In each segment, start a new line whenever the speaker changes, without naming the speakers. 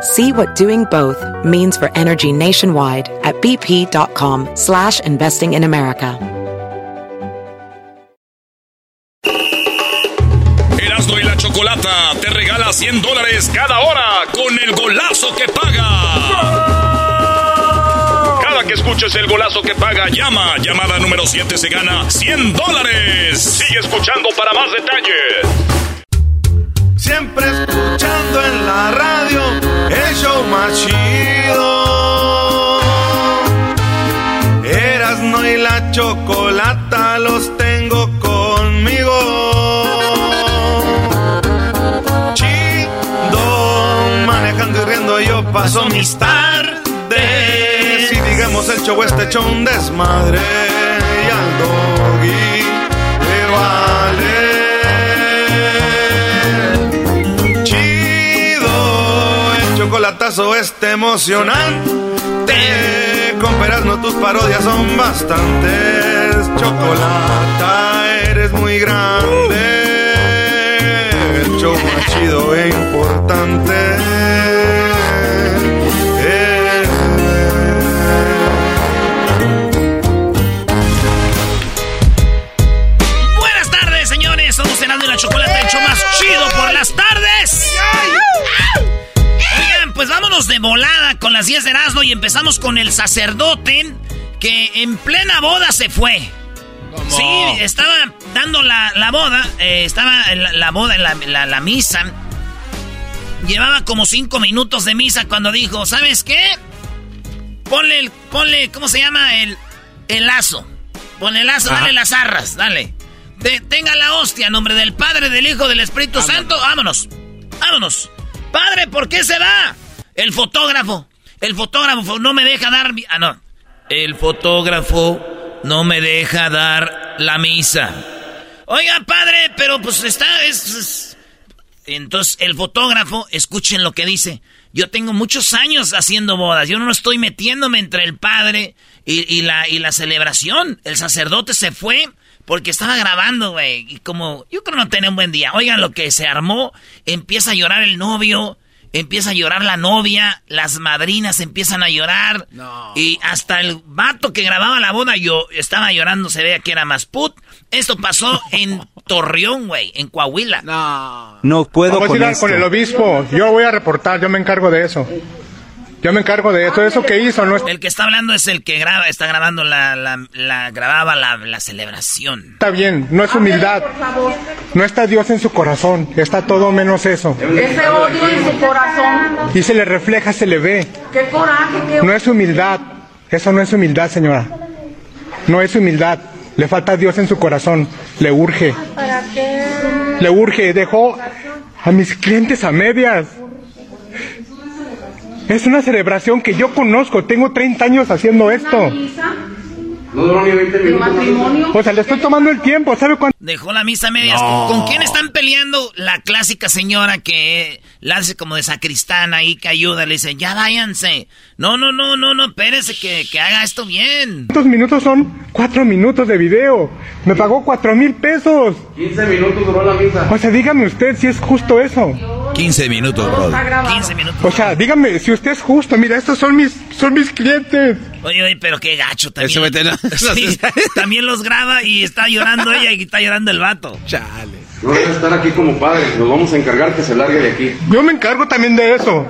See what doing both means for energy nationwide at bp.com slash investing in America.
Erasmo y la Chocolata te regala 100 dólares cada hora con el golazo que paga. Cada que escuches el golazo que paga, llama. Llamada número 7 se gana 100 dólares. Sigue escuchando para más detalles.
Siempre escuchando en la radio el show más chido. Erasno y la chocolata los tengo conmigo. Chido, manejando y riendo yo paso mis tardes. Y digamos el show este show un desmadre. Y al doggy chocolatazo este emocionante. Con no tus parodias son bastantes. Chocolata, eres muy grande. El show más chido e importante.
Buenas tardes, señores. Somos cenando la chocolate hecho más chido por las tardes. Pues vámonos de volada con las 10 de Erasmo y empezamos con el sacerdote que en plena boda se fue. Sí, estaba dando la, la boda, eh, estaba la, la boda, en la, la- la misa. Llevaba como cinco minutos de misa cuando dijo, ¿sabes qué? Ponle, el, ponle, ¿cómo se llama? El, el lazo. Ponle el lazo, dale las arras, dale. De- tenga la hostia, en nombre del Padre, del Hijo, del Espíritu Santo. Vámonos, vámonos. Padre, ¿por qué se va? El fotógrafo. El fotógrafo no me deja dar... Ah, no. El fotógrafo no me deja dar la misa. Oiga, padre, pero pues está... es- es- Entonces, el fotógrafo, escuchen lo que dice. Yo tengo muchos años haciendo bodas. Yo no estoy metiéndome entre el padre y, y la, y la celebración. El sacerdote se fue porque estaba grabando, güey. Y como yo creo no tenía un buen día. Oigan lo que se armó. Empieza a llorar el novio. Empieza a llorar la novia. Las madrinas empiezan a llorar. Y hasta el vato que grababa la boda yo estaba llorando. Se veía que era más put. Esto pasó en Torreón, güey. En Coahuila.
No puedo
Vamos a
con
ir a-
esto.
con el obispo. Yo voy a reportar, yo me encargo de eso. Yo me encargo de eso. Eso que hizo no es-
El que está hablando es el que graba, está grabando la, la, la- grababa la, la celebración.
está bien, no es humildad. No está Dios en su corazón, está todo menos eso.
Ese odio en su corazón.
Y se le refleja, se le ve.
Qué coraje, qué
No es humildad. Eso no es humildad, señora. No es humildad. Le falta Dios en su corazón. Le urge.
¿Para qué?
Le urge. Dejó a mis clientes a medias. Es una celebración que yo conozco. Tengo 30 años haciendo esto.
¿De matrimonio?
O sea, le estoy tomando el tiempo. ¿Sabe cuánto?
Dejó la misa a medias. ¿Con quién están peleando? La clásica señora que la hace como de sacristana ahí que ayuda. Le dice, ya váyanse. No, no, no, no, no, espérese que, que haga esto bien.
¿Cuántos minutos son? Cuatro minutos de video. Me pagó cuatro mil pesos.
15 minutos duró la misa.
O sea, dígame usted si es justo eso.
15 minutos, bro.
grabado.
15 minutos.
O sea, dígame si usted es justo. Mira, estos son mis, son mis clientes.
Oye, oye, pero qué gacho también.
Eso no.
Sí, también los graba y está llorando ella y está llorando el vato.
Chale.
No debe estar aquí como padre. Nos vamos a encargar que se largue de aquí.
Yo me encargo también de eso.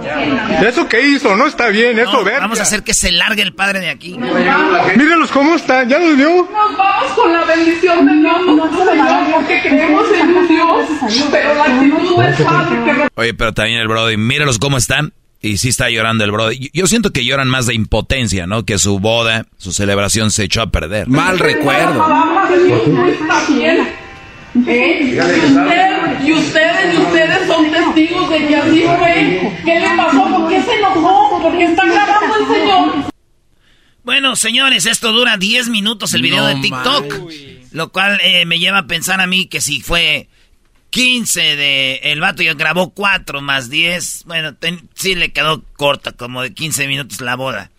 De eso que hizo, no está bien, es
No,
soberbia.
vamos a hacer que se largue el padre de aquí.
Mírelos cómo están, ya los vio.
Nos vamos con la amamos al Señor porque creemos en Dios, pero la actitud no es fácil.
Oye, pero también el Brody, míralos cómo están. Y sí está llorando el Brody. Yo siento que lloran más de impotencia, ¿no? Que su boda, su celebración se echó a perder.
Mal recuerdo.
¿Eh? Y, ustedes, y ustedes son testigos de que así fue. ¿Qué le pasó? ¿Por qué se enojó? ¿Por qué está grabando el Señor?
Bueno, señores, esto dura 10 minutos el video de TikTok. Lo cual eh, me lleva a pensar a mí que si fue 15 de... El vato ya grabó 4 más 10. Bueno, sí le quedó corta, como de 15 minutos la boda.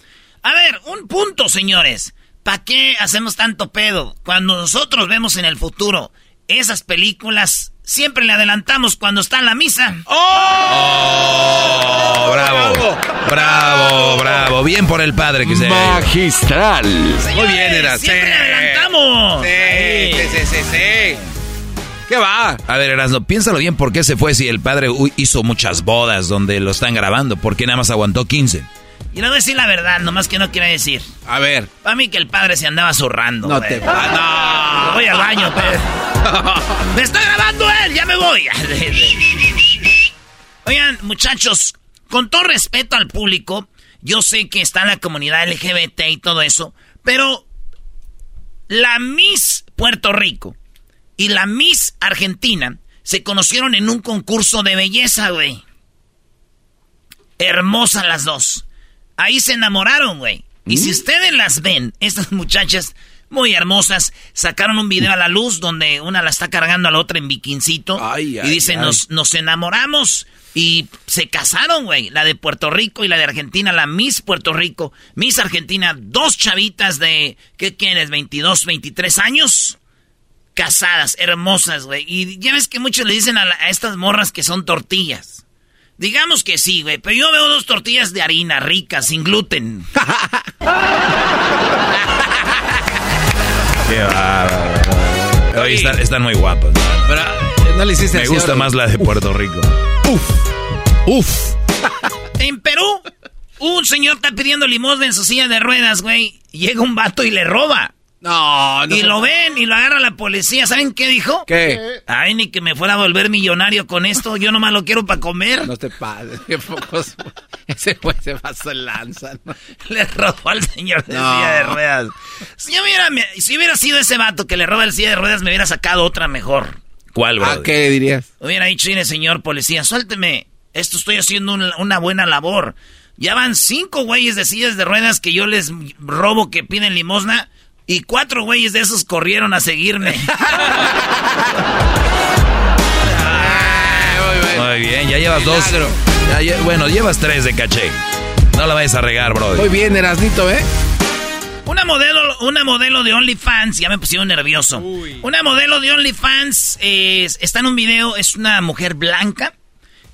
A ver, un punto, señores. ¿Para qué hacemos tanto pedo? Cuando nosotros vemos en el futuro esas películas siempre le adelantamos cuando está en la misa.
¡Oh! bravo, bravo, bravo. Bien por el padre que se.
Magistral.
Muy bien, era.
Siempre le adelantamos.
Sí, sí, sí, sí, sí. ¿Qué va?
A ver, Erasmo, piénsalo bien por qué se fue si el padre hizo muchas bodas donde lo están grabando. ¿Por qué nada más aguantó 15?
Y no voy a decir la verdad, nomás que no quiero decir.
A ver.
Para mí que el padre se andaba zurrando.
No te.
Ah, no. Voy al baño, pero. ¡Me está grabando él! ¡Ya me voy! Oigan, muchachos, con todo respeto al público, yo sé que está la comunidad LGBT y todo eso, pero la Miss Puerto Rico y la Miss Argentina se conocieron en un concurso de belleza, güey. Hermosas las dos. Ahí se enamoraron, güey. Y si mm. ustedes las ven, estas muchachas muy hermosas, sacaron un video a la luz donde una la está cargando a la otra en bikincito. y dicen, Nos, nos enamoramos y se casaron, güey. La de Puerto Rico y la de Argentina, la Miss Puerto Rico, Miss Argentina, dos chavitas de, ¿qué quieres? 22, 23 años. Casadas, hermosas, güey. Y ya ves que muchos le dicen a, a estas morras que son tortillas. Digamos que sí, güey, pero yo veo dos tortillas de harina ricas, sin gluten.
Qué bárbaro. Oye, están, muy guapas.
Pero eh, no le hiciste
Me gusta más la de Puerto Rico.
Uf. Uf.
En Perú, un señor está pidiendo limosna en su silla de ruedas, güey. Llega un vato y le roba.
No,
no. Y lo ven y lo agarra la policía. ¿Saben qué dijo?
¿Qué?
Ay, ni que me fuera a volver millonario con esto. Yo nomás lo quiero para comer.
No te pases. Qué pocos. Ese pues se pasó el lanza.
Le robó al señor de silla de ruedas. Si, yo hubiera, si hubiera sido ese vato que le roba el silla de ruedas, me hubiera sacado otra mejor.
¿Cuál, bro?
¿A qué dirías?
Hubiera dicho, mire, señor policía, suélteme. Esto estoy haciendo una buena labor. Ya van cinco güeyes de sillas de ruedas que yo les robo que piden limosna y cuatro güeyes de esos corrieron a seguirme.
Muy bien, ya llevas dos. bueno, llevas tres de caché. No la vayas a regar, bro.
Muy bien, Erasnito, ¿eh?
Una modelo, una modelo de OnlyFans, ya me pusieron nervioso. Una modelo de OnlyFans está en un video, es una mujer blanca,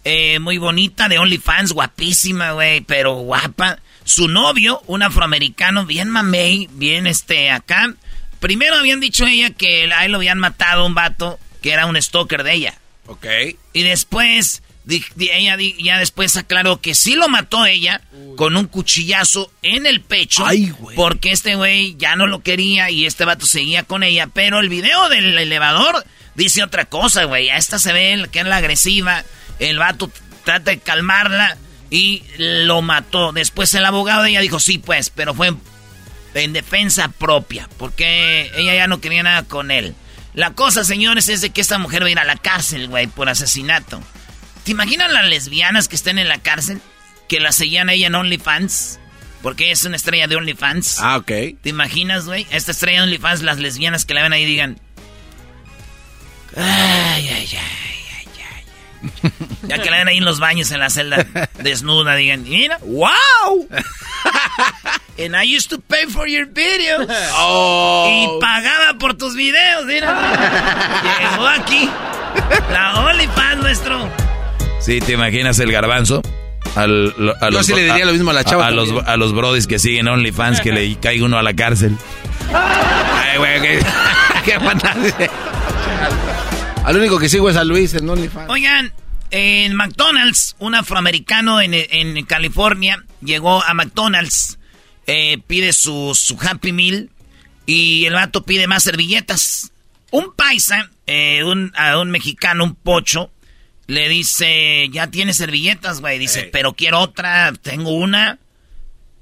eh, muy bonita, de OnlyFans, guapísima, güey, pero guapa. Su novio, un afroamericano, bien mamey, bien este acá. Primero habían dicho ella que a él lo habían matado un vato que era un stalker de ella.
Ok.
Y después, ella ya después aclaró que sí lo mató ella con un cuchillazo en el pecho.
Ay, güey.
Porque este güey ya no lo quería y este vato seguía con ella. Pero el video del elevador dice otra cosa, güey. A esta se ve que es la agresiva. El vato trata de calmarla y lo mató. Después el abogado de ella dijo, sí, pues, pero fue en defensa propia, porque ella ya no quería nada con él. La cosa, señores, es de que esta mujer va a ir a la cárcel, güey, por asesinato. ¿Te imaginas las lesbianas que estén en la cárcel? Que la seguían a ella en OnlyFans. Porque es una estrella de OnlyFans.
Ah, ok.
¿Te imaginas, güey? Esta estrella de OnlyFans, las lesbianas que la ven ahí digan... Ay, ay, ay. Ya que la ven ahí en los baños en la celda desnuda, digan, mira, wow. And I used to pay for your videos.
Oh.
Y pagaba por tus videos, mira. Llegó aquí la OnlyFans nuestro.
Sí, ¿te imaginas el garbanzo? Al, a
Yo sí le diría lo mismo a la chava.
A, los, a los brodis que siguen OnlyFans que le caiga uno a la cárcel.
Ay, güey, qué, qué fantasía. Al único que sigo es a Luis en OnlyFans.
Oigan, en McDonald's, un afroamericano en, California llegó a McDonald's, eh, pide su, Happy Meal y el vato pide más servilletas. Un paisa, eh, un, a un mexicano, un pocho, le dice, ya tiene servilletas, güey. Dice, pero quiero otra, tengo una.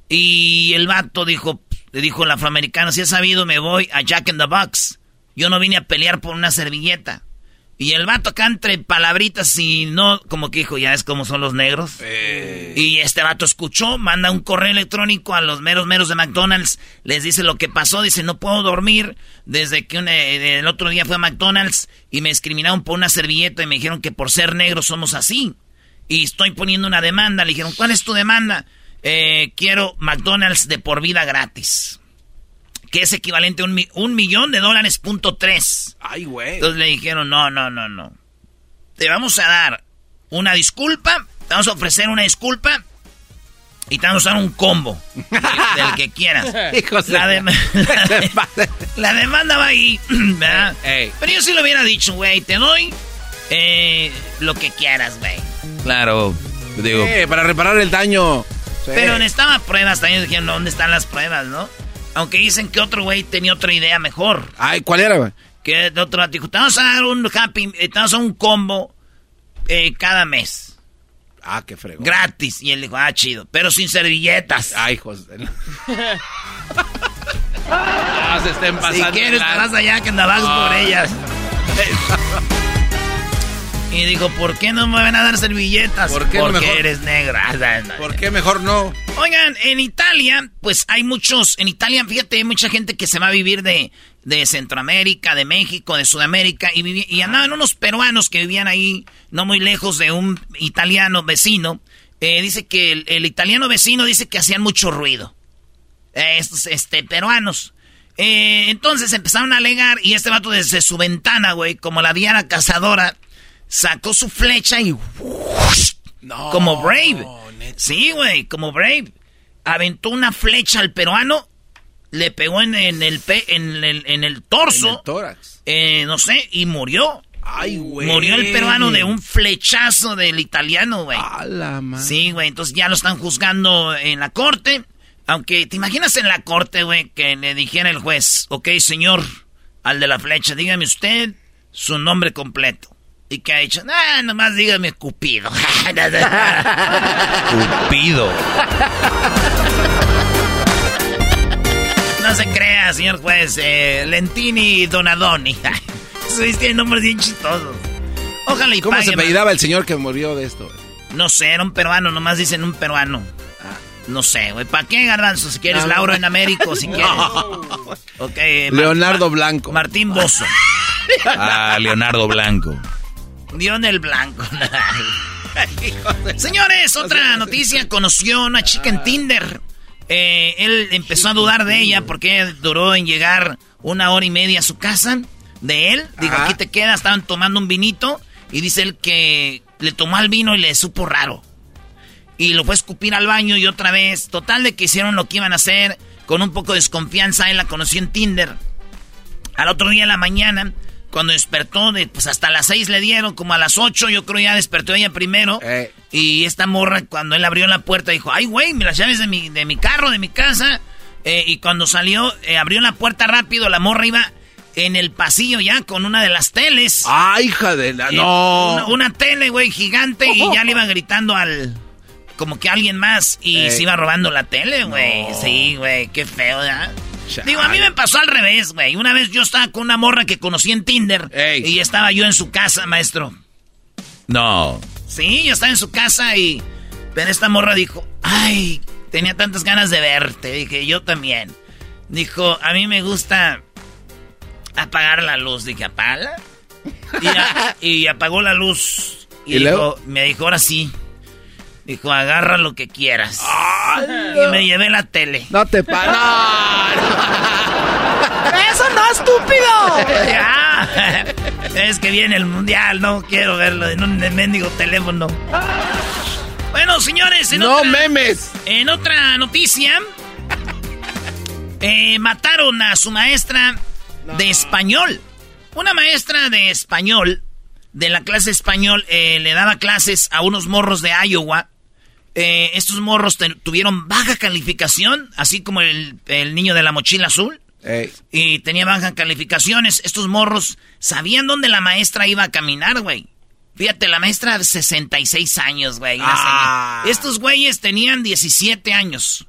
Y el vato dijo, le dijo el afroamericano, si has sabido, me voy a Jack in the Box. Yo no vine a pelear por una servilleta. Y el vato acá entre palabritas y no, como que dijo, ya es como son los negros. Y este vato escuchó, manda un correo electrónico a los meros meros de McDonald's, les dice lo que pasó, dice, no puedo dormir desde que eh, el otro día fue a McDonald's y me discriminaron por una servilleta y me dijeron que por ser negros somos así. Y estoy poniendo una demanda, le dijeron, ¿cuál es tu demanda? Eh, quiero McDonald's de por vida gratis que es equivalente a un, millón de dólares punto tres.
Ay, güey.
Entonces le dijeron, no, no, no, no. Te vamos a dar una disculpa, te vamos a ofrecer una disculpa y te vamos a dar un combo del, que quieras. la, la, demanda va ahí, ¿verdad? Pero yo sí lo hubiera dicho, güey, te doy eh, lo que quieras, güey.
Claro, digo.
para reparar el daño.
Pero necesitaba pruebas también, dijeron, ¿dónde están las pruebas, no? Aunque dicen que otro güey tenía otra idea mejor.
Ay, ¿cuál era, güey?
Que de otro dijo, te vamos a dar un happy, te vamos a dar un combo eh, cada mes.
Ah, qué fregón.
Gratis. Y él dijo, ah, chido. Pero sin servilletas.
Ay, José. ah, se estén pasando.
Si quieres, te vas allá que andabas por ellas. Y dijo, ¿por qué no me van a dar servilletas?
¿Por qué
Porque eres negra.
¿Por qué mejor no?
Oigan, en Italia, pues hay muchos, en Italia, fíjate, hay mucha gente que se va a vivir de, de Centroamérica, de México, de Sudamérica, y, y andaban unos peruanos que vivían ahí, no muy lejos de un italiano vecino. Eh, dice que el, italiano vecino dice que hacían mucho ruido. estos, este, peruanos. Eh, entonces empezaron a alegar, y este vato desde su ventana, güey, como la Diana Cazadora, sacó su flecha y... como Brave. Sí, güey, como Brave. Aventó una flecha al peruano, le pegó en, el, pe, en, el, en el torso. En el
tórax.
Eh, no sé, y murió.
Ay, güey.
Murió el peruano de un flechazo del italiano, güey. Sí, güey, entonces ya lo están juzgando en la corte. Aunque, ¿te imaginas en la corte, güey, que le dijera el juez, ok, señor, al de la flecha, dígame usted su nombre completo? ¿Y qué ha hecho? Ah, nomás dígame Cupido.
Cupido.
No se crea, señor juez. Eh, Lentini Donadoni. Tienen nombres bien chistosos. Ojalá y
¿Cómo se apellidaba el señor que murió de esto?
No sé, era un peruano, nomás dicen un peruano. No sé, güey. ¿Para qué, Garbanzo? Si quieres, Lauro en América, si quieres. Okay,
Leonardo Blanco.
Martín Bozo.
Ah, Leonardo Blanco.
Dio en el blanco. Señores, otra noticia. Conoció a una chica en Tinder. Eh, él empezó a dudar de ella porque duró en llegar una hora y media a su casa de él. Digo, aquí te quedas. Estaban tomando un vinito. Y dice él que le tomó el vino y le supo raro. Y lo fue a escupir al baño y otra vez. Total de que hicieron lo que iban a hacer. Con un poco de desconfianza. Él la conoció en Tinder. Al otro día en la mañana cuando despertó, de, pues hasta las seis le dieron, como a las ocho, yo creo ya despertó ella primero. Eh. Y esta morra, cuando él abrió la puerta, dijo, ay, güey, las llaves de mi, de mi carro, de mi casa. Eh, y cuando salió, eh, abrió la puerta rápido, la morra iba en el pasillo ya con una de las teles.
¡Ay, hija de la... no!
Una, tele, güey, gigante, y ya le iba gritando al... Como que alguien más, y se iba robando la tele, güey. Sí, güey, qué feo, ¿ya? Digo, a mí me pasó al revés, güey. Una vez yo estaba con una morra que conocí en Tinder. Y estaba yo en su casa, maestro.
No.
Sí, yo estaba en su casa y... Pero esta morra dijo, ay, tenía tantas ganas de verte. Dije, yo también. Dijo, a mí me gusta apagar la luz. Dije, ¿apala? Y, y apagó la luz. Y, luego? me dijo, ahora sí. Dijo, agarra lo que quieras. Y me llevé la tele.
No te pares.
¡Eso no, estúpido! ya. Es que viene el mundial, no quiero verlo en un mendigo teléfono. Bueno, señores, en
no memes.
En otra noticia, eh, mataron a su maestra de español. Una maestra de español, de la clase español, eh, le daba clases a unos morros de Iowa eh, estos morros tuvieron baja calificación, así como el, niño de la mochila azul. Y tenía bajas calificaciones. Estos morros sabían dónde la maestra iba a caminar, güey. Fíjate, la maestra de 66 años, güey.
Ah.
Estos güeyes tenían 17 años.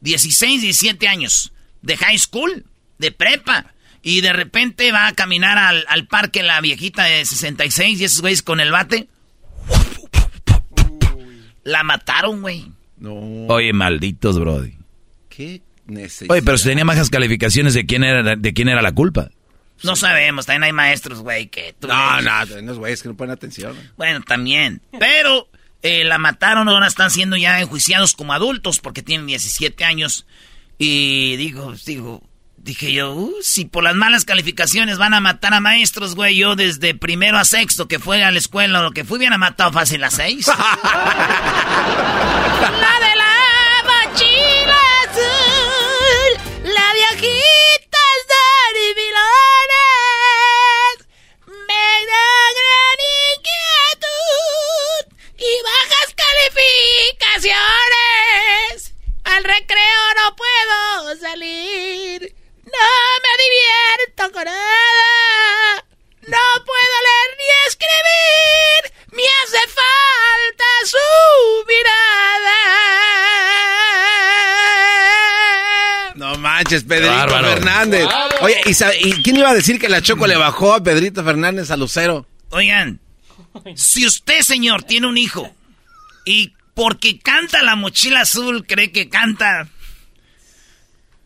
16, 17 años. De high school, de prepa. Y de repente va a caminar al, al parque la viejita de 66 y esos güeyes con el bate. La mataron, güey.
No.
Oye, malditos, brody.
¿Qué necesidad?
Oye, pero si tenía bajas calificaciones, ¿de quién era, de quién era la culpa?
No sabemos, también hay maestros, güey, que... tú
No,
ves.
no, unos güeyes que no ponen atención.
Bueno, también. Pero eh, la mataron, ahora están siendo ya enjuiciados como adultos porque tienen 17 años. Y digo, digo, dije yo, uh, si por las malas calificaciones van a matar a maestros, güey, yo desde primero a sexto que fue a la escuela o lo que fui, hubieran matado fácil a seis. la de la mochila azul, la viejita Bilones, me da gran inquietud y bajas calificaciones. Al recreo no puedo salir, no puedo leer ni escribir, me hace falta su mirada.
No manches, Pedrito
Bárbaro.
Fernández. Oye, ¿y, sabe- y quién iba a decir que la Choco le bajó a Pedrito Fernández a Lucero?
Oigan, si usted, señor, tiene un hijo y porque canta la mochila azul, cree que canta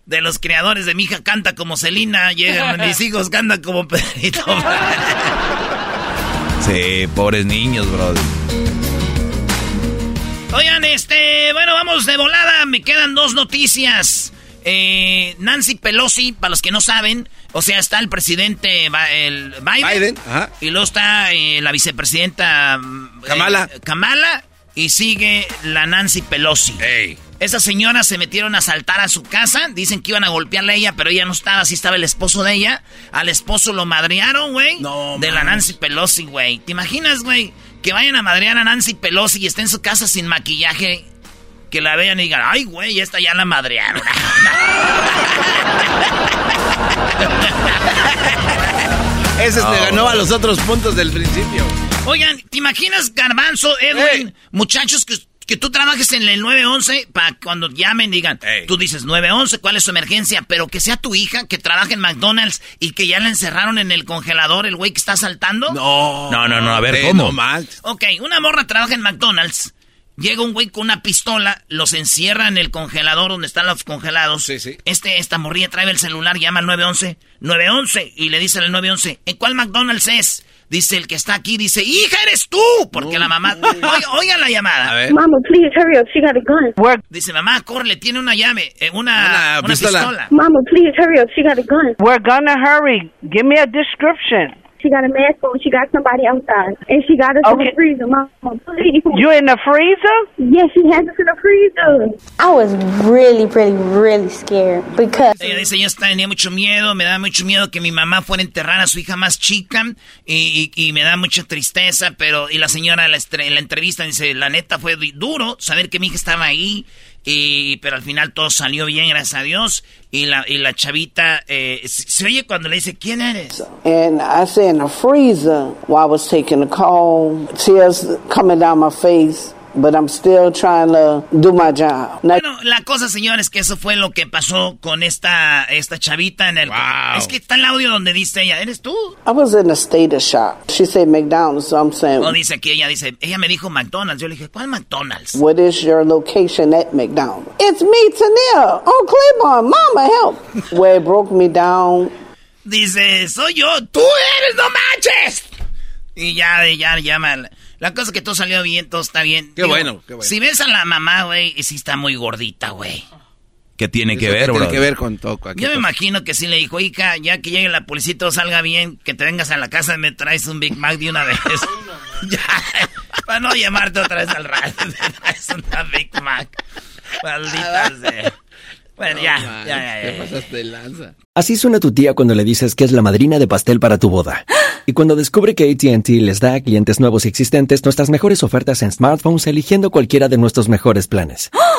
de los creadores de mi hija, canta como Celina, llegan mis hijos, cantan como Pedrito.
Sí, pobres niños, brody.
Oigan, este, bueno, vamos de volada, me quedan dos noticias. Eh, Nancy Pelosi, para los que no saben, o sea, está el presidente el Biden,
Biden, ajá.
y luego está eh, la vicepresidenta mm,
Kamala.
eh, Kamala y sigue la Nancy Pelosi. Esas señoras se metieron a saltar a su casa. Dicen que iban a golpearle a ella, pero ella no estaba. Así estaba el esposo de ella. Al esposo lo madrearon, güey.
No,
de la. Nancy Pelosi, güey. ¿Te imaginas, güey? Que vayan a madrear a Nancy Pelosi y esté en su casa sin maquillaje. Que la vean y digan, ay, güey, esta ya la madrearon.
Ese le ganó a los otros puntos del principio.
Oigan, ¿te imaginas, Garbanzo, Edwin,
Ey.
muchachos, que, que tú trabajes en el 911 para cuando llamen digan,
Ey.
tú dices 911, ¿cuál es su emergencia? Pero que sea tu hija que trabaje en McDonald's y que ya la encerraron en el congelador el güey que está saltando.
No.
No, no, no, a ver, ¿cómo?
No.
Ok, una morra trabaja en McDonald's. Llega un güey con una pistola, los encierra en el congelador donde están los congelados.
Sí, sí.
Este, esta morrilla trae el celular, llama al 911. 911. Y le dice al 911, ¿en cuál McDonald's es? Dice el que está aquí, dice, hija, eres tú. Porque la mamá, oiga, oiga la llamada.
A ver.
Mama, please hurry up. She got a gun.
Dice, mamá, corre, tiene una llave, eh, una,
Una
una
pistola.
pistola.
Mama, please hurry up. She got a gun.
We're gonna hurry. Give me a description.
She got a mask on. She got somebody outside. And she got us in
Okay.
the freezer. Mama, please.
You in the freezer?
Yes, she has us in the freezer.
I was really, really, really scared because
Ella dice, yo tenía mucho miedo, me da mucho miedo que mi mamá fuera a enterrar a su hija más chica y, y- y me da mucha tristeza, pero, y la señora en la, la entrevista dice, la neta fue du- duro saber que mi hija estaba ahí, y, pero al final todo salió bien, gracias a Dios, y la, y la chavita, eh, se, oye cuando le dice, ¿quién eres?
And I say in the freezer while I was taking the call, tears coming down my face, but I'm still trying to do my job. Now,
Bueno, la cosa, señores, que eso fue lo que pasó con esta, esta chavita en el...
Wow.
Es que está el audio donde dice ella, ¿eres tú?
I was in a state of shock. She said McDonald's, so I'm saying,
O dice aquí, ella dice, ella me dijo McDonald's. Yo le dije, ¿cuál McDonald's?
what is your location at McDonald's? It's me, Tania. Oh, Claiborne, mama, help. Where it broke me down.
Dice, soy yo, tú eres, no manches. Y ya, ya, ya, mal. La cosa es que todo salió bien, todo está bien.
Qué bueno, qué bueno.
Si ves a la mamá, güey, sí está muy gordita, güey.
¿Qué tiene que ver,
tiene
bro?
que ver con Toco. aquí,
Yo me imagino que sí le dijo, hija, ya que llegue la policía y todo salga bien, que te vengas a la casa y me traes un Big Mac de una vez. ya, para no llamarte otra vez al radio, me traes una Big Mac. Maldita sea. Bueno, ya, ya, ya,
Te
ya.
pasaste de lanza.
Así suena tu tía cuando le dices que es la madrina de pastel para tu boda. Y cuando descubre que ATT les da a clientes nuevos y existentes nuestras mejores ofertas en smartphones eligiendo cualquiera de nuestros mejores planes.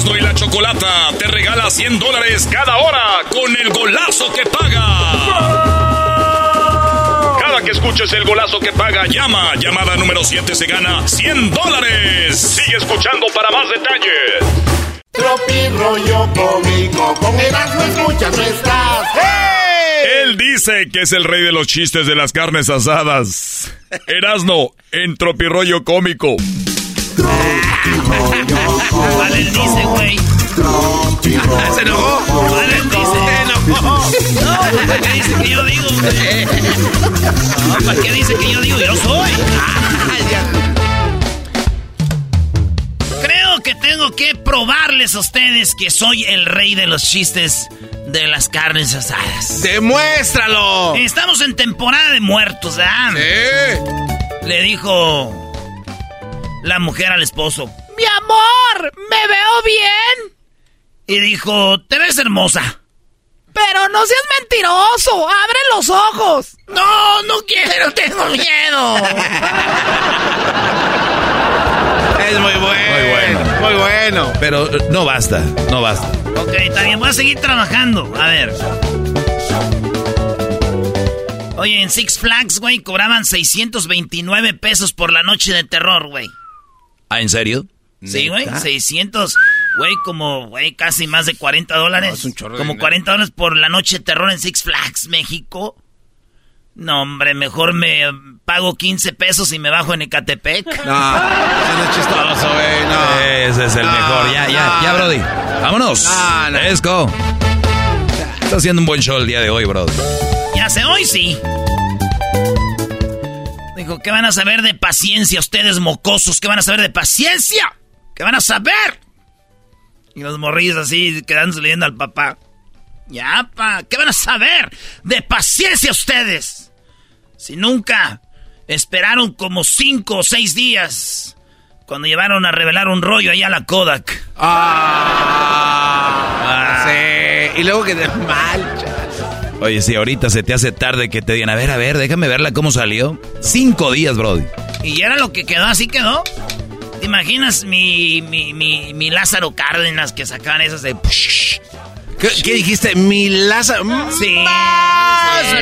Erasmo y la Chocolata te regala 100 dólares cada hora con el golazo que paga. Cada que escuches el golazo que paga, llama. Llamada número 7 se gana 100 dólares. Sigue escuchando para más detalles.
Tropi rollo cómico, con Erasmo escuchas no estás.
Él dice que es el rey de los chistes de las carnes asadas. Erasno, en tropirollo cómico.
Vale, él dice, güey.
¿Se enojó?
Vale, él dice.
Se enojó.
No, ¿para qué dice que yo digo? No, ¿para qué dice que yo digo? Yo soy. Creo que tengo que probarles a ustedes que soy el rey de los chistes de las carnes asadas.
¡Demuéstralo!
Estamos en temporada de muertos, ¿verdad?
Sí.
Le dijo la mujer al esposo. Mi amor, ¿me veo bien? Y dijo, te ves hermosa. Pero no seas mentiroso, abre los ojos. No, no quiero, tengo miedo.
Es muy bueno.
Muy bueno.
Muy bueno.
Pero eh, no basta, no basta.
ok, está bien, voy a seguir trabajando. A ver. Oye, en Six Flags, güey, cobraban 629 pesos por la noche de terror, güey.
¿Ah, en serio?
Sí, güey,
¿Neta?
600, güey, como, güey, casi más de 40 dólares.
No, es un chorro de
como
dinero.
40 dólares por la noche de terror en Six Flags, México. No, hombre, mejor me pago 15 pesos y me bajo en Ecatepec.
No, eso no es chistoso, güey. No.
Ese es el
No,
mejor. Ya, ya,
no.
ya, Brody. Vámonos.
No, no.
Let's go. Está haciendo un buen show el día de hoy, Brody.
Ya sé, hoy sí. Dijo, ¿qué van a saber de paciencia ustedes, mocosos? ¿Qué van a saber de paciencia? ¿Qué van a saber? Y los morrillos así quedándose leyendo al papá. Ya, pa, ¿qué van a saber de paciencia ustedes? Si nunca esperaron como cinco o seis días cuando llevaron a revelar un rollo allá a la Kodak.
Ah, sí. Y luego que mancha.
Oye, si ahorita se te hace tarde que te digan, a ver, a ver, déjame verla cómo salió. Cinco días, Brody.
Y era lo que quedó, así quedó. ¿Te imaginas mi, mi, mi, mi Lázaro Cárdenas que sacaban esas de...
¿Qué, qué dijiste? Mi Lázaro.
Sí.
¡Más,
sí,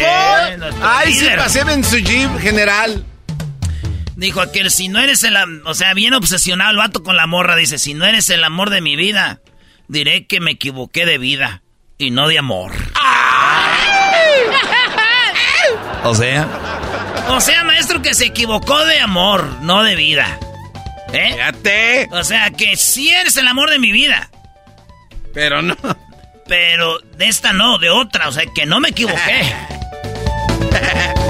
Ay,
líder.
pasean en su jeep, general.
Dijo aquel, si no eres el... O sea, bien obsesionado el vato con la morra. Dice, si no eres el amor de mi vida, diré que me equivoqué de vida y no de amor.
O sea,
O sea, maestro, que se equivocó de amor, no de vida. ¿Eh?
Fíjate.
O sea, que sí eres el amor de mi vida.
Pero no.
Pero de esta no, de otra. O sea, que no me equivoqué.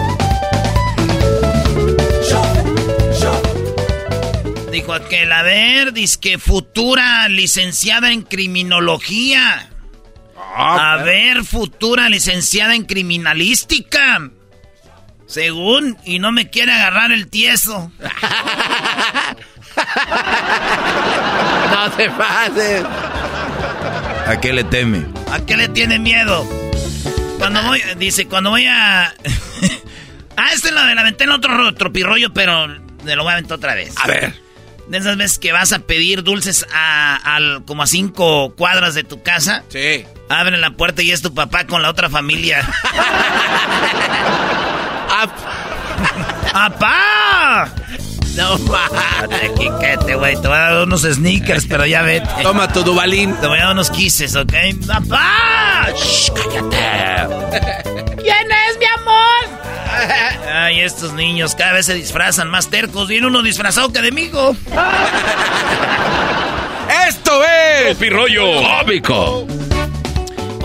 Dijo aquel, a ver, que futura licenciada en criminología.
Ah,
A ver, futura licenciada en criminalística. Según, y no me quiere agarrar el tieso.
No te pases.
¿a qué le teme?
¿A qué le tiene miedo? Cuando voy, dice, cuando voy a... ah, este lo de la ventana otro tropirroyo, pero me lo voy a aventar otra vez.
A ver.
De esas veces que vas a pedir dulces a, como a cinco cuadras de tu casa.
Sí.
Abren la puerta y es tu papá con la otra familia. ¡Apá! No mames. te güey. Te voy a dar unos sneakers, pero ya vete.
Toma tu dubalín.
Te voy a dar unos kisses, ¿ok? ¡Papá! Shh, cállate. ¿Quién es, mi amor? Ay, estos niños cada vez se disfrazan más tercos. Viene uno disfrazado que de migo.
Esto es...
Pirroyo cómico.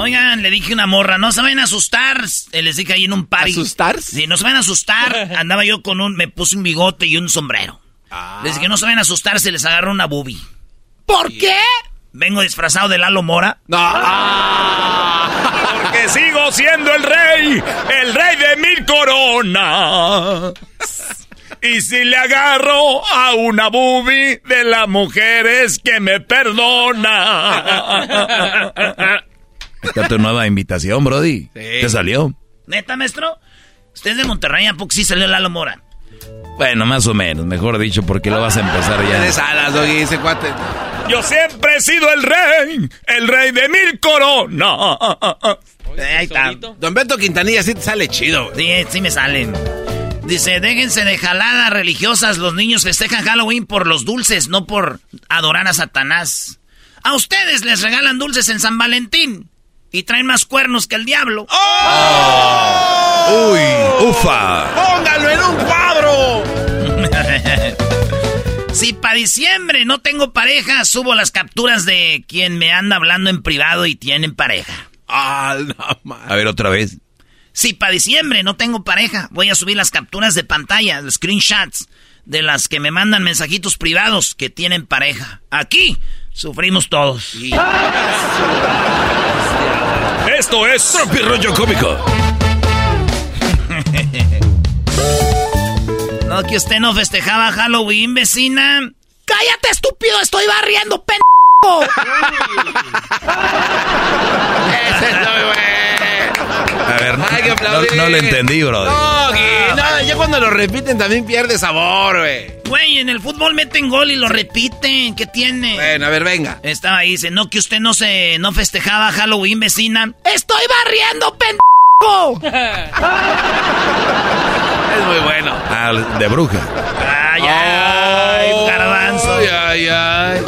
Oigan, le dije una morra, no se vayan a asustar. Eh, les dije ahí en un party.
¿Asustar?
Sí, no se vayan a asustar. Andaba yo con un, me puse un bigote y un sombrero. Ah. Les dije, no se vayan a asustar, se les agarró una boobie. ¿Por qué? Vengo disfrazado de Lalo Mora.
No.
Porque sigo siendo el rey, el rey de mil coronas. Y si le agarro a una boobie de las mujeres que me perdona.
Esta tu nueva invitación, Brody. Sí. ¿Te salió?
¿Neta, maestro? Usted es de Monterrey, ¿a poco sí salió Lalo Mora?
Bueno, más o menos, mejor dicho, porque lo vas a empezar ya.
De alas, Doggy, ese cuate.
Yo siempre he sido el rey, el rey de mil coronas.
Ahí está.
Don Beto Quintanilla sí te sale chido.
Sí, sí me salen. Dice, déjense de jaladas religiosas. Los niños festejan Halloween por los dulces, no por adorar a Satanás. A ustedes les regalan dulces en San Valentín y traen más cuernos que el diablo.
¡Oh! ¡Uy! ¡Ufa! ¡Póngalo en un cuadro!
si para diciembre no tengo pareja, subo las capturas de quien me anda hablando en privado y tienen pareja.
Ah,
A ver, otra vez.
Si para diciembre no tengo pareja, voy a subir las capturas de pantalla, los screenshots de las que me mandan mensajitos privados que tienen pareja. Aquí sufrimos todos.
Esto es Tropi Rollo Cómico.
no, que usted no festejaba Halloween, vecina. ¡Cállate, estúpido! ¡Estoy barriendo, pendejo!
Ese es muy bueno.
A ver, no, no, lo entendí, bro.
No, no, ya cuando lo repiten también pierde sabor, güey.
Güey, en el fútbol meten gol y lo repiten. ¿Qué tiene?
Bueno, a ver, venga.
Estaba ahí, dice, no, que usted no se, no festejaba Halloween, vecina. ¡Estoy barriendo, pendejo!
es muy bueno.
Ah, de bruja.
Ay, ay, oh, garbanzo.
Ay, ay, ay.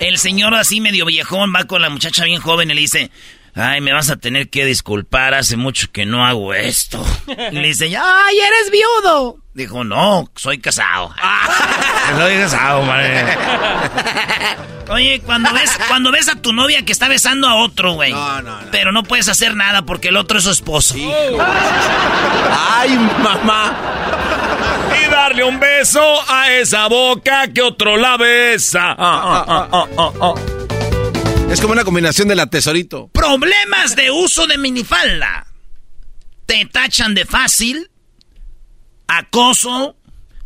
El señor así medio viejón va con la muchacha bien joven y le dice, ay, me vas a tener que disculpar, hace mucho que no hago esto. Y le dice, ay, eres viudo. Dijo, no, soy casado. soy casado, madre. Oye, cuando ves, cuando ves a tu novia que está besando a otro, güey. No, no, no. Pero no puedes hacer nada porque el otro es su esposo.
Ay, mamá.
Y darle un beso a esa boca que otro la besa.
Es como una combinación de la tesorito.
Problemas de uso de minifalda. Te tachan de fácil acoso,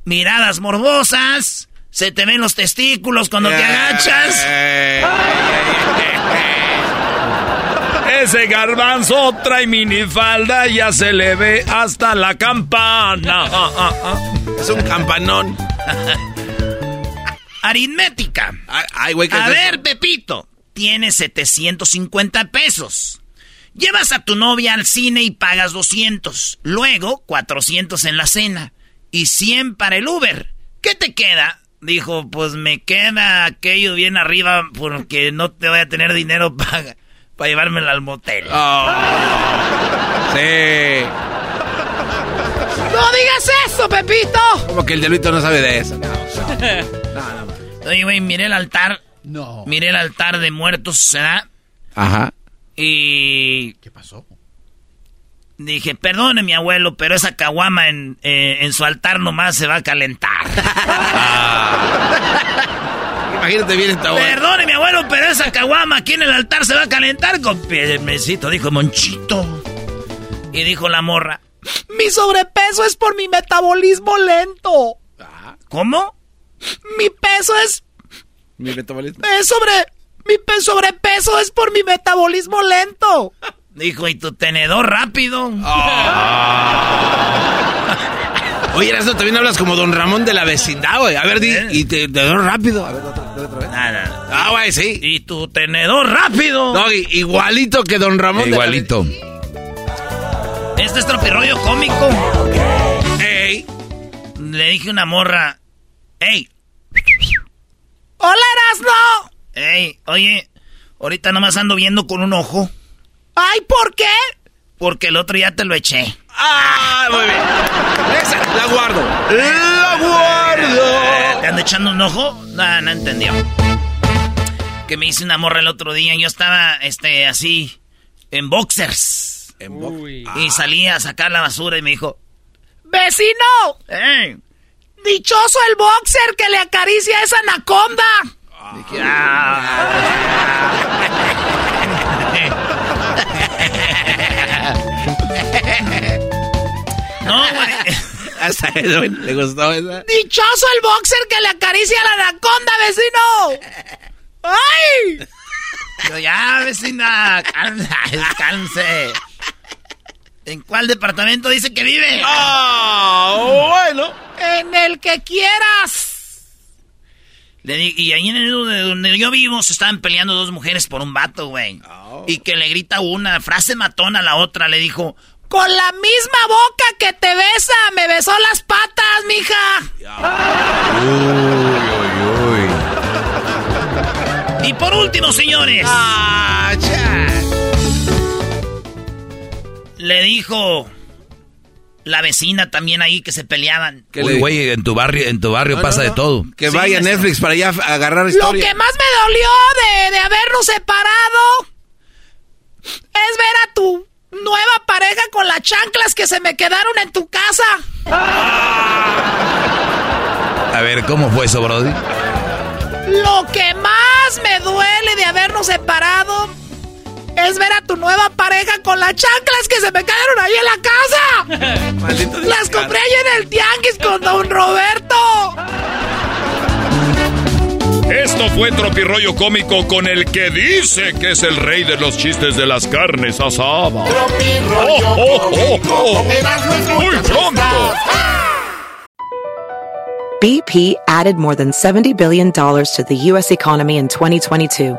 miradas morbosas, se te ven los testículos cuando te agachas.
Ese garbanzo trae minifalda, ya se le ve hasta la campana.
Es un campanón.
Aritmética.
Ay, güey,
A ver, Pepito, tiene 750 pesos. Llevas a tu novia al cine y pagas 200. Luego, 400 en la cena. Y 100 para el Uber. ¿Qué te queda? Dijo, pues me queda aquello bien arriba porque no te voy a tener dinero para, llevármela al motel.
Oh. sí.
¡No digas eso, Pepito!
Como que el delito no sabe de eso. No,
no, Oye, güey, miré el altar. No. Miré el altar de muertos, ¿será?
Ajá.
Y...
¿Qué pasó?
Dije, perdone mi abuelo, pero esa caguama en, eh, en su altar nomás se va a calentar.
Imagínate bien esta
Perdone mi abuelo, pero esa caguama aquí en el altar se va a calentar con mesito, dijo Monchito. Y dijo la morra, mi sobrepeso es por mi metabolismo lento. ¿Cómo? Mi peso es...
Mi metabolismo.
Es sobre mi sobrepeso es por mi metabolismo lento. Dijo, ¿y tu tenedor rápido?
Ah. Oye, Erasmo, también hablas como Don Ramón de la vecindad, güey. A ver, di, y te, tenedor rápido. A ver, otra, otra vez.
Nada.
Ah, güey, sí.
¿Y tu tenedor rápido?
No, igualito que Don Ramón. de la
Igualito.
Este es tropirroyo cómico.
Ey.
Le dije a una morra, ¡Ey! ¡Hola, Erasno! ¡Ey! Oye, ahorita nomás ando viendo con un ojo. ¡Ay, ¿por qué? Porque el otro ya te lo eché.
Ah, muy bien. Esa, la guardo. La guardo.
¿Te ando echando un ojo? No, no entendió. Que me hice una morra el otro día. Yo estaba, este, así, en boxers.
En bo-
Y salí a sacar la basura y me dijo, ¡Vecino! ¡Ey! ¡Dichoso el boxer que le acaricia a esa anaconda! Dije, "Ah". no, güey.
Hasta eso, le gustó esa.
¡Dichoso el boxer que le acaricia a la anaconda, vecino! ¡Ay! Yo, ya, vecina, cálmese, cálmese. ¿En cuál departamento dice que vive?
Ah, bueno.
En el que quieras. Le di- y ahí en el de donde yo vivo se estaban peleando dos mujeres por un vato, güey. Y que le grita una frase matona a la otra. Le dijo, con la misma boca que te besa, me besó las patas, mija.
Uy, uy, uy.
Y por último, señores.
Ah, cha.
Le dijo la vecina también ahí que se peleaban.
¿Qué
Uy,
le-
güey, en tu barrio, en tu barrio
No,
pasa
no,
de todo.
Que
Sí,
vaya. Netflix para ya a agarrar
Lo
historia.
que más me dolió de, de habernos separado es ver a tu nueva pareja con las chanclas que se me quedaron en tu casa.
A ver, ¿cómo fue eso, Brody?
Lo que más me duele de habernos separado es ver a tu nueva pareja con las chanclas que se me quedaron ahí en la casa.
Maldito
Las compré ahí en el tianguis con don Roberto.
Esto fue Tropirollo Cómico con el que dice que es el rey de los chistes de las carnes asadas.
Tropirollo
Oh, oh, oh, oh. Muy pronto.
BP added more than $70 billion to the U.S. economy in 2022.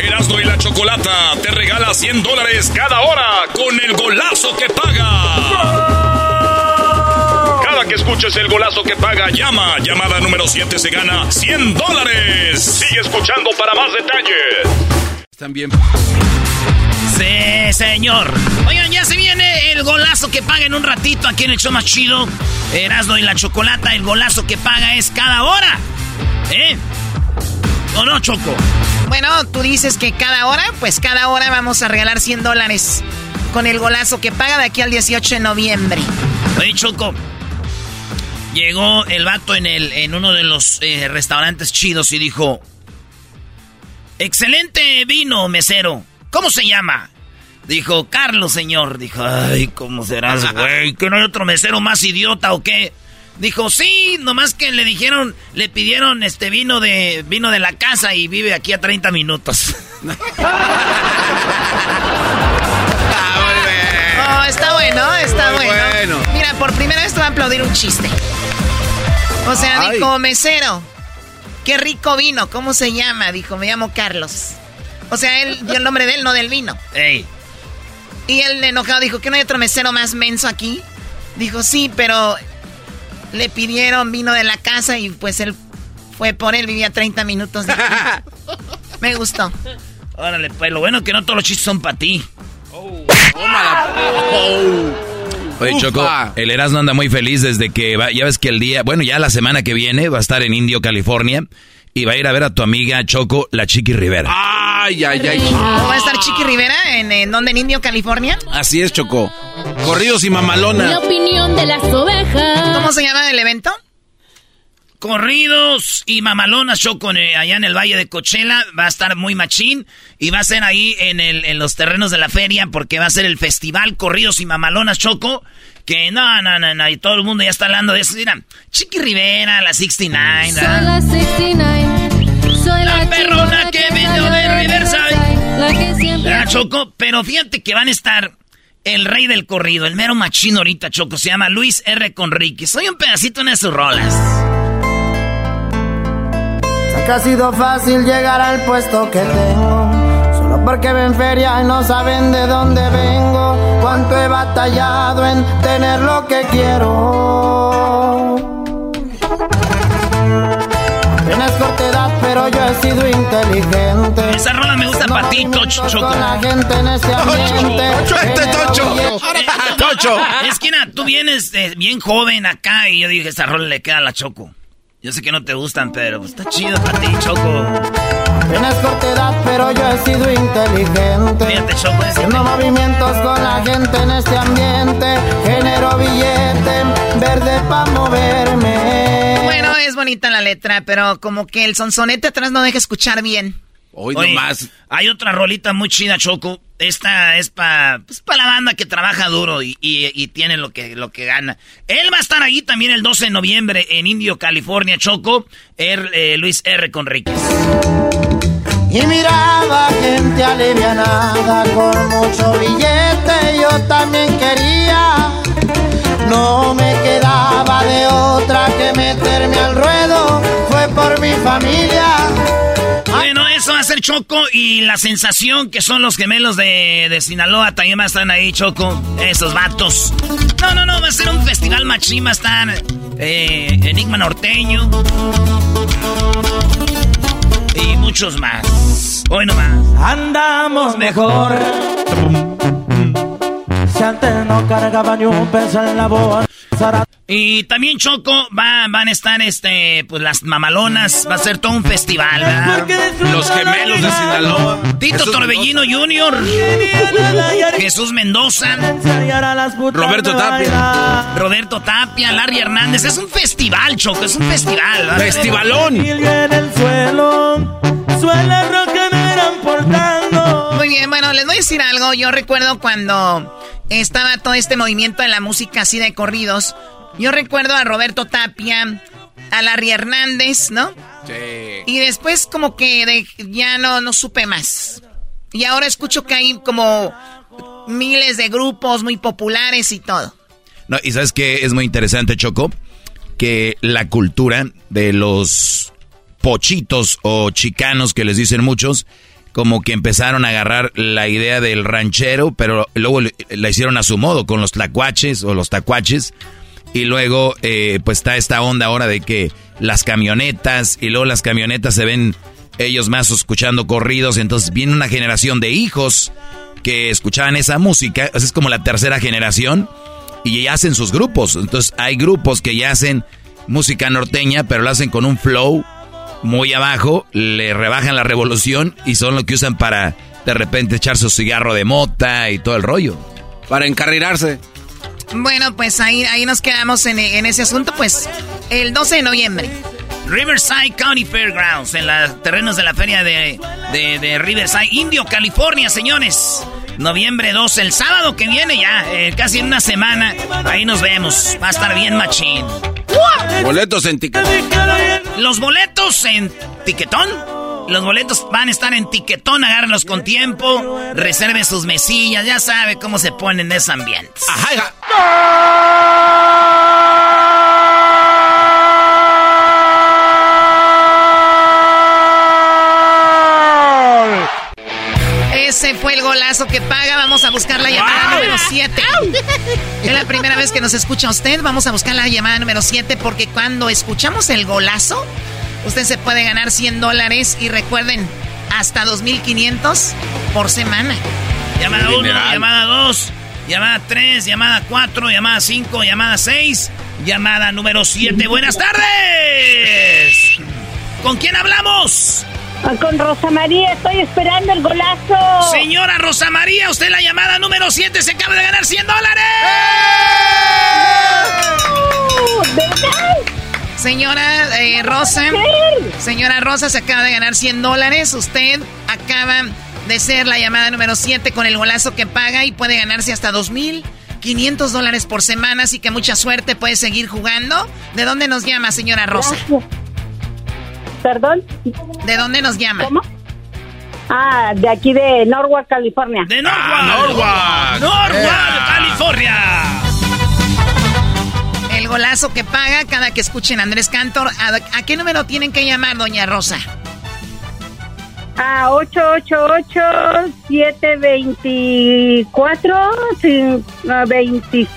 Erasmo y la Chocolata te regala 100 dólares cada hora con el golazo que paga. Cada que escuches el golazo que paga, llama. Llamada número 7 se gana 100 dólares. Sigue escuchando para más detalles.
Están bien.
Sí, señor. Oigan, ya se viene el golazo que paga en un ratito aquí en el show más chido. Erasmo y la Chocolata, el golazo que paga es cada hora. ¿Eh? ¿O no, Choco?
Bueno, tú dices que cada hora, pues cada hora vamos a regalar 100 dólares con el golazo que paga de aquí al 18 de noviembre.
Oye, Choco. Llegó el vato en, el, en uno de los eh, restaurantes chidos y dijo... Excelente vino, mesero. ¿Cómo se llama? Dijo, Carlos, señor. Dijo, ay, ¿cómo serás, güey? ¿Que no hay otro mesero más idiota o qué? Dijo, sí, nomás que le dijeron, le pidieron este vino de vino de la casa y vive aquí a 30 minutos.
Oh, está bueno, está
Muy
bueno.
bueno.
Mira, por primera vez te voy a aplaudir un chiste. O sea,
Ay.
dijo, mesero, qué rico vino, ¿cómo se llama? Dijo, me llamo Carlos. O sea, él dio el nombre de él, no del vino.
Ey.
Y el enojado dijo, ¿que no hay otro mesero más menso aquí? Dijo, sí, pero le pidieron vino de la casa y pues él fue por él, vivía 30 minutos de aquí. Me gustó.
Órale, pues lo bueno es que no todos los chistes son para ti. Oh,
Oye, Choco, el Erasmo anda muy feliz desde que va, ya ves que el día, bueno, ya la semana que viene va a estar en Indio, California, y va a ir a ver a tu amiga Choco, la Chiqui Rivera.
Ay, ay, ay.
¿Va a estar Chiqui Rivera en, en donde, en Indio, California?
Así es, Choco. Corridos y mamalona.
La opinión de las ovejas.
¿Cómo se llama el evento?
Corridos y mamalonas Choco eh, allá en el Valle de Cochela. Va a estar muy machín y va a ser ahí en, el, en los terrenos de la feria porque va a ser el festival Corridos y Mamalonas Choco. Que no, no, no, no, y todo el mundo ya está hablando de eso. Mira, Chiqui Rivera, la 69.
Soy la 69. Soy la,
La perrona que vino de Riverside.
La que siempre.
¿Verdad, Choco? Pero fíjate que van a estar el rey del corrido, el mero machín ahorita, Choco. Se llama Luis R. Conrique. Soy un pedacito en sus rolas.
Ha sido fácil llegar al puesto que tengo. Solo porque ven feria y no saben de dónde vengo. Cuánto he batallado en tener lo que quiero. Tienes corta edad, pero yo he sido inteligente.
Esa rola me gusta para ti, Tocho, Choco.
La gente en este ambiente.
Tocho, este
Genero
Tocho. Tocho.
Es que tú vienes eh, bien joven acá y yo dije, esa rola le queda a la Choco. Yo sé que no te gustan, pero está chido para ti, Choco.
Yo he sido inteligente.
Fíjate,
Haciendo movimientos con la gente en este ambiente. Genero billete verde para moverme.
Bueno, es bonita la letra, pero como que el sonsonete atrás no deja escuchar bien.
Hoy
Oye,
nomás.
Hay otra rolita muy chida, Choco. Esta es para pues, pa la banda que trabaja duro y, y- y tiene lo que, lo que gana. Él va a estar ahí también el 12 de noviembre en Indio, California, Choco. Er- eh, Luis R. Conríquez.
Y miraba gente alivianada con mucho billete, yo también quería. No me quedaba de otra que meterme al ruedo, fue por mi familia.
Bueno, eso va a ser Choco y la sensación que son los gemelos de, de Sinaloa también va a estar ahí, Choco. Esos vatos. No, no, no, va a ser un festival machín, va eh, Enigma Norteño. Y muchos más. Hoy nomás.
Andamos mejor. Si antes no cargaba ni un peso en la
Y también Choco va, van a estar este, pues las mamalonas, va a ser todo un festival, ¿verdad?
Los gemelos de Sinaloa.
Tito Torbellino Jr., Jesús Mendoza,
Roberto Tapia.
Roberto Tapia, Larry Hernández. Es un festival, Choco, es un festival. ¿verdad?
Festivalón.
en el suelo, suele rocanera portando.
Muy bien, bueno, les voy a decir algo. Yo recuerdo cuando estaba todo este movimiento de la música así de corridos. Yo recuerdo a Roberto Tapia, a Larry Hernández, ¿no?
Sí.
Y después como que de- ya no, no supe más. Y ahora escucho que hay como miles de grupos muy populares y todo.
No, y sabes que es muy interesante, Choco, que la cultura de los pochitos o chicanos que les dicen muchos, como que empezaron a agarrar la idea del ranchero, pero luego la hicieron a su modo, con los tlacuaches o los tacuaches. Y luego, eh, pues está esta onda ahora de que las camionetas, y luego las camionetas se ven ellos más escuchando corridos, entonces viene una generación de hijos que escuchaban esa música, es como la tercera generación, y ya hacen sus grupos. Entonces hay grupos que ya hacen música norteña, pero lo hacen con un flow muy abajo, le rebajan la revolución y son lo que usan para de repente echar su cigarro de mota y todo el rollo.
Para encarrirarse.
Bueno, pues ahí, ahí nos quedamos en, en ese asunto, pues el 12 de noviembre.
Riverside County Fairgrounds, en los terrenos de la feria de, de- de Riverside, Indio, California, señores. Noviembre 12, el sábado que viene ya, eh, casi en una semana. Ahí nos vemos. Va a estar bien machín.
Boletos en ticket.
Los boletos en Tiquetón. Los boletos van a estar en Tiquetón, agárrenlos con tiempo, reserven sus mesillas, ya sabe cómo se ponen en ese ambiente.
Ese fue el golazo que paga. Vamos a
buscar la llamada número 7. Es la primera vez que nos escucha usted. Vamos a buscar la llamada número 7 porque cuando escuchamos el golazo, usted se puede ganar 100 dólares y recuerden, hasta 2.500 por semana.
Llamada 1, llamada 2, llamada 3, llamada 4, llamada 5, llamada 6, llamada número 7. Buenas tardes. ¿Con quién hablamos?
Con Rosa María, estoy esperando el golazo.
Señora Rosa María, usted la llamada número 7 se acaba de ganar 100 dólares.
Señora eh, Rosa, señora Rosa se acaba de ganar 100 dólares. Usted acaba de ser la llamada número 7 con el golazo que paga y puede ganarse hasta 2.500 dólares por semana. Así que mucha suerte, puede seguir jugando. ¿De dónde nos llama, señora Rosa?
¿Perdón?
¿De dónde nos llama?
¿Cómo? Ah, de aquí de Norwalk, California.
De Norwalk. Ah, Norwalk. Norwalk, California.
El golazo que paga cada que escuchen Andrés Cantor. ¿A, a qué número tienen que llamar, doña Rosa?
A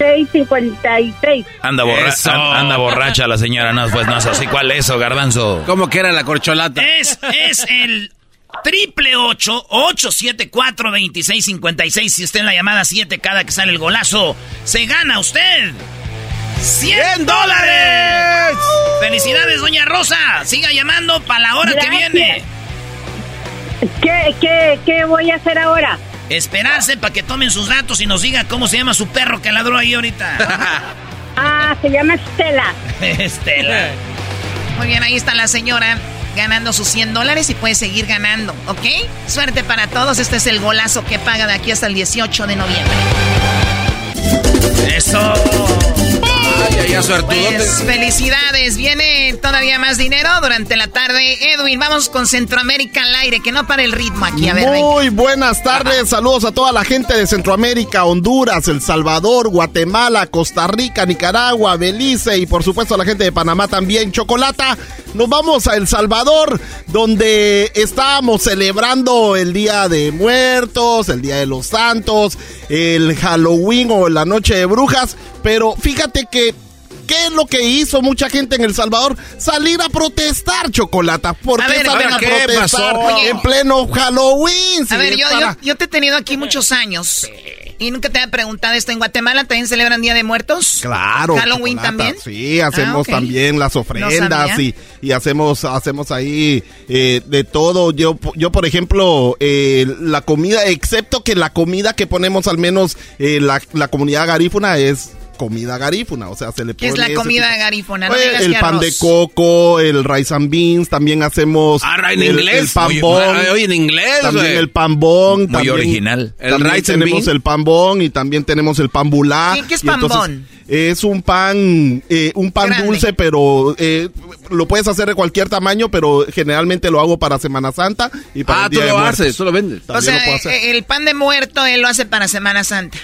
888-724-2656.
Anda, borra anda borracha la señora, no, pues no es así. ¿Cuál es eso, garbanzo?
¿Cómo que era la corcholata?
Es, es el triple ocho ocho siete cuatro veintiséis cincuenta y seis. Si usted en la llamada 7 cada que sale el golazo, se gana usted. ¡100 dólares! ¡Felicidades, doña Rosa! Siga llamando para la hora que viene.
¿Qué, qué, ¿Qué voy a hacer ahora?
Esperarse para que tomen sus datos y nos diga cómo se llama su perro que ladró ahí ahorita.
ah, se llama Estela.
Estela.
Muy bien, ahí está la señora ganando sus 100 dólares y puede seguir ganando, ¿ok? Suerte para todos. Este es el golazo que paga de aquí hasta el 18 de noviembre.
¡Eso!
Pues, felicidades. Viene todavía más dinero durante la tarde. Edwin, vamos con Centroamérica al aire, que no para el ritmo aquí. A ver,
Muy buenas tardes. Saludos a toda la gente de Centroamérica, Honduras, El Salvador, Guatemala, Costa Rica, Nicaragua, Belice y por supuesto a la gente de Panamá también. Chocolata. Nos vamos a El Salvador, donde estábamos celebrando el Día de Muertos, el Día de los Santos, el Halloween o la Noche de Brujas. Pero fíjate que ¿Qué es lo que hizo mucha gente en El Salvador? Salir a protestar, Chocolata. ¿Por qué salen a, protestar en pleno Halloween?
a ver, yo, yo, te he tenido aquí muchos años. Y nunca te había preguntado esto. ¿En Guatemala también celebran Día de Muertos?
Claro.
¿Halloween también?
Sí, hacemos ah, también las ofrendas y, y, hacemos hacemos ahí eh, de todo. Yo, yo por ejemplo, eh, la comida, excepto que la comida que ponemos al menos eh, la, la comunidad garífuna es comida garífuna, o sea, se le
pone... ¿Qué es la comida garífuna?
No el pan de coco, el rice and beans, también hacemos...
Ah, en inglés.
El pan Oye,
en inglés,
También el pan bon.
Muy original.
El rice tenemos el pan bon y también tenemos el pan bulá.
¿Qué, es pan bon?
Es un pan, eh, un pan dulce, pero eh, lo puedes hacer de cualquier tamaño, pero generalmente lo hago para Semana Santa y para
ah,
el Día
tú
lo
haces, tú lo vendes.
o sea, el pan de muerto él lo hace para Semana Santa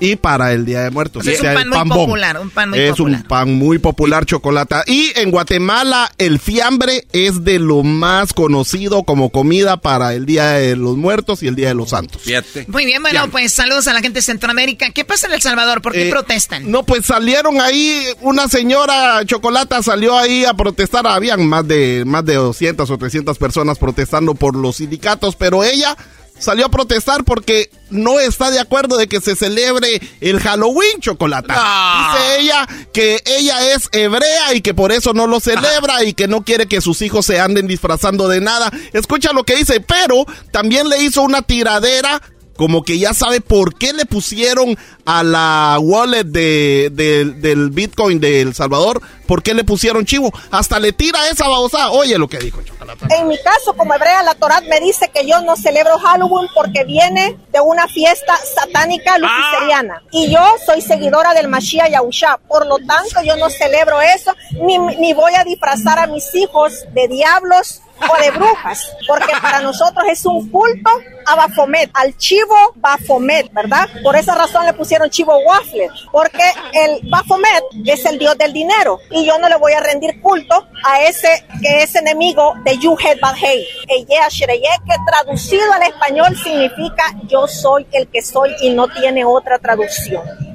y para el Día de Muertos.
es un pan, muy popular, un pan muy
es un pan muy popular, chocolate. Y en Guatemala el fiambre es de lo más conocido como comida para el Día de los Muertos y el Día de los Santos.
Muy bien, bueno, pues saludos a la gente de Centroamérica. ¿Qué pasa en El Salvador? ¿Por qué eh, protestan?
No, pues salieron ahí, una señora chocolata salió ahí a protestar. Habían más de, más de 200 o 300 personas protestando por los sindicatos, pero ella salió a protestar porque no está de acuerdo de que se celebre el Halloween, Chocolata. Dice ella que ella es hebrea y que por eso no lo celebra y que no quiere que sus hijos se anden disfrazando de nada. Escucha lo que dice, pero también le hizo una tiradera como que ya sabe por qué le pusieron a la wallet de, del Bitcoin de El Salvador, por qué le pusieron chivo. Hasta le tira esa babosa. Oye lo que dijo Chocolata.
En mi caso, como hebrea, la Torah me dice que yo no celebro Halloween porque viene de una fiesta satánica luciferiana. Y yo soy seguidora del Mashiach Yahusha. Por lo tanto, yo no celebro eso, ni, ni voy a disfrazar a mis hijos de diablos o de brujas, porque para nosotros es un culto a Bafomet, al chivo Bafomet, ¿verdad? Por esa razón le pusieron chivo waffle, porque el Bafomet es el dios del dinero y yo no le voy a rendir culto a ese que es enemigo de Yuhet Badhei. que traducido al español significa yo soy el que soy y no tiene otra traducción.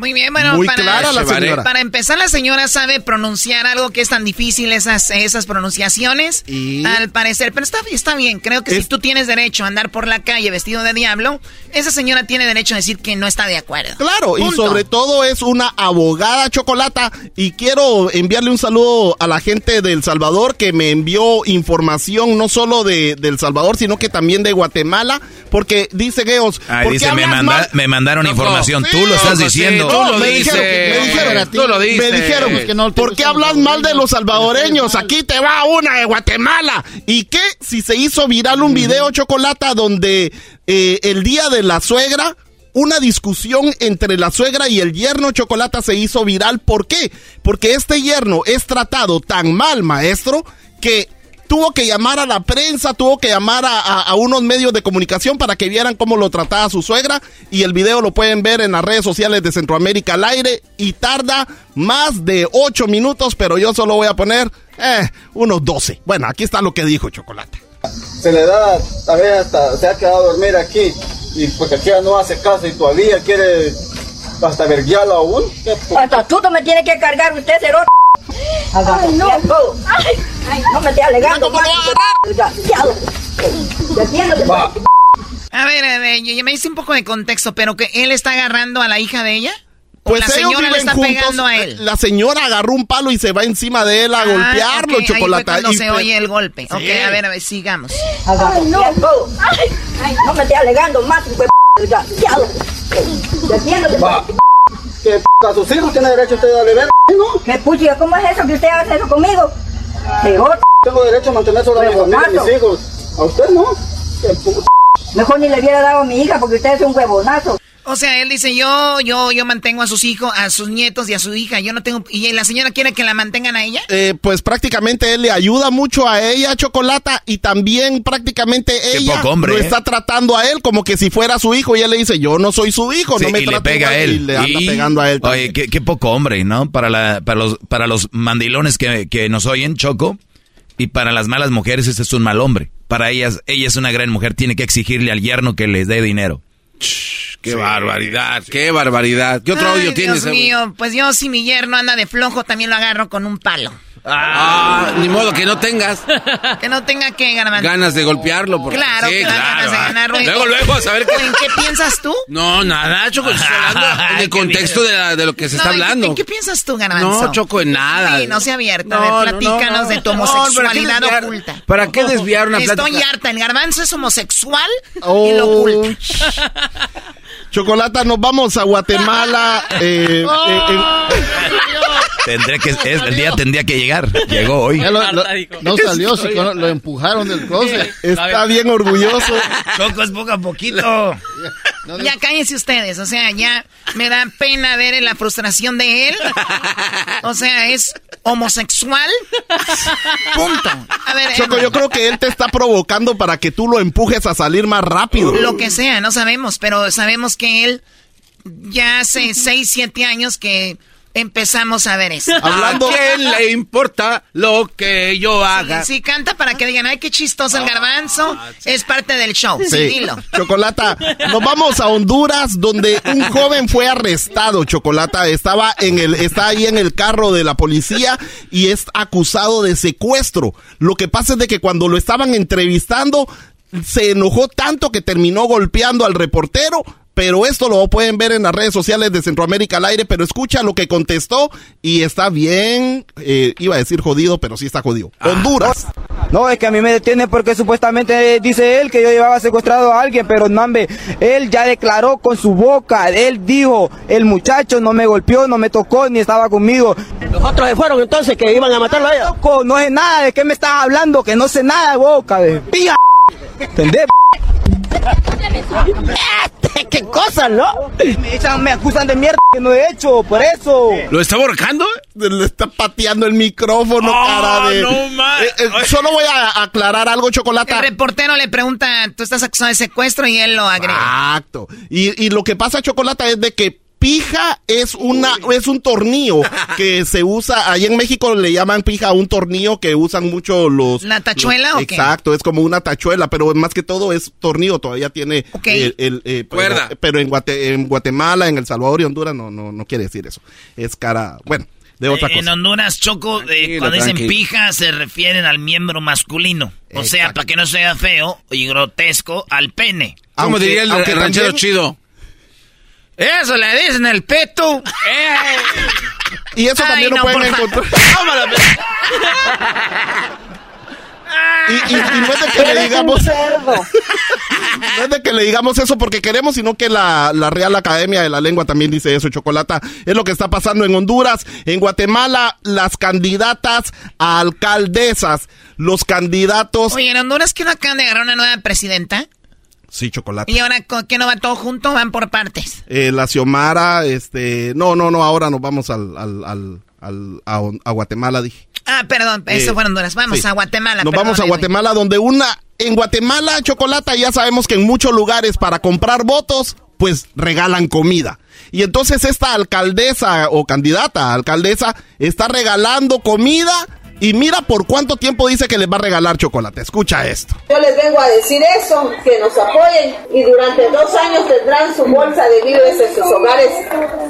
Muy bien, bueno, para, para empezar, la señora sabe pronunciar algo que es tan difícil, esas, esas pronunciaciones, al parecer. Pero está, está bien, creo que si tú tienes derecho a andar por la calle vestido de diablo, esa señora tiene derecho a decir que no está de acuerdo.
Claro, y sobre todo es una abogada chocolata. Y quiero enviarle un saludo a la gente de El Salvador que me envió información no solo de, El Salvador, sino que también de Guatemala. Porque dice Geos.
dice, me, me, mandaron información. tú lo estás diciendo.
No, me dijeron, me dijeron, tú lo dices. Me dijeron, ¿por qué hablas mal de los salvadoreños? Aquí te va una de Guatemala. ¿Y qué? Si se hizo viral un video, Chocolata, donde eh, el día de la suegra una discusión entre la suegra y el yerno Chocolata se hizo viral. ¿Por qué? Porque este yerno es tratado tan mal, maestro, que tuvo que llamar a la prensa, tuvo que llamar a, unos medios de comunicación para que vieran cómo lo trataba su suegra y el video lo pueden ver en las redes sociales de Centroamérica al aire y tarda más de 8 minutos, pero yo solo voy a poner eh, unos 12. Bueno, aquí está lo que dijo Chocolate.
Se le da, a ver, hasta se ha quedado a dormir aquí y porque aquí ya no hace caso y todavía quiere hasta verguiarlo aún.
Hasta tú me tiene que cargar usted, cerote. Ay, no. Ay, no me esté alegando.
A ver, a ver, yo, me hice un poco de contexto, pero que él está agarrando a la hija de ella.
Pues la señora le está pegando a él. La señora agarró un palo y se va encima de él a ah, golpearlo, okay. chocolate.
Ahí se oye el golpe. Ok, a ver, a ver, sigamos.
Ay, no. Ay, no me esté alegando más,
Que a sus hijos tiene derecho usted a ver, ¿no?
¿Qué pucha? ¿Cómo es eso que usted hace eso conmigo?
Tengo derecho a mantener sobre mi familia y mis hijos. A usted no.
Mejor ni le hubiera dado a mi hija porque usted es un huevonazo.
O sea, él dice, yo, yo, yo mantengo a sus hijos, a sus nietos y a su hija. Yo no tengo. ¿Y la señora quiere que la mantengan a ella?
Eh, pues prácticamente él le ayuda mucho a ella, Chocolata, y también prácticamente ella lo ¿eh? está tratando a él como que si fuera su hijo. Y él le dice, yo no soy su hijo, no me
y le pega a él. Y le anda pegando a él. Oye, qué, poco hombre, ¿no? Para, la, para, los, para los mandilones que, que nos oyen, Choco. Y para las malas mujeres, ese es un mal hombre. Para ellas, ella es una gran mujer, tiene que exigirle al yerno que les dé dinero
qué barbaridad, qué barbaridad. ¿Qué otro odio tienes?
Dios mío, pues yo si mi yerno anda de flojo también lo agarro con un palo.
Ah, ni modo que no tengas.
que no tenga que ganar.
Ganas de golpearlo.
Porque, claro, sí, claro. Ganar,
luego, luego, a saber
qué. ¿En qué piensas tú?
No, nada, Choco. Estoy hablando en el contexto de, de, lo que se está hablando.
¿en qué, piensas tú, Garbanzo?
No, Choco, en nada.
Sí, no se abierta. No, a ver, platícanos de tu homosexualidad oculta.
¿Para qué desviar una
plática? Estoy harta. El Garbanzo es homosexual y lo oh. oculta.
Chocolata, nos vamos a Guatemala. Eh,
eh, Tendré que, el día tendría que llegar. Llegó hoy.
no salió, lo empujaron del closet.
Está bien orgulloso.
Choco es poco a poquito. ya cállense ustedes, o sea, ya me da pena ver la frustración de él. O sea, es homosexual. Punto.
A ver, Choco, yo creo que él te está provocando para que tú lo empujes a salir más rápido.
Lo que sea, no sabemos, pero sabemos que él ya hace 6, 7 años que empezamos a ver eso.
Hablando... ¿A quién le importa lo que yo haga?
Sí, canta para que digan, ay, qué chistoso el garbanzo. Ah, es parte del show. Sí, dilo.
Chocolata, nos vamos a Honduras, donde un joven fue arrestado, Chocolata. Estaba en el, está ahí en el carro de la policía y es acusado de secuestro. Lo que pasa es de que cuando lo estaban entrevistando, se enojó tanto que terminó golpeando al reportero pero esto lo pueden ver en las redes sociales de Centroamérica al aire, pero escucha lo que contestó y está bien, eh, iba a decir jodido, pero sí está jodido. Ah. Honduras.
No, es que a mí me detiene porque supuestamente dice él que yo llevaba secuestrado a alguien, pero no, él ya declaró con su boca, él dijo, el muchacho no me golpeó, no me tocó, ni estaba conmigo.
¿Los otros se fueron entonces que iban a matarlo a ella?
no sé nada, ¿de qué me estás hablando? Que no sé nada de boca, de pía. ¿Entendés?
¿Qué cosa, no?
Me, echan, me acusan de mierda que no he hecho, por eso.
¿Lo está borracando?
le está pateando el micrófono,
Oh,
cara de.
no,
Eh, eh, solo voy a aclarar algo, Chocolata.
El reportero le pregunta, ¿tú estás acusado de secuestro? Y él lo agrega.
Exacto. Y, y lo que pasa, Chocolata, es de que pija es una es un tornillo que se usa ahí en México le llaman pija a un tornillo que usan mucho los
¿La tachuela
los-
o qué?
exacto es como una tachuela pero más que todo es tornillo todavía tiene el, el, eh, pero,
Cuerda.
pero en, Guate- en Guatemala en El Salvador y Honduras no no no quiere decir eso es cara bueno de otra
En
cosa
Honduras, Choco, eh, cuando dicen
tranquilo.
pija, se refieren al miembro masculino. O sea, para que no sea feo y grotesco, al pene.
¿Cómo diría el, el ranchero chido?
Eso le dicen el peto.
y eso también lo
no,
pueden
por
encontrar y, y- y no es de que le digamos no es de que le digamos eso porque queremos, sino que la, la Real Academia de la Lengua también dice eso, Chocolata. Es lo que está pasando en Honduras. En Guatemala, las candidatas a alcaldesas, los candidatos...
Oye, en Honduras, ¿qué no acaban de agarrar una nueva presidenta?
Sí, Chocolata.
Y ahora, ¿con ¿qué no va todo junto? Van por partes.
Eh, la Xiomara, este... No, no, no, ahora nos vamos al, al, al, al- a, a Guatemala, dije.
Ah, perdón, eso
Eh,
fue Honduras. Vamos
sí.
a Guatemala.
Nos
perdón,
vamos a. Guatemala, donde una... En Guatemala, Chocolata, ya sabemos que en muchos lugares para comprar votos, pues regalan comida. Y entonces esta alcaldesa o candidata a alcaldesa está regalando comida y mira por cuánto tiempo dice que les va a regalar chocolate. Escucha esto.
Yo les vengo a decir eso, que nos apoyen y durante dos años tendrán su bolsa de víveres en sus hogares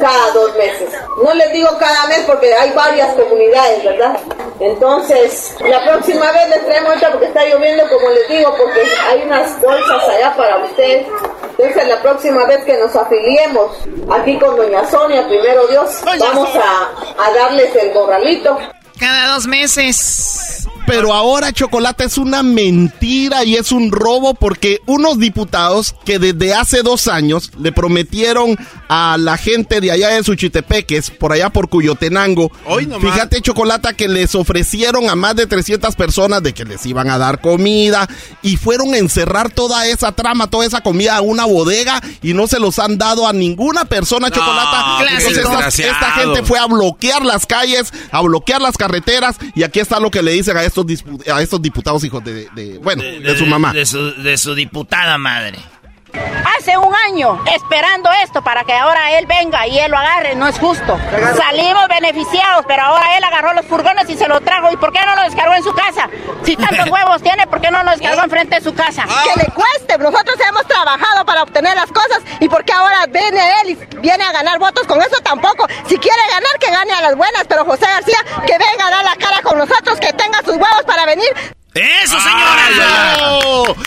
cada dos meses. No les digo cada mes porque hay varias comunidades, ¿verdad? Entonces, la próxima vez les traemos ahorita porque está lloviendo, como les digo, porque hay unas bolsas allá para ustedes. Entonces, la próxima vez que nos afiliemos aquí con Doña Sonia, primero Dios, vamos a, a darles el borralito.
Cada dos meses.
Pero ahora Chocolate es una mentira y es un robo porque unos diputados que desde hace dos años le prometieron a la gente de allá de Suchitepeques, por allá por Cuyotenango, fíjate Chocolata que les ofrecieron a más de 300 personas de que les iban a dar comida y fueron a encerrar toda esa trama, toda esa comida a una bodega y no se los han dado a ninguna persona Chocolata.
qué
Entonces esta, esta gente fue a bloquear las calles, a bloquear las carreteras y aquí está lo que le dicen a estos dispu- a estos diputados hijos de, de- bueno, de, su mamá.
De su, de su diputada madre.
Hace un año esperando esto para que ahora él venga y él lo agarre, no es justo. Salimos beneficiados, pero ahora él agarró los furgones y se lo trajo. ¿Y por qué no lo descargó en su casa? Si tantos huevos tiene, ¿por qué no lo descargó enfrente de su casa?
Que le cueste, nosotros hemos trabajado para obtener las cosas y porque ahora viene él y viene a ganar votos con eso tampoco. Si quiere ganar, que gane a las buenas, pero José García, que venga a dar la cara con nosotros, que tenga sus huevos para venir.
¡Eso, señora!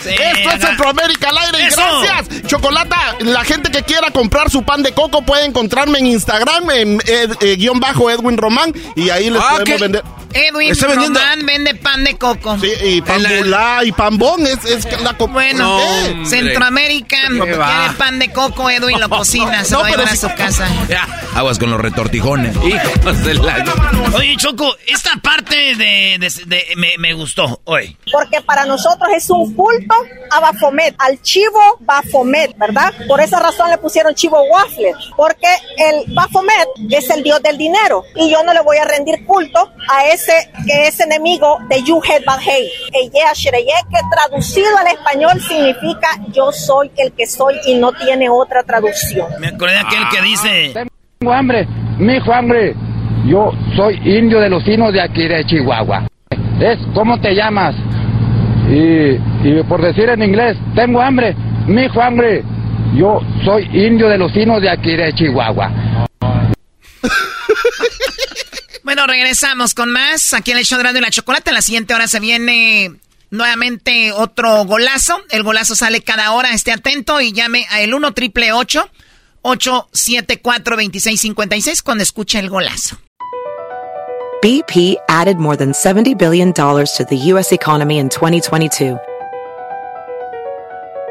Esto es Centroamérica al aire gracias. Chocolata, la gente que quiera comprar su pan de coco puede encontrarme en Instagram, en ed- eh, guion bajo Edwin Román, y ahí les
Ah,
podemos vender.
Edwin
Está vendiendo-
Román vende pan de coco.
Sí, y pan bulá y pan bon, es, es la co-
Bueno,
¿Qué?
hombre.
Centroamérica quiere pan de coco, Edwin lo cocina, se
No,
lo va a
si-
su casa.
Aguas con los retortijones.
Hijos de la...
Oye, Choco, esta parte de, de- de- me, me gustó hoy.
porque para nosotros es un culto a Bafomet, al chivo Bafomet, ¿verdad? Por esa razón le pusieron chivo waffle, porque el Bafomet es el dios del dinero y yo no le voy a rendir culto a ese que es enemigo de Yuhet Badhei. Que traducido al español significa yo soy el que soy y no tiene otra traducción.
Me acordé de aquel que dice...
Tengo hambre, mi hijo hambre. Yo soy indio de los finos de aquí de Chihuahua. Es, ¿cómo te llamas? Y, y por decir en inglés, tengo hambre, mi hijo hambre. Yo soy indio de los finos de aquí de Chihuahua.
Bueno, regresamos con más. Aquí en el show de la Chocolate. En la siguiente hora se viene nuevamente otro golazo. El golazo sale cada hora. Esté atento y llame a el 1 triple 874 2656 cuando escuche el golazo.
BP added more than $70 billion to the U.S. economy in 2022.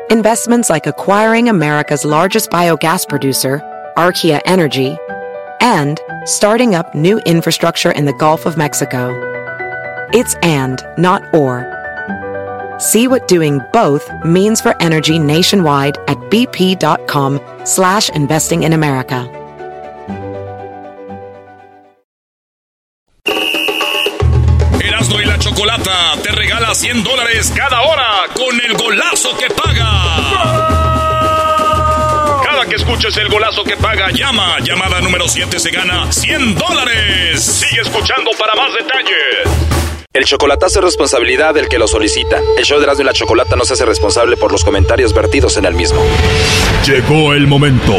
Investments like acquiring America's largest biogas producer, Archaea Energy, and starting up new infrastructure in the Gulf of Mexico. It's and, not or. See what doing both means for energy nationwide at bp.com slash investing in America.
Erasmo y la Chocolata te regala 100 dólares cada hora con el golazo que paga. Que escuches el golazo que paga, llama. Llamada número 7 se gana 100 dólares. Sigue escuchando para más detalles.
El chocolatazo es responsabilidad del que lo solicita. El show de Erasmo y la Chocolata no se hace responsable por los comentarios vertidos en el mismo.
Llegó el momento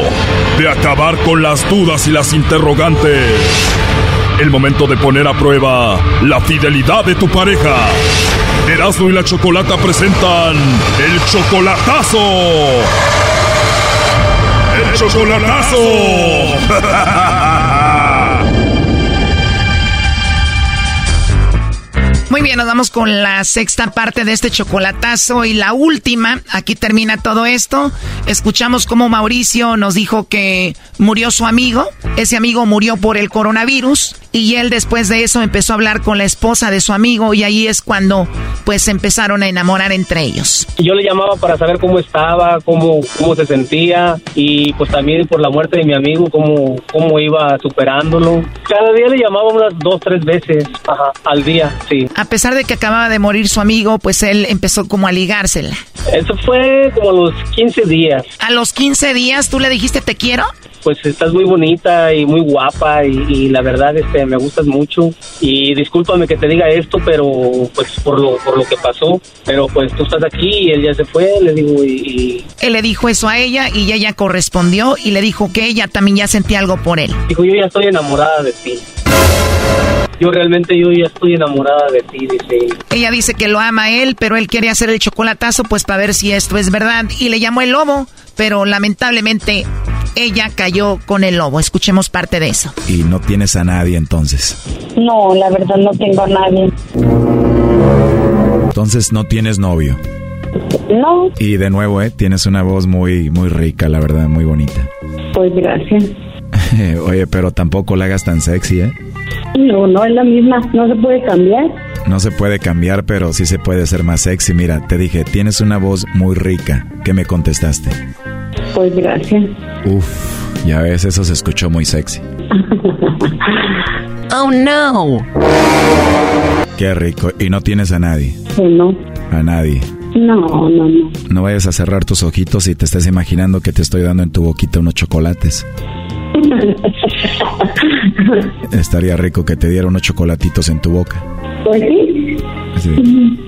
de acabar con las dudas y las interrogantes. El momento de poner a prueba la fidelidad de tu pareja. Erasmo y la Chocolata presentan el chocolatazo. Chocolatazo.
Muy bien, nos vamos con la sexta parte de este chocolatazo y la última. Aquí termina todo esto. Escuchamos cómo Mauricio nos dijo que murió su amigo. Ese amigo murió por el coronavirus y él después de eso empezó a hablar con la esposa de su amigo y ahí es cuando pues empezaron a enamorar entre ellos.
Yo le llamaba para saber cómo estaba, cómo, cómo se sentía y pues también por la muerte de mi amigo, cómo, cómo iba superándolo. Cada día le llamaba unas dos, tres veces al día, sí.
A pesar de que acababa de morir su amigo, pues él empezó como a ligársela.
Eso fue como a los 15 días.
¿A los 15 días tú le dijiste te quiero?
Pues estás muy bonita y muy guapa y, y la verdad este me gustas mucho y discúlpame que te diga esto, pero pues por lo por lo que pasó, pero pues tú estás aquí y él ya se fue, le digo y, y
Él le dijo eso a ella y ella correspondió y le dijo que ella también ya sentía algo por él.
dijo yo ya estoy enamorada de ti. Yo realmente yo ya estoy enamorada de ti, dice.
Ella dice que lo ama a él, pero él quiere hacer el chocolatazo pues para ver si esto es verdad y le llamó el lobo, pero lamentablemente ella cayó con el lobo. Escuchemos parte de eso.
Y no tienes a nadie entonces.
No, la verdad no tengo a nadie.
Entonces no tienes novio.
No,
Y de nuevo, ¿eh? Tienes una voz muy, muy rica, la verdad, muy bonita.
pues gracias.
Oye, pero tampoco la hagas tan sexy, ¿eh?
No, no es la misma, no se puede cambiar.
No se puede cambiar, pero sí se puede ser más sexy. Mira, te dije, tienes una voz muy rica. ¿Qué me contestaste?
Pues gracias.
Uf, ya ves, eso se escuchó muy sexy.
Oh no.
Qué rico. Y no tienes a nadie.
Pues no,
A nadie.
no, no, no.
No vayas a cerrar tus ojitos y te estés imaginando que te estoy dando en tu boquita unos chocolates. Estaría rico que te diera unos chocolatitos en tu boca.
Pues sí.
Sí.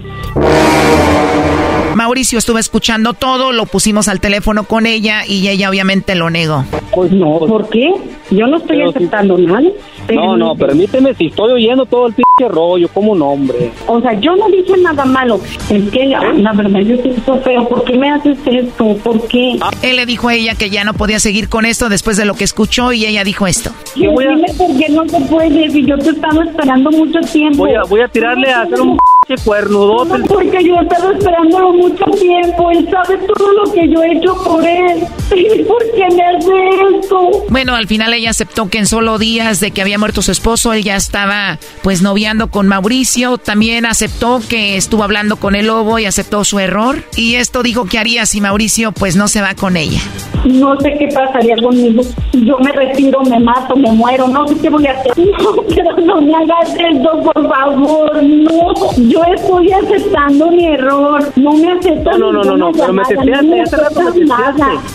Mauricio estuvo escuchando todo, lo pusimos al teléfono con ella y ella obviamente lo negó.
Pues no.
¿Por qué? Yo no estoy aceptando nada.
No, no, permíteme, si estoy oyendo todo el pinche rollo, como nombre.
O sea, yo no dije nada malo. Es que la, la verdad yo siento feo. ¿Por qué me haces esto? ¿Por qué?
Él le dijo a ella que ya no podía seguir con esto después de lo que escuchó y ella dijo esto.
Dime por qué no se puede si yo te estaba esperando mucho tiempo.
Voy a, voy a tirarle a hacer un pinche cuernudote.
No, porque yo he estado esperándolo mucho tiempo. Él sabe todo lo que yo he hecho por él. ¿Por qué me hace esto?
Bueno, al final ella aceptó que en solo días de que había muerto su esposo, él ya estaba pues noviando con Mauricio. También aceptó que estuvo hablando con el lobo y aceptó su error. Y esto dijo que haría si Mauricio pues no se va con ella.
No sé qué pasaría conmigo. Yo me retiro, me mato, me muero. No sé qué voy a hacer. No, pero no me hagas esto, por favor. No. Yo estoy aceptando mi error. No me aceptas.
No, no, no, no, no, pero me testeaste, hace rato me.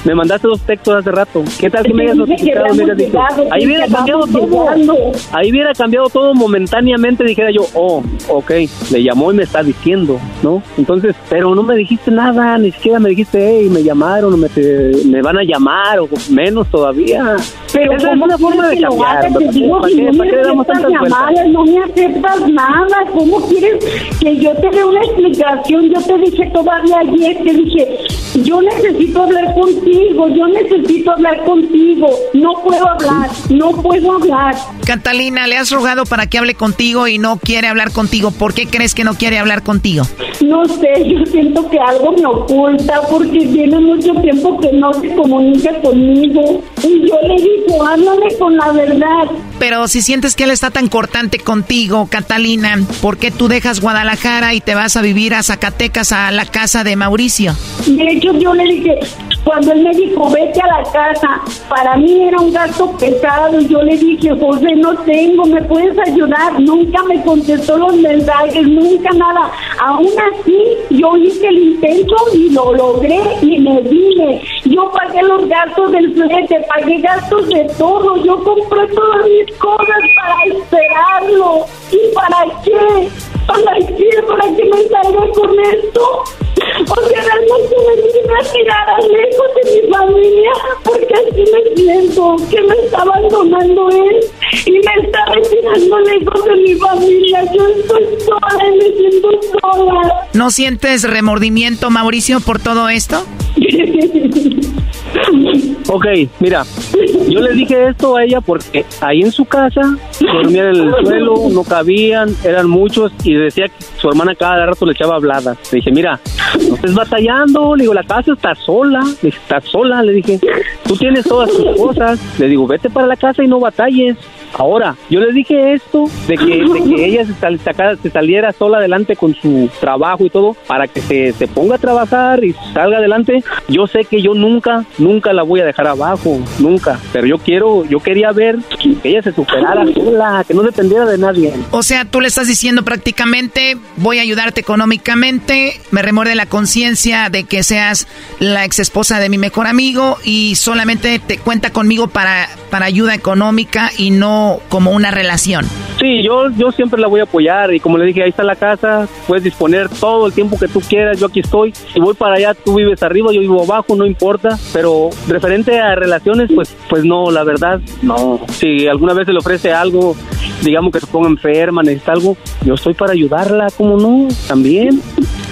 Me mandaste dos textos hace rato. ¿Qué tal que me hayas notificado? Me dicho, ahí hubiera cambiado todo. Ahí hubiera cambiado todo momentáneamente. Dijera yo, oh, ok, le llamó y me está diciendo, ¿no? Entonces, pero no me dijiste nada, ni siquiera me dijiste, hey, me llamaron, o me, te- me van a llamar, o menos todavía.
Pero
Esa es
¿cómo
una forma de cambiar.
Te
¿Para
digo,
qué-
si no
para qué le damos vueltas?
llamadas, no me aceptas nada. ¿Cómo quieres que yo te dé una explicación? Yo te dije todavía ayer, te dije, yo necesito hablar contigo, yo necesito hablar contigo. No puedo hablar, no puedo hablar.
Catalina, le has rogado para que hable contigo y no quiere hablar contigo. ¿Por qué crees que no quiere hablar contigo?
No sé, yo siento que algo me oculta porque tiene mucho tiempo que no se comunica conmigo. Y yo le digo, háblame con la verdad.
Pero si sientes que él está tan cortante contigo, Catalina, ¿por qué tú dejas Guadalajara y te vas a vivir a Zacatecas a la casa de Mauricio?
De hecho, yo le dije, Cuando él me dijo, vete a la casa, para mí era un gasto pesado. Yo le dije, José, no tengo, ¿me puedes ayudar? Nunca me contestó los mensajes, nunca nada. Aún así, yo hice el intento y lo logré y me vine. Yo pagué los gastos del flete, pagué gastos de todo. Yo compré todas mis cosas para esperarlo. ¿Y para qué? ¿Para qué? ¿Para qué me salga con esto? O sea, realmente me vine a tirar lejos de mi familia porque así me siento, que me está abandonando él y me está retirando lejos de mi familia. Yo estoy sola y me siento sola.
¿No sientes remordimiento, Mauricio, por todo esto?
Ok, mira, yo le dije esto a ella porque ahí en su casa dormían en el suelo, no cabían, eran muchos y decía que su hermana cada rato le echaba habladas. Le dije, mira, no batallando, le digo, la casa está sola, le dije, está sola, le dije, tú tienes todas tus cosas, le digo, vete para la casa y no batalles. Ahora, yo le dije esto de que, de que ella se, sal- sacara- se saliera sola adelante con su trabajo y todo para que se, se ponga a trabajar y salga adelante. Yo sé que yo nunca, nunca la voy a dejar abajo, nunca. Pero yo quiero, yo quería ver que ella se superara sola, que no dependiera de nadie.
O sea, tú le estás diciendo prácticamente, voy a ayudarte económicamente, me remuerde la conciencia de que seas la ex esposa de mi mejor amigo y solamente te cuenta conmigo para, para ayuda económica y no como una relación.
Sí, yo, yo siempre la voy a apoyar y como le dije, ahí está la casa, puedes disponer todo el tiempo que tú quieras, yo aquí estoy. Si voy para allá, tú vives arriba, yo vivo abajo, no importa. Pero referente a relaciones, pues, pues no, la verdad, no. Si alguna vez se le ofrece algo, digamos que se ponga enferma, necesita algo, yo estoy para ayudarla, ¿cómo no? También.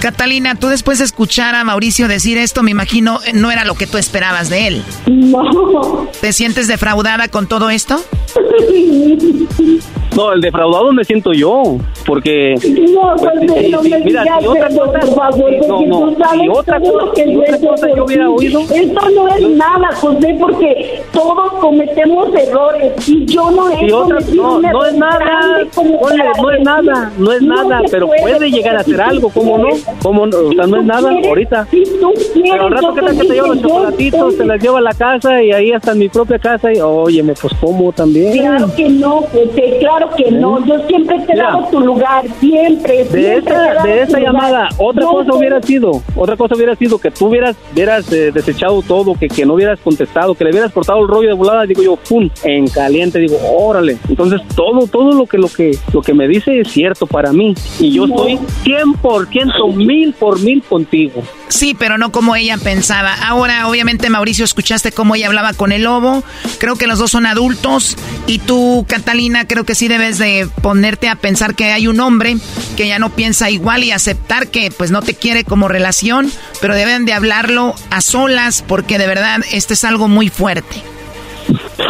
Catalina, tú después de escuchar a Mauricio decir esto, me imagino, eh, no era lo que tú esperabas de él.
No.
¿Te sientes defraudada con todo esto?
No, el defraudado me siento yo, porque...
No,
pues,
no me
mira,
digas
si otra cosa-
por favor,
si- no,
porque
no,
tú sabes
si otra
todo
cosa-
lo que
si
yo
otra
he hecho
cosa yo hubiera oído-
Esto no es nada, José, porque todos cometemos errores y yo no he
Y otra,
cometido
no,
un
no es nada, Oye, no es nada, no es
no
nada, pero puede llegar a ser algo, ¿cómo no? ¿Cómo? O sea, no es nada ahorita. Pero al rato que que te llevo los chocolatitos, te las llevo a la casa y ahí hasta en mi propia casa y, óyeme, pues como también.
Claro que no, José, claro que no. Yo siempre te he dado tu lugar, siempre.
De
te
esa, de esa
lugar.
llamada, otra
No,
cosa hubiera sido, otra cosa hubiera sido que tú hubieras, hubieras eh, desechado todo, que, que no hubieras contestado, que le hubieras cortado el rollo de volada, digo yo, pum, en caliente, digo, órale. Entonces todo, todo lo que, lo que, lo que me dice es cierto para mí. Y yo
No.
estoy 100%, mil por mil contigo.
Sí, pero no como ella pensaba. Ahora, obviamente, Mauricio, escuchaste cómo ella hablaba con el lobo. Creo que los dos son adultos. Y tú, Catalina, creo que sí debes de ponerte a pensar que hay un hombre que ya no piensa igual y aceptar que pues no te quiere como relación, pero deben de hablarlo a solas porque de verdad este es algo muy fuerte.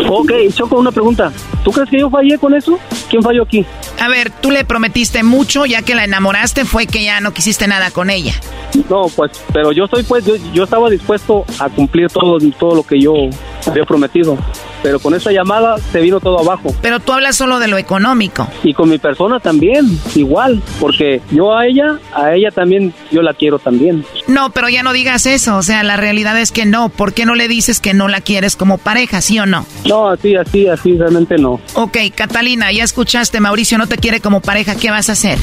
Ok, Choco, una pregunta. ¿Tú crees que yo fallé con eso? ¿Quién falló aquí?
A ver, tú le prometiste mucho, ya que la enamoraste fue que ya no quisiste nada con ella.
No, pues, pero yo estoy, pues, yo, yo estaba dispuesto a cumplir todo, todo lo que yo había prometido. Pero con esa llamada se vino todo abajo.
Pero tú hablas solo de lo económico.
Y con mi persona también, igual, porque yo a ella, a ella también, yo la quiero también.
No, pero ya no digas eso, o sea, la realidad es que no. ¿Por qué no le dices que no la quieres como pareja, sí o no?
No, así, así, así, realmente no.
Ok, Catalina, ya escuchaste, Mauricio no te quiere como pareja, ¿qué vas a hacer?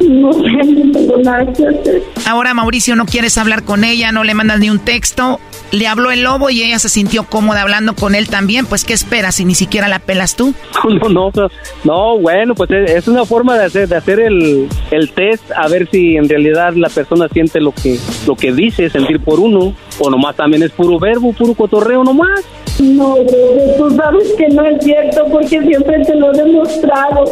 No sé, no tengo nada que hacer.
Ahora Mauricio no quieres hablar con ella, no le mandas ni un texto. Le habló el lobo y ella se sintió cómoda hablando con él también. Pues, ¿qué esperas si ni siquiera la pelas tú?
No, no, no, no, bueno, pues es una forma de hacer, de hacer el, el test a ver si en realidad la persona siente lo que, lo que dice, sentir por uno, o nomás también es puro verbo, puro cotorreo nomás.
No, bebé, tú sabes que no es cierto porque siempre te lo he demostrado.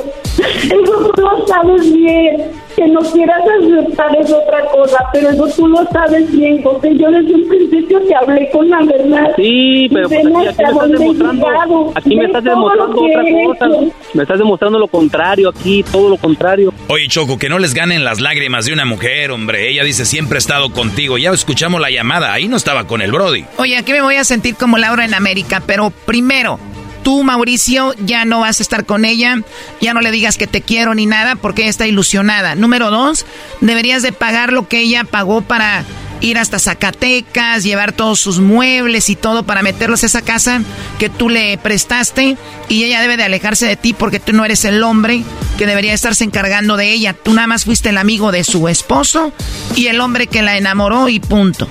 Eso tú lo sabes bien. Que no quieras aceptar es otra cosa, pero eso tú lo sabes bien, José. Yo desde un principio te hablé con la verdad.
Sí, pero pues aquí, me estás demostrando, aquí me estás demostrando otra cosa.
hecho.
Me estás demostrando lo contrario aquí, todo lo contrario.
Oye, Choco, que no les ganen las lágrimas de una mujer, hombre. Ella dice siempre he estado contigo. Ya escuchamos la llamada. Ahí no estaba con el Brody.
Oye, aquí me voy a sentir como Laura en América, pero primero, tú, Mauricio, ya no vas a estar con ella, ya no le digas que te quiero ni nada porque ella está ilusionada. Número dos, deberías de pagar lo que ella pagó para ir hasta Zacatecas, llevar todos sus muebles y todo para meterlos a esa casa que tú le prestaste y ella debe de alejarse de ti porque tú no eres el hombre que debería estarse encargando de ella. Tú nada más fuiste el amigo de su esposo y el hombre que la enamoró y punto.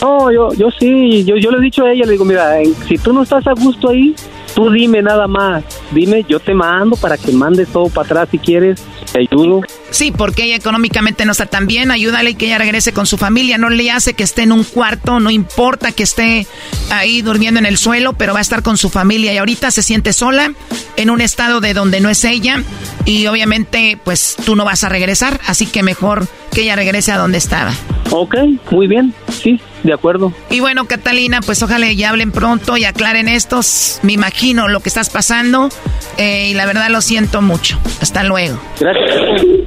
No, yo, yo sí, yo, yo le he dicho a ella, le digo, mira, si tú no estás a gusto ahí, tú dime nada más, dime, yo te mando para que mandes todo para atrás si quieres, te ayudo.
Sí, porque ella económicamente no está tan bien, ayúdale que ella regrese con su familia, no le hace que esté en un cuarto, no importa que esté ahí durmiendo en el suelo, pero va a estar con su familia. Y ahorita se siente sola, en un estado de donde no es ella. Y obviamente pues tú no vas a regresar, así que mejor que ella regrese a donde estaba.
Ok, muy bien, sí, de acuerdo.
Y bueno, Catalina, pues ojalá ya hablen pronto y aclaren estos. Me imagino lo que estás pasando eh, y la verdad lo siento mucho. Hasta luego.
Gracias.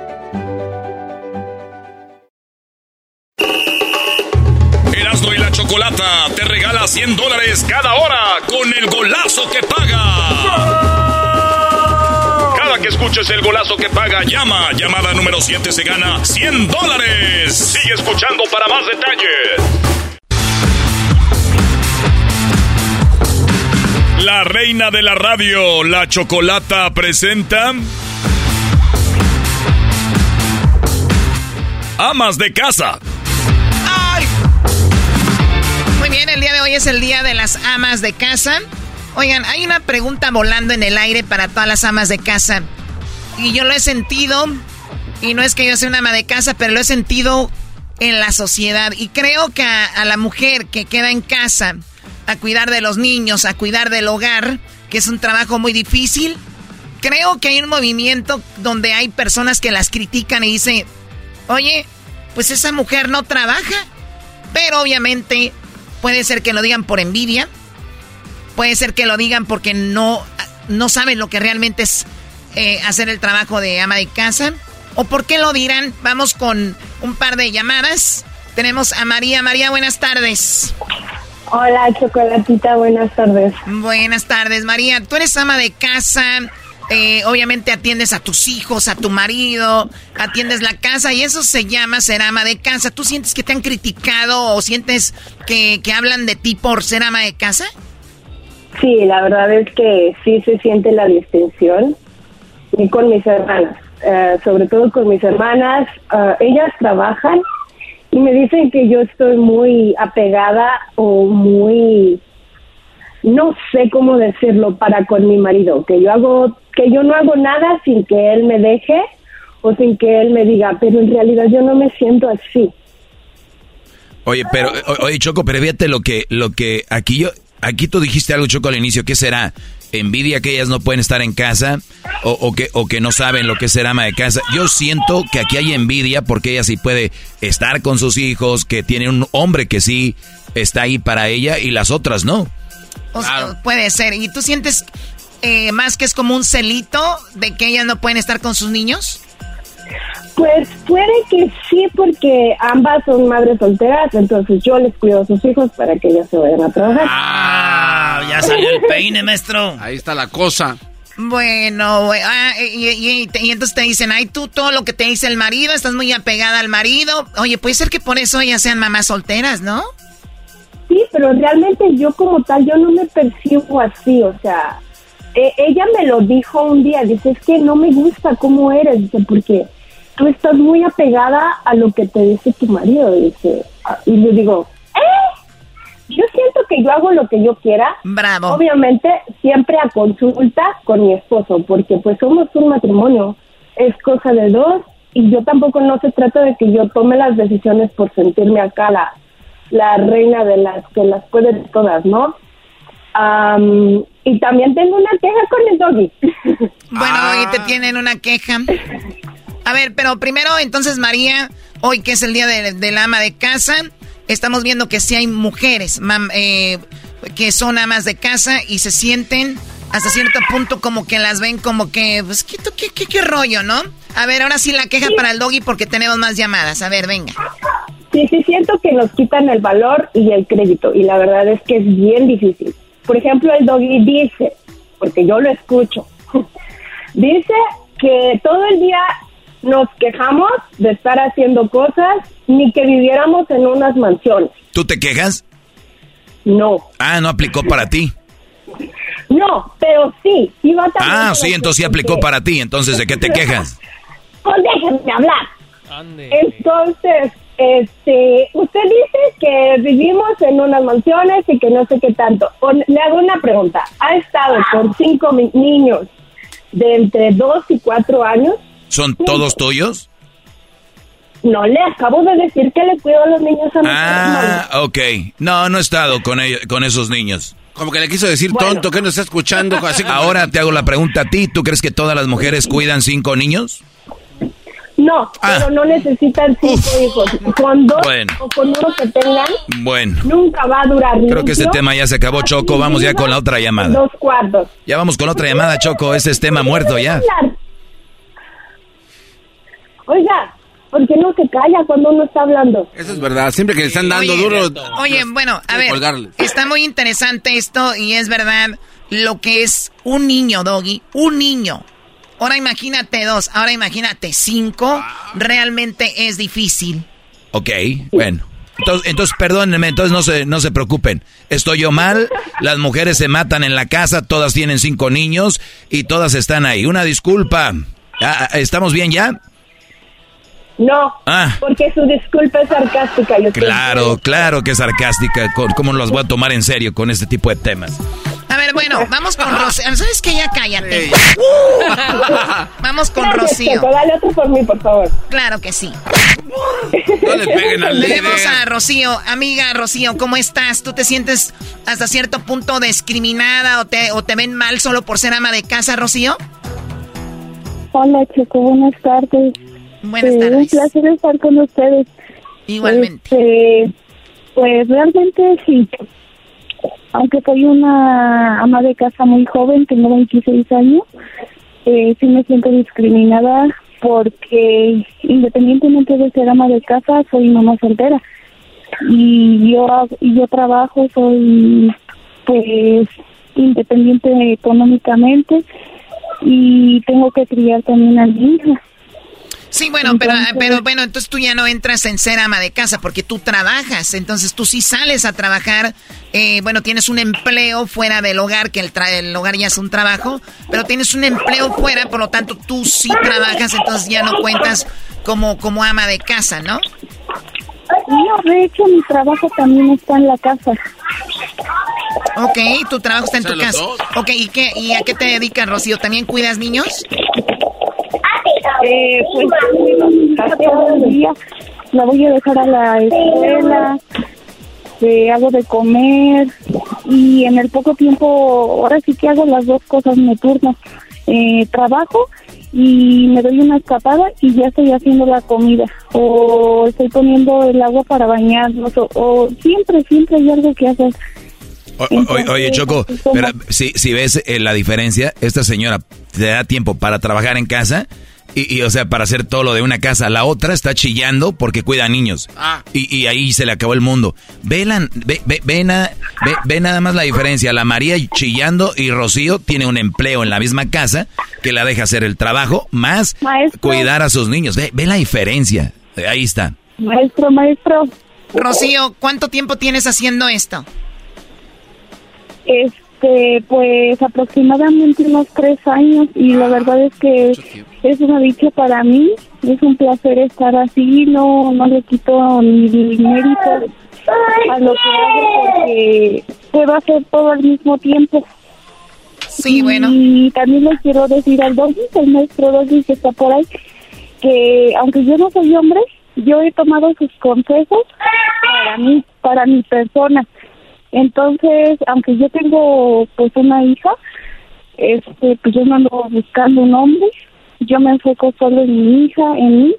100 dólares cada hora con el golazo que paga. Cada que escuches el golazo que paga, llama. Llamada número 7 se gana 100 dólares. Sigue escuchando para más detalles. La reina de la radio, la Chocolata, presenta... Amas de casa.
Hoy es el día de las amas de casa. Oigan, hay una pregunta volando en el aire para todas las amas de casa. Y yo lo he sentido, y no es que yo sea una ama de casa, pero lo he sentido en la sociedad. Y creo que a, a la mujer que queda en casa a cuidar de los niños, a cuidar del hogar, que es un trabajo muy difícil, creo que hay un movimiento donde hay personas que las critican y dicen, oye, pues esa mujer no trabaja. Pero obviamente puede ser que lo digan por envidia, puede ser que lo digan porque no, no saben lo que realmente es eh, hacer el trabajo de ama de casa. ¿O por qué lo dirán? Vamos con un par de llamadas. Tenemos a María. María, buenas tardes.
Hola, Chocolatita, buenas tardes.
Buenas tardes, María. Tú eres ama de casa. Eh, obviamente atiendes a tus hijos, a tu marido, atiendes la casa y eso se llama ser ama de casa. ¿Tú sientes que te han criticado o sientes que, que hablan de ti por ser ama de casa?
Sí, la verdad es que sí se siente la distinción. Y con mis hermanas, eh, sobre todo con mis hermanas, eh, ellas trabajan y me dicen que yo estoy muy apegada o muy, no sé cómo decirlo, para con mi marido, que yo hago, que yo no hago nada sin que él me deje o sin que él me diga, pero en realidad yo no me siento así.
Oye, pero, oye, Choco, pero fíjate lo que, lo que aquí yo, aquí tú dijiste algo, Choco, al inicio, ¿qué será? ¿Envidia que ellas no pueden estar en casa? O, o que, o que no saben lo que es ser ama de casa? Yo siento que aquí hay envidia porque ella sí puede estar con sus hijos, que tiene un hombre que sí está ahí para ella y las otras no.
O sea, puede ser. ¿Y tú sientes eh, más que es como un celito de que ellas no pueden estar con sus niños?
Pues puede que sí, porque ambas son madres solteras, entonces yo les cuido a sus hijos para que ellas se vayan a trabajar.
Ah, ya salió el peine, maestro.
Ahí está la cosa.
Bueno, ah, y, y- y- y entonces te dicen, ay, tú todo lo que te dice el marido, estás muy apegada al marido. Oye, puede ser que por eso ellas sean mamás solteras, ¿no?
Sí, pero realmente yo como tal, yo no me percibo así, o sea, e- ella me lo dijo un día, dice, es que no me gusta cómo eres, dice, porque tú estás muy apegada a lo que te dice tu marido, dice, Ah, y le digo, ¿eh? Yo siento que que yo hago lo que yo quiera.
Bravo.
Obviamente, siempre a consulta con mi esposo, porque pues somos un matrimonio. Es cosa de dos y yo tampoco no se trata de que yo tome las decisiones por sentirme acá la, la reina de las que las pueden todas, ¿no? Am, y también tengo una queja con el doggy.
Bueno, hoy te tienen una queja. A ver, pero primero, entonces, María, hoy que es el día de, del ama de casa, estamos viendo que sí hay mujeres mam- eh, que son amas de casa y se sienten hasta cierto punto como que las ven como que, pues, ¿qué, qué, qué, qué rollo, no? A ver, ahora sí la queja para el doggy porque tenemos más llamadas. A ver, venga.
Sí, sí siento que nos quitan el valor y el crédito y la verdad es que es bien difícil. Por ejemplo, el doggy dice, porque yo lo escucho, dice que todo el día nos quejamos de estar haciendo cosas ni que viviéramos en unas mansiones.
¿Tú te quejas?
No.
Ah, no aplicó para ti.
No, pero sí, sí va también
Ah, sí, entonces sí aplicó para ti. Entonces, ¿de qué te quejas?
Pues déjenme hablar. Entonces, este, usted dice que vivimos en unas mansiones y que no sé qué tanto. O- Le hago una pregunta. ¿Ha estado con cinco niños de entre dos y cuatro años?
¿Son todos tuyos?
No, le acabo de decir que le cuido a los niños a mi
Ah, ok. No, no he estado con ellos, con esos niños.
Como que le quiso decir tonto, que no está escuchando. Así
Ahora te hago la pregunta a ti. ¿Tú crees que todas las mujeres cuidan cinco niños?
No, pero no necesitan cinco hijos. Con dos
Bueno.
o con uno que tengan,
Bueno,
nunca va a durar
creo que este tema ya se acabó, Choco. Vamos ya con la otra llamada.
Dos cuartos.
Ya vamos con la otra llamada, Choco. Ese es tema muerto ya.
Oiga, ¿por qué no se calla cuando uno está hablando?
Eso es verdad. Siempre que le están dando
Oye,
duro.
Oye, bueno, a ver,
colgarles.
está muy interesante esto y es verdad lo que es un niño, Doggy, un niño. Ahora imagínate dos, ahora imagínate cinco, realmente es difícil.
Ok, bueno. Entonces, entonces perdónenme, entonces no se, no se preocupen. Estoy yo mal, las mujeres se matan en la casa, todas tienen cinco niños y todas están ahí. Una disculpa. Ah, ah, ¿Estamos bien ya?
No,
Ah.
porque su disculpa es sarcástica. Yo
Claro, claro que es sarcástica. ¿Cómo las voy a tomar en serio con este tipo de temas?
A ver, bueno, vamos con Rocío. ¿Sabes qué? Ya cállate. Vamos con Rocío.
Dale otro por mí, por favor.
Claro que sí.
No le peguen al
Tenemos a Rocío. Amiga Rocío, ¿cómo estás? ¿Tú te sientes hasta cierto punto discriminada o te, o te ven mal solo por ser ama de casa, Rocío?
Hola, Choco, buenas tardes.
Buenas
Eh,
tardes.
Un placer estar con ustedes.
Igualmente.
Este, pues realmente sí. Aunque soy una ama de casa muy joven, tengo 26 años, eh, sí me siento discriminada porque independientemente de ser ama de casa, soy mamá soltera. Y yo, yo trabajo, soy pues independiente económicamente y tengo que criar también a mi hija.
Sí, bueno, pero, pero bueno, entonces tú ya no entras en ser ama de casa porque tú trabajas, entonces tú sí sales a trabajar, eh, bueno, tienes un empleo fuera del hogar, que el, tra- el hogar ya es un trabajo, pero tienes un empleo fuera, por lo tanto tú sí trabajas, entonces ya no cuentas como, como ama de casa, ¿no?
No, de hecho mi trabajo también está en la casa.
Ok, tu trabajo está en tu casa.
dos.
Ok, ¿y, qué, ¿y a qué te dedicas, Rocío? ¿También cuidas niños?
Eh, pues todo el día la voy a dejar a la escuela, eh, hago de comer y en el poco tiempo, ahora sí que hago las dos cosas, me turno. Eh, trabajo y me doy una escapada y ya estoy haciendo la comida o estoy poniendo el agua para bañarnos o, o siempre, siempre hay algo que hacer.
O- oye, Choco, pero si, si ves eh, la diferencia, esta señora te da tiempo para trabajar en casa y, y, o sea, para hacer todo lo de una casa. La otra está chillando porque cuida a niños. Y, y ahí se le acabó el mundo. Ve, la- ve, ve- ve na- ve- ve nada más la diferencia. La María chillando y Rocío tiene un empleo en la misma casa que la deja hacer el trabajo más cuidar a sus niños. Ve, ve la diferencia. Eh, Ahí está.
Maestro, maestro.
Rocío, ¿cuánto tiempo tienes haciendo esto?
Este, pues aproximadamente unos tres años y la verdad es que es una dicha para mí, es un placer estar así, no, no le quito ni mérito a lo que hago porque puedo hacer todo al mismo tiempo.
Sí, bueno.
Y también le quiero decir al Doggy, el maestro Doggy que está por ahí, que aunque yo no soy hombre, yo he tomado sus consejos para mí, para mi persona. Entonces, aunque yo tengo pues una hija, este, pues yo no ando buscando un hombre, yo me enfoco solo en mi hija, en mí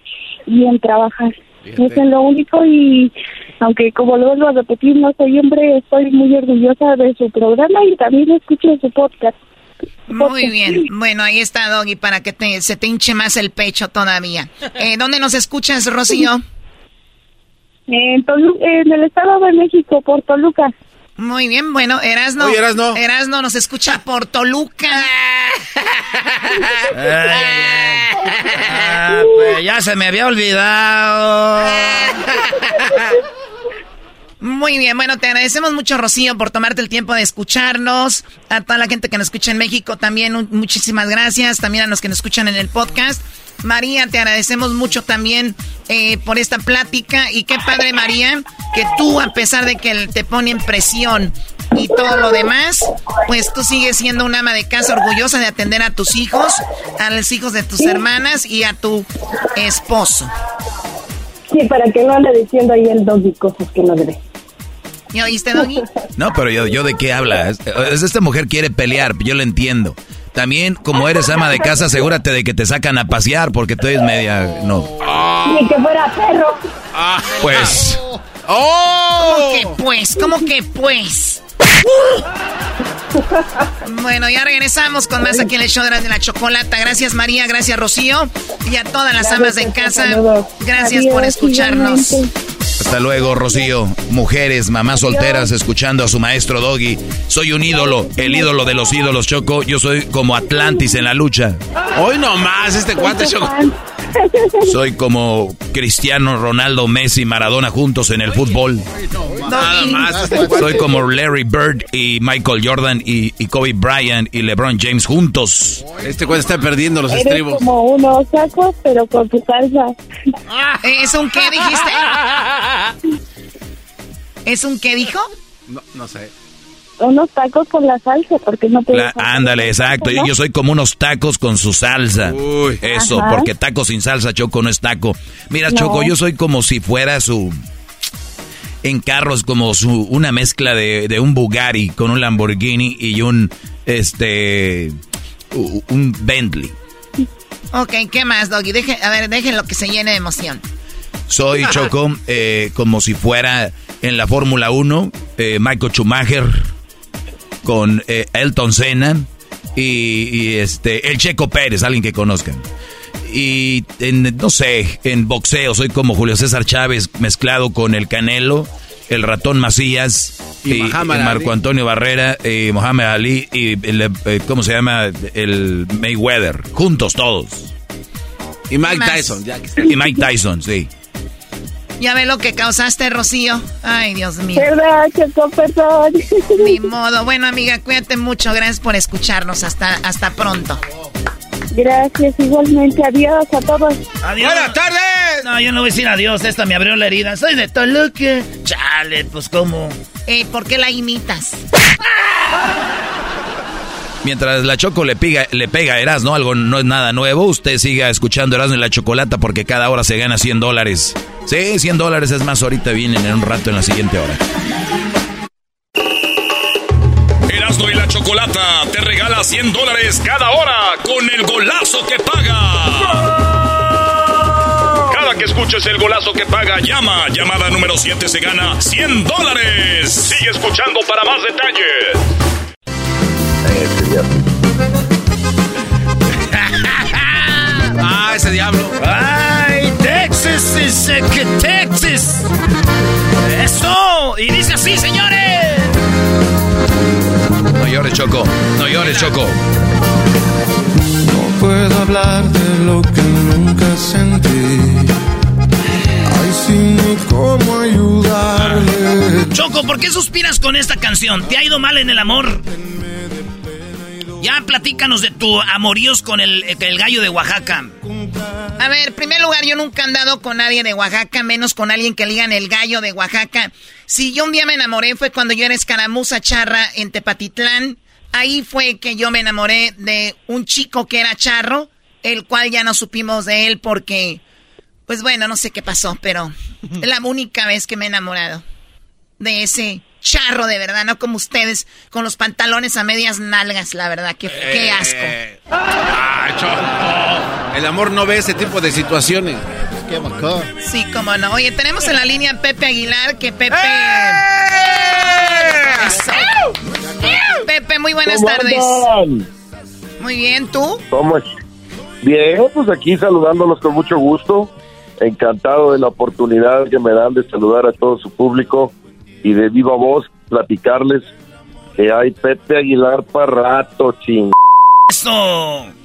y en trabajar. Eso es lo único y aunque como lo vuelvo a repetir, no soy hombre, estoy muy orgullosa de su programa y también escucho su podcast.
Muy bien. Bueno, ahí está, Doggy, para que te, se te hinche más el pecho todavía. Eh, ¿Dónde nos escuchas, Rocío?
En, Tolu- en el Estado de México, por Toluca.
Muy bien, bueno, Erasno.
Oye, Erasno.
Erasno nos escucha por Toluca.
Ah, pues ya se me había olvidado.
Muy bien, bueno, te agradecemos mucho, Rocío, por tomarte el tiempo de escucharnos. A toda la gente que nos escucha en México también, un- muchísimas gracias. También a los que nos escuchan en el podcast. María, te agradecemos mucho también eh, por esta plática. Y qué padre, María, que tú, a pesar de que te ponen presión y todo lo demás, pues tú sigues siendo una ama de casa orgullosa de atender a tus hijos, a los hijos de tus hermanas y a tu esposo.
Sí, para que no ande diciendo ahí el doggy cosas que no debe.
¿Ya oíste, Doggy?
No, pero yo, yo de qué habla. Es- es- Esta mujer quiere pelear, yo lo entiendo. También, como eres ama de casa, asegúrate de que te sacan a pasear porque tú eres media... No.
Ni que fuera perro.
Pues...
¿Cómo que pues? ¿Cómo que pues? Bueno, ya regresamos con más aquí en el show de la, de la chocolata. Gracias María, gracias Rocío y a todas las amas en casa. Gracias por escucharnos.
igualmente.
Hasta luego, Rocío. Mujeres, mamás solteras, escuchando a su maestro Doggy. Soy un ídolo, el ídolo de los ídolos, Choco. Yo soy como Atlantis en la lucha.
Hoy nomás este cuate Choco.
Soy como Cristiano Ronaldo, Messi, Maradona juntos en el fútbol.
Nada más este.
Soy como Larry Bird y Michael Jordan y, y Kobe Bryant y LeBron James juntos.
Este cuate está perdiendo los
Eres
estribos.
como unos sacos, pero con tu salsa.
¿Es un qué dijiste? ¿Es un qué dijo?
No, no sé.
Unos tacos con la salsa, porque no te
La- ándale, exacto. Yo, yo soy como unos tacos con su salsa. Eso,
Ajá.
porque taco sin salsa, Choco, no es taco. Mira,
No.
Choco, yo soy como si fuera su... En carros, como su una mezcla de, de un Bugatti con un Lamborghini y un... Este... Un Bentley.
Ok, ¿qué más, Doggy? Deje, a ver, déjenlo que se llene de emoción.
Soy Choco eh, como si fuera en la Fórmula 1 eh, Michael Schumacher con eh, Elton Senna y, y, este el Checo Pérez, alguien que conozcan. Y en, no sé, en boxeo soy como Julio César Chávez mezclado con el Canelo, el Ratón Macías
Y
y, Marco
Ali.
Antonio Barrera, y Mohamed Ali y el, eh, ¿cómo se llama? El Mayweather, juntos todos.
Y Mike
más?
Tyson, ya que está.
Y Mike Tyson, sí.
Ya ve lo que causaste, Rocío. Ay, Dios mío.
¿Verdad, Choco? Perdón.
Ni modo. Bueno, amiga, cuídate mucho. Gracias por escucharnos. Hasta, hasta pronto.
Gracias, igualmente. Adiós a todos.
Adiós.
Buenas tardes.
No, yo no voy a decir adiós. Esta me abrió la herida. Soy de Toluca. Chale, pues cómo.
Eh, ¿Por qué la imitas?
Mientras la Choco le pega, le pega a Erasmo, algo no es nada nuevo, usted siga escuchando Erasmo y la Chocolata porque cada hora se gana 100 dólares. Sí, 100 dólares es más, ahorita vienen en un rato en la siguiente hora.
Chocolata te regala 100 dólares cada hora con el golazo que paga. Cada que escuches el golazo que paga, llama. Llamada número 7 se gana 100 dólares. Sigue escuchando para más detalles.
Ah, ese diablo.
¡Ay, Texas eh, que Texas! ¡Eso! Y dice así, señores.
No llores, Choco. No llores, Choco.
No puedo hablar de lo que nunca sentí. Ay, sin ni cómo ayudarle.
Choco, ¿por qué suspiras con esta canción? ¿Te ha ido mal en el amor? Ya platícanos de tu amoríos con el, el gallo de Oaxaca.
A ver, primer lugar, yo nunca he andado con nadie de Oaxaca, menos con alguien que ligan el gallo de Oaxaca. Si yo un día me enamoré fue cuando yo era escaramuza charra en Tepatitlán. Ahí fue que yo me enamoré de un chico que era charro, el cual ya no supimos de él porque, pues bueno, no sé qué pasó, pero es la única vez que me he enamorado de ese charro de verdad, no como ustedes con los pantalones a medias nalgas, la verdad, qué, qué asco.
Eh, ah, El amor no ve ese tipo de situaciones. Qué bacán.
Sí, cómo no. Oye, tenemos en la línea a Pepe Aguilar, que Pepe... Pepe, muy buenas
¿Cómo
tardes.
andan?
Muy bien, ¿tú?
¿Cómo es? Bien, pues aquí saludándolos con mucho gusto. Encantado de la oportunidad que me dan de saludar a todo su público y de viva voz platicarles que hay Pepe Aguilar para rato, ching.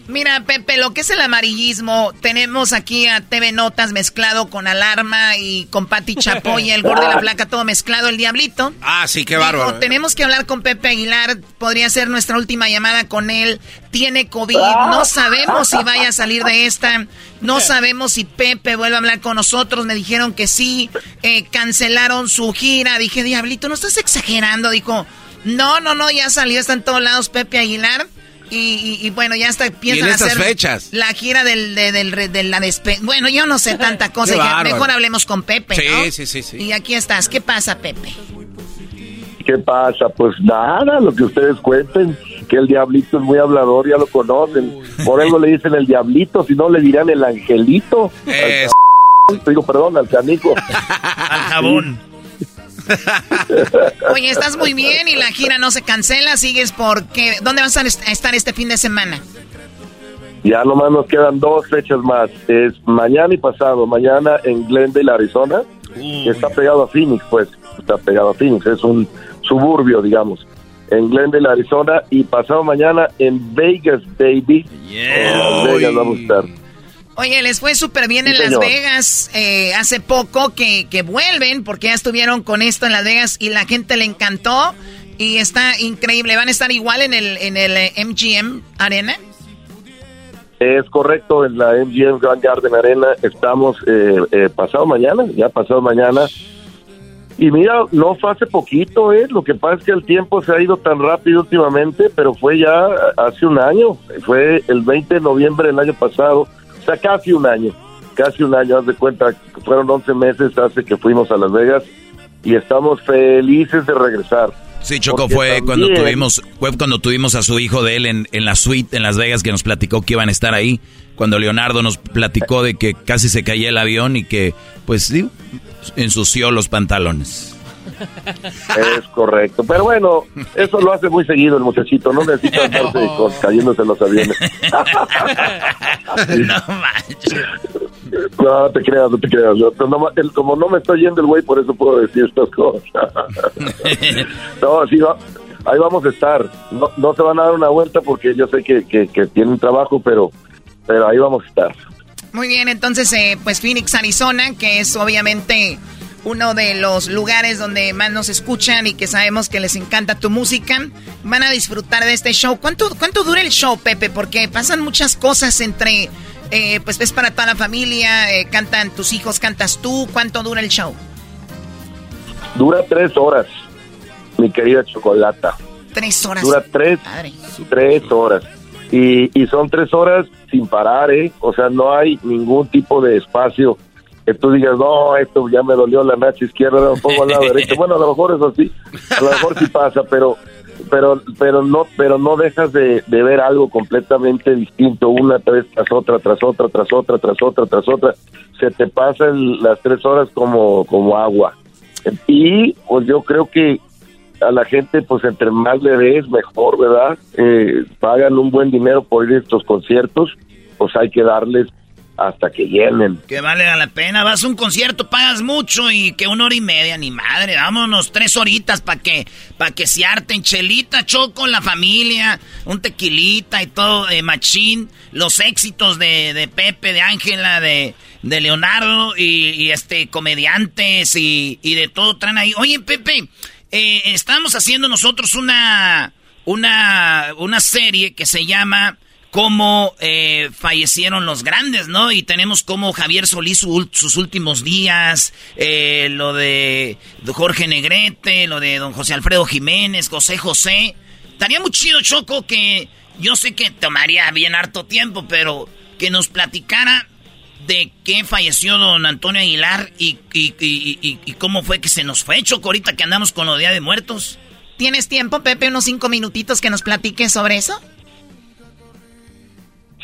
Mira, Pepe, lo que es el amarillismo, tenemos aquí a TV Notas mezclado con Alarma y con Pati Chapoy, el gordo de la placa, todo mezclado, el Diablito.
Ah, sí, qué bárbaro.
tenemos que hablar con Pepe Aguilar, podría ser nuestra última llamada con él. Tiene COVID, no sabemos si vaya a salir de esta, no sabemos si Pepe vuelve a hablar con nosotros. Me dijeron que sí, eh, cancelaron su gira. Dije, Diablito, no estás exagerando. Dijo, no, no, no, ya salió, está en todos lados Pepe Aguilar. Y, y- y bueno, ya está, piensan
en estas
hacer
fechas?
la gira del, de, del re- de la despe... Bueno, yo no sé tanta cosa. Mejor hablemos con Pepe, ¿no?
Sí, sí, sí, sí.
Y aquí estás. ¿Qué pasa, Pepe?
¿Qué pasa? Pues nada, lo que ustedes cuenten, que el diablito es muy hablador, ya lo conocen. Por algo le dicen el diablito, si no le dirán el angelito.
Es-
Al digo, perdón, al canico.
Al jabón.
Oye, estás muy bien y la gira no se cancela. Sigues porque... ¿Dónde vas a est- a estar este fin de semana?
Ya nomás nos quedan dos fechas más. Es mañana y pasado. Mañana en Glendale, Arizona. que Está pegado a Phoenix, pues. Está pegado a Phoenix. Es un suburbio, digamos. En Glendale, Arizona. Y pasado mañana en Vegas, baby. En Las Vegas vamos a estar.
Oye, les fue súper bien
Sí,
en Las. Vegas eh, hace poco que, que vuelven porque ya estuvieron con esto en Las Vegas y la gente le encantó y está increíble. ¿Van a estar igual en el, en el eh, MGM Arena?
Es correcto, en la MGM Grand Garden Arena estamos eh, eh, pasado mañana, ya pasado mañana. Y mira, no fue hace poquito, ¿eh? Lo que pasa es que el tiempo se ha ido tan rápido últimamente, pero fue ya hace un año. Fue el 20 de noviembre del año pasado, sea, casi un año. Casi un año, haz de cuenta, fueron 11 meses hace que fuimos a Las Vegas y estamos felices de regresar.
Sí, Choco, fue cuando tuvimos fue cuando tuvimos a su hijo de él en, en la suite en Las Vegas que nos platicó que iban a estar ahí. Cuando Leonardo nos platicó de que casi se caía el avión y que, pues sí, ensució los pantalones.
Es correcto. Pero bueno, eso lo hace muy seguido el muchachito. No necesita con- cayéndose en los aviones.
no manches.
No, te creas, no te creas. No el- como no me estoy yendo el güey, por eso puedo decir estas cosas. no, sí, va- ahí vamos a estar. No, no se van a dar una vuelta porque yo sé que, que, que tienen trabajo, pero, pero ahí vamos a estar.
Muy bien, entonces, eh, pues Phoenix, Arizona, que es obviamente uno de los lugares donde más nos escuchan y que sabemos que les encanta tu música, van a disfrutar de este show. ¿Cuánto, cuánto dura el show, Pepe? Porque pasan muchas cosas entre, eh, pues es para toda la familia, eh, cantan tus hijos, cantas tú. ¿Cuánto dura el show?
Dura tres horas, mi querida Chocolata.
Tres horas.
Dura tres,
Padre.
tres horas. Y, y son tres horas sin parar, ¿eh? O sea, no hay ningún tipo de espacio que tú digas, no, esto ya me dolió la nacha izquierda, lo pongo al lado derecho. Bueno, a lo mejor eso sí, a lo mejor sí pasa, pero pero pero no pero no dejas de, de ver algo completamente distinto una vez tras otra tras otra tras otra tras otra tras otra se te pasan las tres horas como como agua y pues yo creo que a la gente, pues entre más le des, mejor, ¿verdad? Eh, pagan un buen dinero por ir a estos conciertos, pues hay que darles hasta que llenen.
Que vale la pena, vas a un concierto, pagas mucho y que una hora y media, ni madre, vámonos tres horitas para que, para que se harten chelita, choco, la familia, un tequilita y todo, eh, machín, los éxitos de, de Pepe, de Ángela, de, de Leonardo y, y, este, comediantes y, y de todo traen ahí. Oye, Pepe, eh, estamos haciendo nosotros una, una, una serie que se llama
cómo eh, fallecieron los grandes, ¿no? Y tenemos como Javier Solís sus últimos días, eh, lo de Jorge Negrete, lo de don José Alfredo Jiménez, José José. Estaría muy chido, Choco, que yo sé que tomaría bien harto tiempo, pero que nos platicara de qué falleció don Antonio Aguilar y, cómo fue que se nos fue, Choco, ahorita que andamos con lo Día de Muertos.
¿Tienes tiempo, Pepe, unos cinco minutitos que nos platiques sobre eso?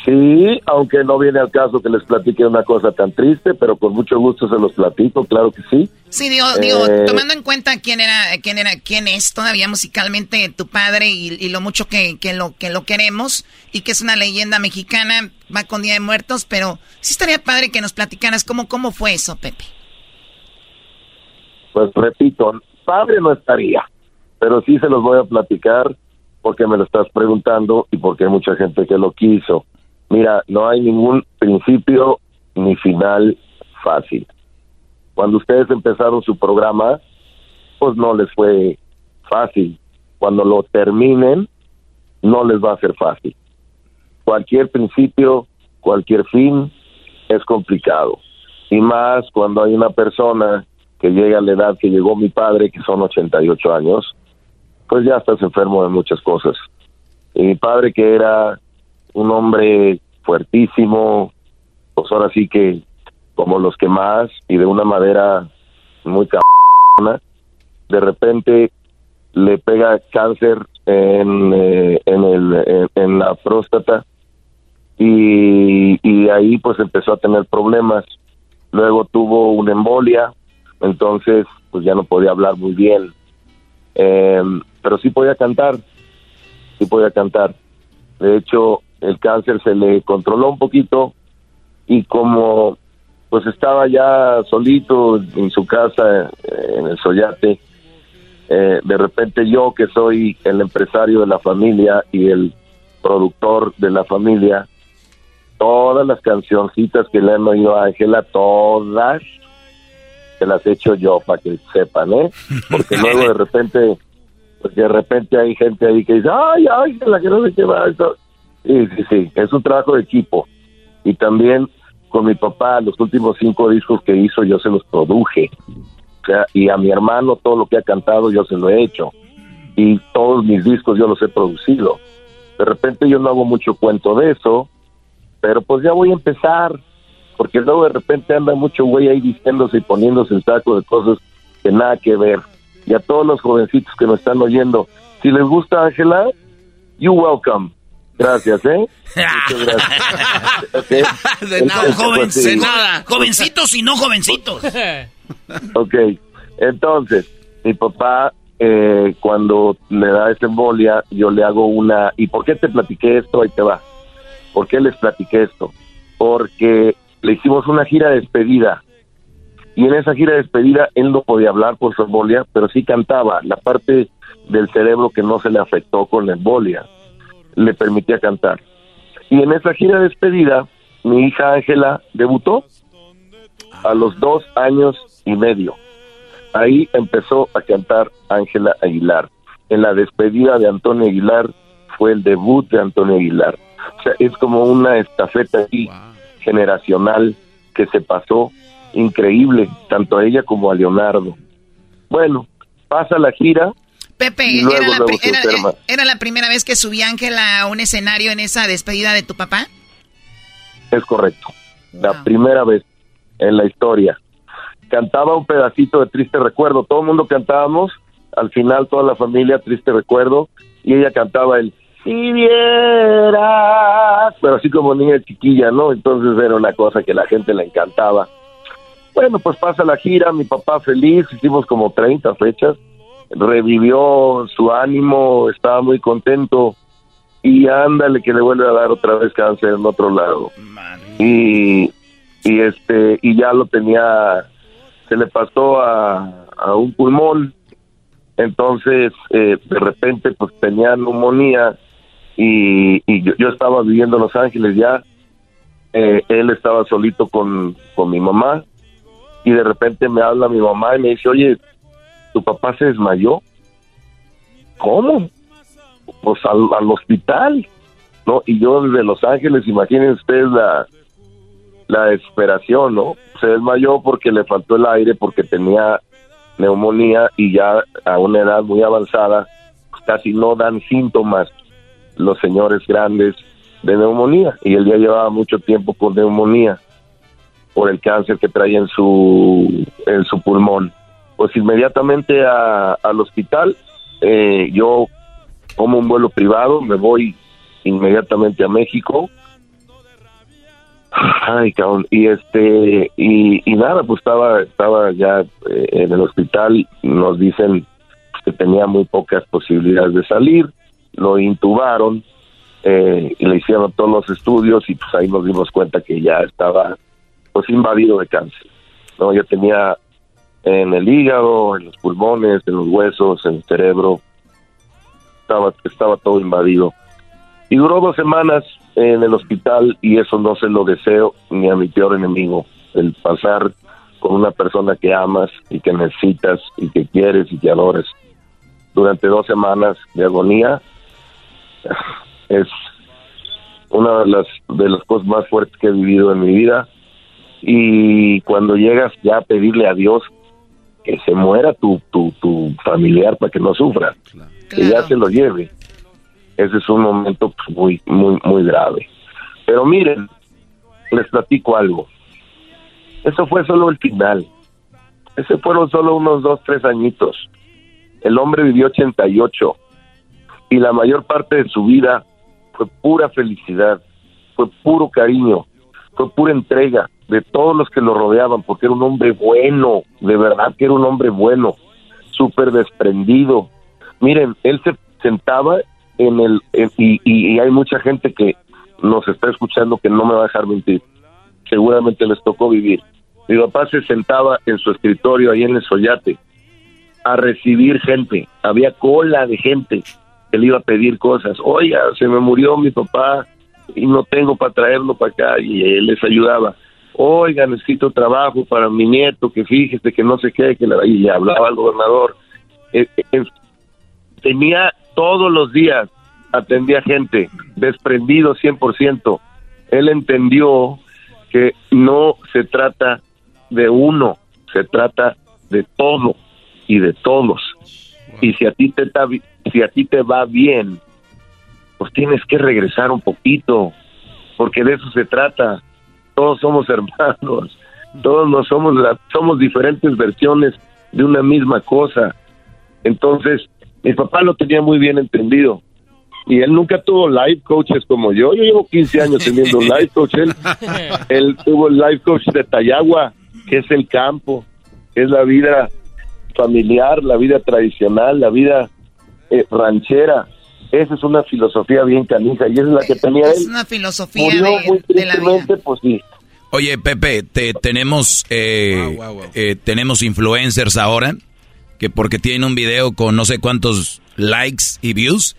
Sí, aunque no viene al caso que les platique una cosa tan triste, pero con mucho gusto se los platico, claro que sí.
Sí, digo, digo eh, tomando en cuenta quién era, quién era, quién es todavía musicalmente tu padre y, lo mucho que, que, lo que lo queremos y que es una leyenda mexicana, va con Día de Muertos, pero sí estaría padre que nos platicaras cómo, cómo fue eso, Pepe.
Pues repito, padre no estaría, pero sí se los voy a platicar porque me lo estás preguntando y porque hay mucha gente que lo quiso. Mira, no hay ningún principio ni final fácil. Cuando ustedes empezaron su programa, pues no les fue fácil. Cuando lo terminen, no les va a ser fácil. Cualquier principio, cualquier fin es complicado. Y más cuando hay una persona que llega a la edad que llegó mi padre, que son 88 años, pues ya estás enfermo de muchas cosas. Y mi padre que era un hombre fuertísimo, pues ahora sí que como los que más y de una manera muy cabrona, de repente le pega cáncer en, eh, en, el, en, la próstata y, y ahí pues empezó a tener problemas. Luego tuvo una embolia, entonces pues ya no podía hablar muy bien, em, pero sí podía cantar, sí podía cantar. De hecho, el cáncer se le controló un poquito y como pues estaba ya solito en su casa en el Soyate, eh, de repente yo que soy el empresario de la familia y el productor de la familia, todas las cancioncitas que le han oído a Ángela, todas se las he hecho yo para que sepan, ¿eh? Porque luego de repente, pues de repente hay gente ahí que dice, ay, Ángela, que no sé qué va. Sí, sí, sí, es un trabajo de equipo. Y también con mi papá, los últimos cinco discos que hizo, yo se los produje. Y a mi hermano todo lo que ha cantado yo se lo he hecho. Y todos mis discos yo los he producido. De repente yo no hago mucho cuento de eso, pero pues ya voy a empezar, porque luego de repente anda mucho güey ahí diciéndose y poniéndose el saco de cosas que nada que ver. Y a todos los jovencitos que me están oyendo, si les gusta Ángela, you welcome. Gracias, ¿eh?
gracias. De nada, joven, nada. Jovencitos y no jovencitos.
ok, entonces, mi papá, eh, cuando le da esa embolia, yo le hago una... ¿Y por qué te platiqué esto? Ahí te va. ¿Por qué les platiqué esto? Porque le hicimos una gira de despedida. Y en esa gira de despedida él no podía hablar por su embolia, pero sí cantaba. La parte del cerebro que no se le afectó con la embolia le permitía cantar. Y en esa gira de despedida, mi hija Ángela debutó a los dos años y medio. Ahí empezó a cantar Ángela Aguilar. En la despedida de Antonio Aguilar fue el debut de Antonio Aguilar. O sea, es como una estafeta generacional que se pasó increíble, tanto a ella como a Leonardo. Bueno, pasa la gira
Pepe, era la, primera vez que subí Ángel a un escenario en esa despedida de tu papá?
Es correcto. La primera vez en la historia. Cantaba un pedacito de Triste Recuerdo. Todo el mundo cantábamos. Al final, toda la familia, Triste Recuerdo. Y ella cantaba el Si vieras. Pero así como niña chiquilla, ¿no? Entonces era una cosa que la gente le encantaba. Bueno, pues pasa la gira. Mi papá feliz. Hicimos como 30 fechas revivió su ánimo, estaba muy contento y ándale que le vuelve a dar otra vez cáncer en otro lado. Y, y este y ya lo tenía se le pasó a, a un pulmón. Entonces eh, de repente pues tenía neumonía y, y yo, estaba viviendo en Los Ángeles ya. Eh, él estaba solito con, con mi mamá y de repente me habla mi mamá y me dice oye tu papá se desmayó. ¿Cómo? Pues al, hospital. ¿no? Y yo desde Los Ángeles, imaginen ustedes la, la desesperación, ¿no? Se desmayó porque le faltó el aire, porque tenía neumonía y ya a una edad muy avanzada casi no dan síntomas los señores grandes de neumonía y él ya llevaba mucho tiempo con neumonía por el cáncer que traía en su en su pulmón pues inmediatamente a, al hospital eh, yo como un vuelo privado me voy inmediatamente a México Ay, cabrón. Y este, y, nada, pues estaba, estaba ya eh, en el hospital. Nos dicen que tenía muy pocas posibilidades de salir. Lo intubaron eh, y le hicieron todos los estudios y pues ahí nos dimos cuenta que ya estaba, pues invadido de cáncer. No, ya tenía en el hígado, en los pulmones, en los huesos, en el cerebro. Estaba, estaba todo invadido. Y duró dos semanas en el hospital y eso no se lo deseo ni a mi peor enemigo, el pasar con una persona que amas y que necesitas y que quieres y que adoras durante dos semanas de agonía es una de las de las cosas más fuertes que he vivido en mi vida y cuando llegas ya a pedirle a Dios que se muera tu, tu, tu familiar para que no sufra, que ya se lo lleve ese es un momento pues, muy, muy, muy grave. Pero miren, les platico algo. Eso fue solo el final. Ese fueron solo unos dos, tres añitos. El hombre vivió 88 y la mayor parte de su vida fue pura felicidad, fue puro cariño, fue pura entrega de todos los que lo rodeaban, porque era un hombre bueno, de verdad que era un hombre bueno, súper desprendido. Miren, él se sentaba en el y, y, hay mucha gente que nos está escuchando que no me va a dejar mentir. Seguramente les tocó vivir. Mi papá se sentaba en su escritorio ahí en el Soyate a recibir gente. Había cola de gente que le iba a pedir cosas. Oiga, se me murió mi papá y no tengo para traerlo para acá y él les ayudaba. Oiga, necesito trabajo para mi nieto, que fíjese que no sé qué, que le, y le hablaba al gobernador. Eh, eh, tenía todos los días atendía gente, desprendido 100%. Él entendió que no se trata de uno, se trata de todo y de todos. Y si a ti te si a ti te va bien, pues tienes que regresar un poquito, porque de eso se trata. Todos somos hermanos, todos no somos somos diferentes versiones de una misma cosa. Entonces, mi papá lo tenía muy bien entendido. Y él nunca tuvo life coaches como yo. Yo llevo 15 años teniendo life coach. Él, tuvo el life coach de Tayagua, que es el campo, que es la vida familiar, la vida tradicional, la vida eh, ranchera. Esa es una filosofía bien canija y esa es la que tenía él.
Es una filosofía de, la vida.
Pues sí.
Oye, Pepe, te, tenemos, eh, eh, tenemos influencers ahora que porque tienen un video con no sé cuántos likes y views,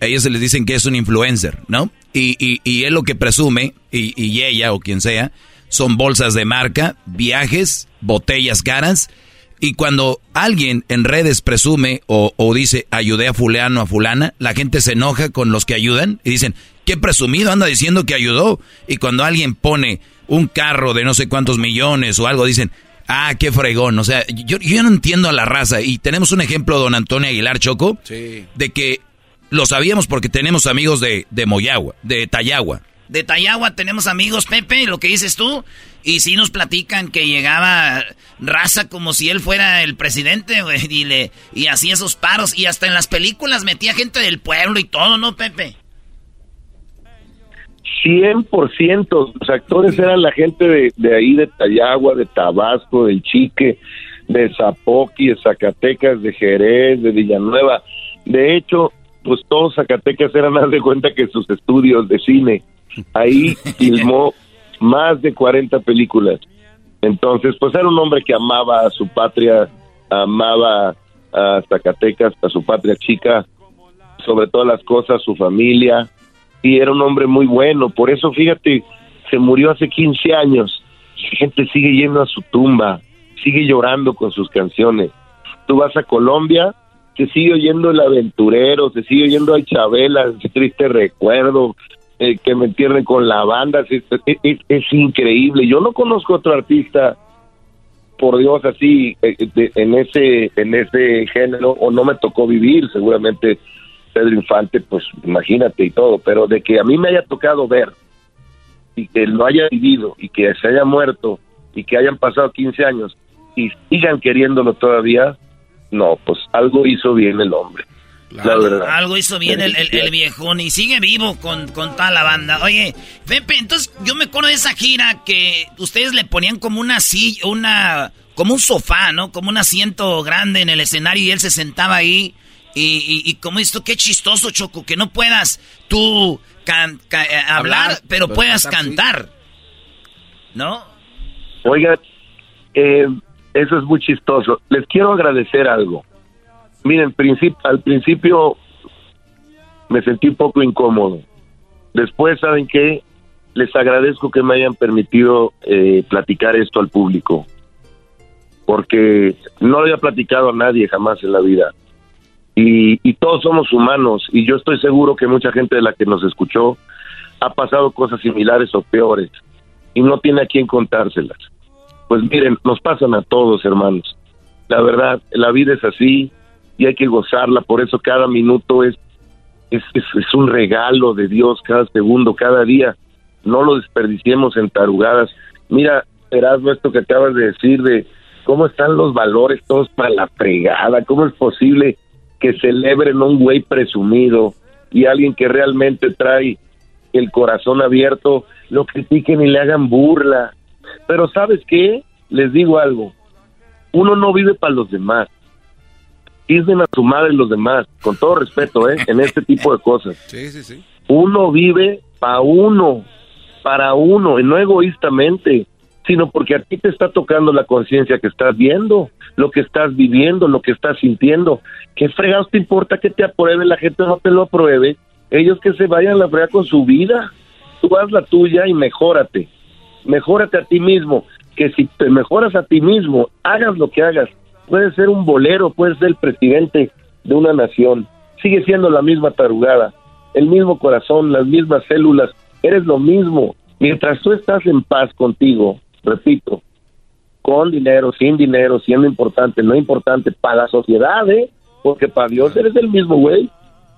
ellos se les dicen que es un influencer, ¿no? Y, y, y él lo que presume, y, y, ella o quien sea, son bolsas de marca, viajes, botellas caras. Y cuando alguien en redes presume o, o dice ayudé a fulano, a fulana, la gente se enoja con los que ayudan y dicen, qué presumido anda diciendo que ayudó. Y cuando alguien pone un carro de no sé cuántos millones o algo, dicen, Ah, qué fregón. O sea, yo, yo no entiendo a la raza. Y tenemos un ejemplo, don Antonio Aguilar Choco, de que lo sabíamos porque tenemos amigos de, de Moyagua, de Tayagua.
De Tayagua tenemos amigos, Pepe, lo que dices tú. Y sí nos platican que llegaba raza como si él fuera el presidente, güey, y, le, y hacía esos paros. Y hasta en las películas metía gente del pueblo y todo, ¿no, Pepe?
100% los actores eran la gente de, de ahí, de Tayagua, de Tabasco, del Chique, de Zapoqui, de Zacatecas, de Jerez, de Villanueva. De hecho, pues todos Zacatecas eran más de cuenta que sus estudios de cine. Ahí filmó más de 40 películas. Entonces, pues era un hombre que amaba a su patria, amaba a Zacatecas, a su patria chica, sobre todas las cosas, su familia, y era un hombre muy bueno. Por eso, fíjate, se murió hace 15 años. La gente sigue yendo a su tumba, sigue llorando con sus canciones. Tú vas a Colombia, se sigue oyendo El Aventurero, se sigue oyendo a Chabela, triste recuerdo, eh, que me entierren con la banda, es, increíble. Yo no conozco otro artista, por Dios, así, eh, en ese en ese género, o no me tocó vivir, seguramente Pedro Infante, pues imagínate y todo, pero de que a mí me haya tocado ver y que lo haya vivido y que se haya muerto y que hayan pasado 15 años y sigan queriéndolo todavía, no, pues algo hizo bien el hombre. La verdad.
Algo hizo bien el, el- el viejón y sigue vivo con, con toda la banda. Oye, Pepe, entonces yo me acuerdo de esa gira que ustedes le ponían como una silla, una, como un sofá, ¿no? Como un asiento grande en el escenario y él se sentaba ahí. Y, y, y como esto, qué chistoso, Choco, que no puedas tú can- eh, hablar,
Hablar,
pero
pero
puedas
cantar, sí.
¿No?
Oigan, eh, eso es muy chistoso. Les quiero agradecer algo. Miren, al principio me sentí un poco incómodo. Después, ¿saben qué? Les agradezco que me hayan permitido eh, platicar esto al público. Porque no lo había platicado a nadie jamás en la vida. Y, y todos somos humanos. Y yo estoy seguro que mucha gente de la que nos escuchó ha pasado cosas similares o peores. Y no tiene a quién contárselas. Pues miren, nos pasan a todos, hermanos. La verdad, la vida es así y hay que gozarla. Por eso cada minuto es, es, es, es un regalo de Dios, cada segundo, cada día. No lo desperdiciemos en tarugadas. Mira, Erasmo, esto que acabas de decir de cómo están los valores todos para la fregada. ¿Cómo es posible que celebren un güey presumido y alguien que realmente trae el corazón abierto, lo critiquen y le hagan burla? Pero ¿sabes qué? Les digo algo. Uno no vive para los demás. Dicen a su madre los demás, con todo respeto, ¿eh? En este tipo de cosas.
Sí, sí, sí.
Uno vive para uno, para uno, y no egoístamente, sino porque a ti te está tocando la conciencia que estás viendo, lo que estás viviendo, lo que estás sintiendo. ¿Qué fregados te importa que te apruebe? La gente no te lo apruebe. Ellos que se vayan a la frega con su vida. Tú haz la tuya y mejórate. Mejórate a ti mismo. Que si te mejoras a ti mismo, hagas lo que hagas. Puedes ser un bolero, puedes ser el presidente de una nación. Sigue siendo la misma tarugada, el mismo corazón, las mismas células. Eres lo mismo. Mientras tú estás en paz contigo, repito, con dinero, sin dinero, siendo importante, no importante, para la sociedad, ¿eh? Porque para Dios eres el mismo güey,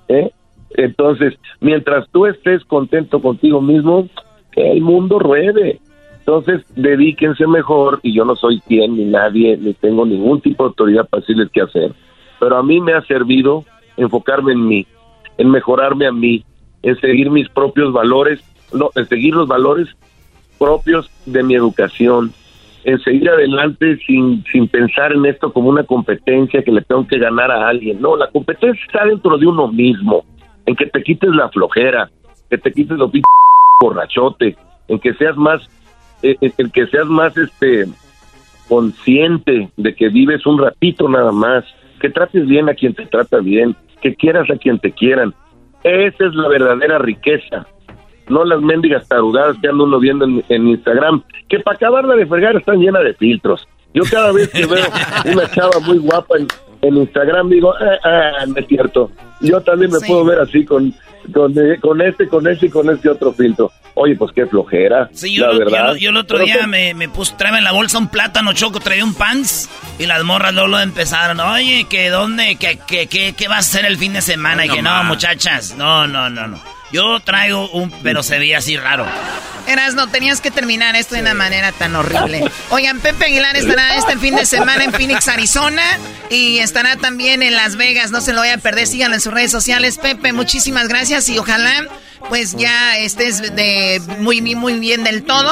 ¿eh? Entonces, mientras tú estés contento contigo mismo, que el mundo ruede. Entonces, dedíquense mejor, y yo no soy quien ni nadie, ni tengo ningún tipo de autoridad para decirles qué hacer, pero a mí me ha servido enfocarme en mí, en mejorarme a mí, en seguir mis propios valores, no, en seguir los valores propios de mi educación, en seguir adelante sin, sin pensar en esto como una competencia que le tengo que ganar a alguien. No, la competencia está dentro de uno mismo, en que te quites la flojera, que te quites los borrachote, en que seas más, eh, en en que seas más este consciente de que vives un ratito nada más, que trates bien a quien te trata bien, que quieras a quien te quieran. Esa es la verdadera riqueza, no las mendigas tarugadas que anda uno viendo en, en Instagram, que para acabarla de fregar están llenas de filtros. Yo cada vez que veo una chava muy guapa en, en Instagram digo, ah, ah, no es cierto. Yo también me
Sí.
puedo ver así con, con, eh, con este, con este y con este otro filtro. Oye, pues qué flojera,
Sí, yo,
la
lo-
verdad.
yo el otro
Pero
día
que-
me, me puse, traía en la bolsa un plátano choco, traía un pants y las morras luego lo empezaron, oye, que dónde, que, que, que, qué va a ser el fin de semana
Ay,
y
no
que no, muchachas, no, no, no, no. Yo traigo un, pero se veía así raro.
Eras, no tenías que terminar esto de una manera tan horrible. Oigan, Pepe Aguilar estará este fin de semana en Phoenix, Arizona. Y estará también en Las Vegas. No se lo vayan a perder. Síganlo en sus redes sociales. Pepe, muchísimas gracias. Y ojalá, pues ya estés de muy, muy, muy bien del todo.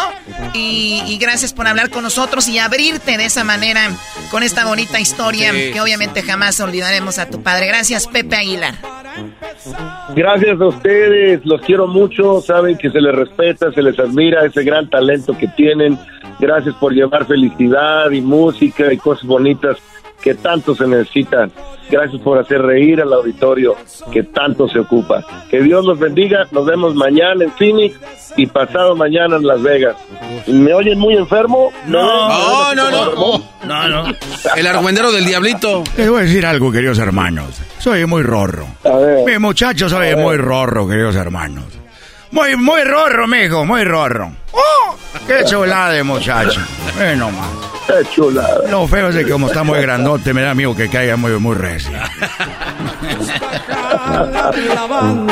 Y, y gracias por hablar con nosotros y abrirte de esa manera con esta bonita historia
Sí.
que obviamente jamás olvidaremos a tu padre. Gracias, Pepe Aguilar.
Gracias a ustedes, los quiero mucho, saben que se les respeta, se les admira ese gran talento que tienen. Gracias por llevar felicidad y música y cosas bonitas que tanto se necesitan. Gracias por hacer reír al auditorio que tanto se ocupa. Que Dios los bendiga, nos vemos mañana en Phoenix y pasado mañana en Las Vegas. ¿Me oyen muy enfermo?
No, no, no.
No, no.
El argüendero del diablito.
Les voy a decir algo, queridos hermanos. Soy muy rorro. Mi muchacho soy muy rorro, queridos hermanos. Muy, muy rorro, mijo, muy rorro. ¡Oh! ¡Qué chulada de muchacho! Eh, no más.
Qué chulada.
Lo feo es que como está muy grandote, me da miedo que caiga muy, muy recio.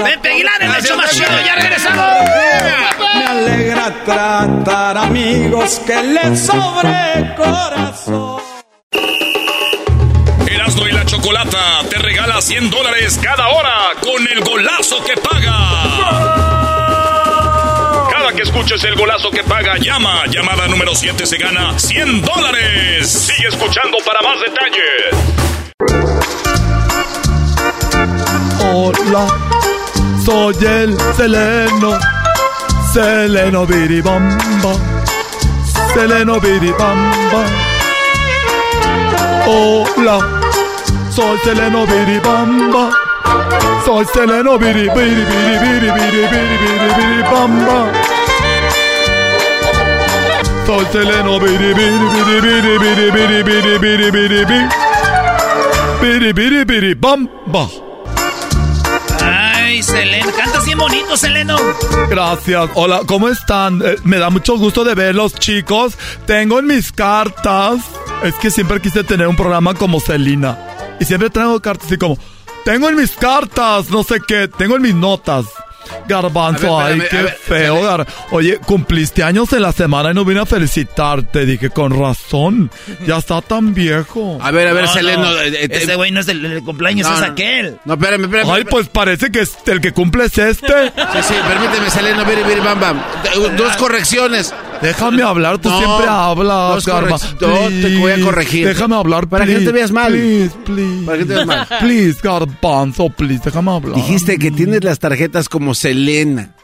Vente, Aguilar, el hecho más chido, ya regresamos.
Me alegra tratar amigos que les sobre corazón.
Erasmo y la Chocolata te regala 100 dólares cada hora con el golazo que paga. Que escuches el golazo que paga, llama. Llamada número 7 se gana 100 dólares. Sigue escuchando para más detalles.
Hola, soy el Seleno, Seleno Biribamba, Seleno Biribamba. Hola, soy Seleno Biribamba, soy Seleno Biri Biri Biri Biri Biri Biri Biri Biri Bamba. Soy Seleno Biri Biri Biri Biri Biri Biri Biri Biri Biri Biri Biri Biri Biri Bamba.
Ay, Seleno, cantas bien bonito, Seleno.
Gracias. Hola, ¿cómo están? Eh, me da mucho gusto de verlos, chicos. Tengo en mis cartas. Es que siempre quise tener un programa como Selena. Y siempre traigo cartas así como. Tengo en mis cartas, no sé qué. Tengo en mis notas. Garbanzo,
A ver,
ay, qué
a ver,
feo. Gar- Oye, cumpliste años en la semana y no vine a felicitarte. Dije, con razón. Ya está tan viejo.
A ver, a ver,
No,
eh, eh,
Ese güey no es el, el cumpleaños,
No,
es
no.
aquel.
No, espérame, espérame.
Ay, pues parece que es- el que cumple es este.
Sí, sí, permíteme, Seleno, biri, biri, bam, bam. Dos correcciones.
Déjame hablar, tú
No,
siempre hablas,
no, te voy a corregir.
Déjame hablar,
Para que no te veas mal.
Please, please.
Para que te veas mal.
Please, Garbanzo, please, déjame hablar.
Dijiste que tienes las tarjetas como Selena.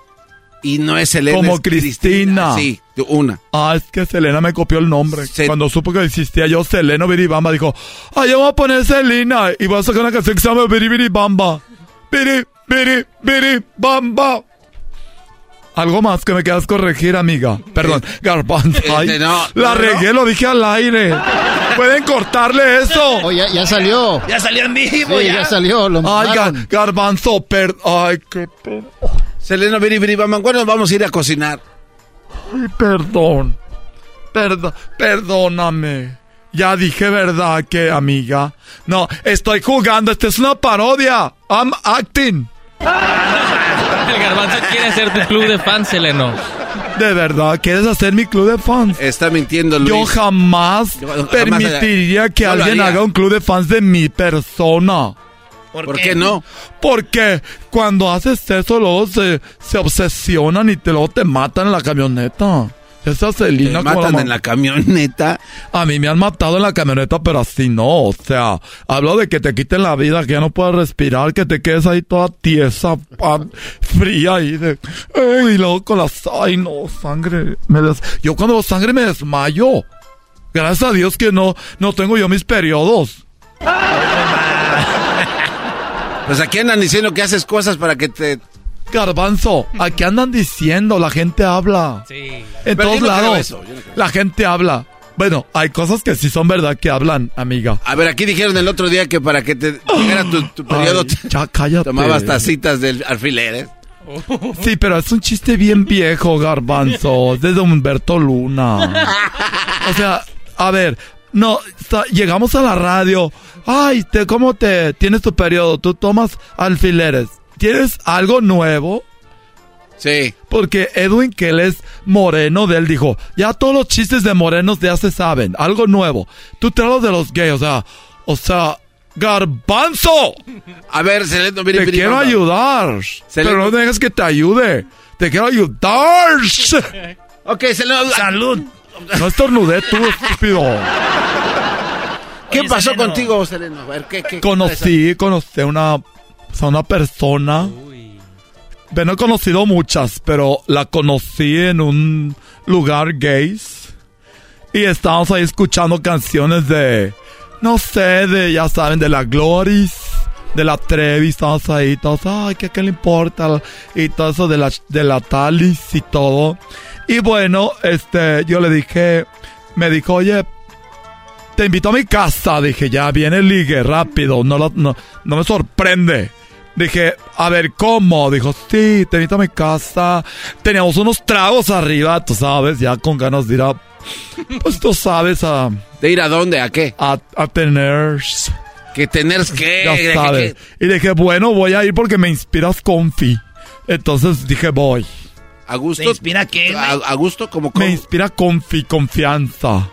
Y no es Selena.
Como
es
Cristina.
Sí, una.
Ah, es que Selena me copió el nombre. Cuando supo que existía yo, Selena Biribamba, dijo, ah, yo voy a poner Selena y voy a sacar una canción que se llama Biribiribamba. Biri, biri, biribamba. Algo más que me quieras corregir, amiga. Perdón, Garbanzo. ay,
este, no,
la
no, no.
regué, lo dije al aire. Pueden cortarle eso.
Oh, ya, ya salió.
Ya salió en vivo,
Sí,
ya.
ya salió. Lo
Ay. Gar- Garbanzo, per... Ay, qué pena.
Selena, bam, bam. ¿Cuándo vamos a ir a cocinar?
Ay, perdón. Perdón, perdóname. Ya dije verdad que, amiga. No, estoy jugando. Esta es una parodia. I'm acting.
El garbanzo quiere hacer tu club de fans, Seleno.
De verdad, ¿quieres hacer mi club de fans?
Está mintiendo, Luis.
Yo jamás
Yo jamás-
permitiría que
no
alguien haga un club de fans de mi persona.
¿Por, qué? no?
Porque cuando haces eso, luego se, se obsesionan y te, luego te matan en la camioneta. Esa
Te
Celina como
matan
ma-
en la camioneta.
A mí me han matado en la camioneta, pero así no. O sea, hablo de que te quiten la vida, que ya no puedas respirar, que te quedes ahí toda tiesa, pa- fría ahí de... Y luego con las... ¡Ay, no! Sangre. Me des- Yo cuando veo sangre me desmayo. Gracias a Dios que no, no tengo yo mis periodos.
Pues aquí andan diciendo que haces cosas para que te...
Garbanzo, aquí andan diciendo, la gente habla.
Sí.
En
Pero
todos
no
lados.
eso, no.
La gente habla. Bueno, hay cosas que sí son verdad que hablan, amiga.
A ver, aquí dijeron el otro día que para que te llegara tu, tu periodo
Ay, ya cállate.
tomabas tacitas del alfiler, ¿eh?
Sí, pero es un chiste bien viejo, Garbanzo. Es de Humberto Luna. O sea, a ver, no, está- llegamos a la radio. Ay, te, ¿cómo te tienes tu periodo? Tú tomas alfileres. ¿Tienes algo nuevo?
Sí.
Porque Edwin, que él es moreno, de él dijo, ya todos los chistes de morenos ya se saben, algo nuevo. Tú te hablas de los gays, o sea, o sea, garbanzo.
A ver, Seleno, mire,
Te
mire,
quiero ayudar, pero no dejes que te ayude. Te quiero ayudar.
Ok, Seleno.
Salud.
No estornudé tú, estúpido.
¿Qué
Oye,
pasó
Seleno.
contigo, Seleno? A ver, ¿qué, qué, qué
Conocí, conocí a una, o sea, una persona. Bueno, he conocido muchas, pero la conocí en un lugar gays. Y estábamos ahí escuchando canciones de, no sé, de, ya saben, de la Gloris, de la Trevi, estábamos ahí, todos, ay, ¿qué, qué le importa? Y todo eso de la, de la Talis y todo. Y bueno, este, yo le dije, me dijo, oye, te invito a mi casa. Dije, ya viene ligue, rápido, no, no, no me sorprende. Dije, a ver, ¿cómo? Dijo, sí, te invito a mi casa. Teníamos unos tragos arriba, tú sabes, ya con ganas de ir a... Pues tú sabes, a...
¿De ir a dónde? ¿A qué?
A, a tener...
¿Que tener qué?
Ya
¿De qué-
sabes.
qué?
Y dije, bueno, voy a ir porque me inspiras confi. Entonces dije, voy.
¿A gusto?
¿Te inspira qué?
¿A, a gusto? como
Me inspira confi, confianza.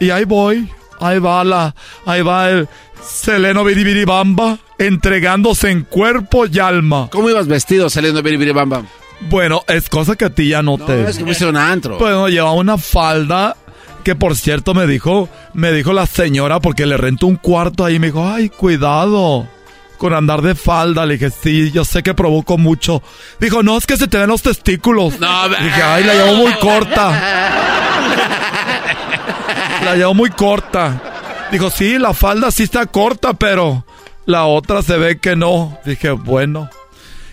Y ahí voy. Ahí va la... Ahí va el Seleno Biribiribamba entregándose en cuerpo y alma.
¿Cómo ibas vestido saliendo de Biribiribamba?
Bueno, es cosa que a ti ya no, te...
Es que fuiste un antro.
Bueno, llevaba una falda que por cierto me dijo, me dijo la señora porque le rentó un cuarto ahí, me dijo, ay, cuidado con andar de falda. Le dije, sí, yo sé que provoco mucho. Dijo, no, es que se te ven los testículos.
No,
dije, ay, la llevo muy corta. La llevo muy corta. Dijo, sí, la falda sí está corta, pero la otra se ve que no. Dije, bueno.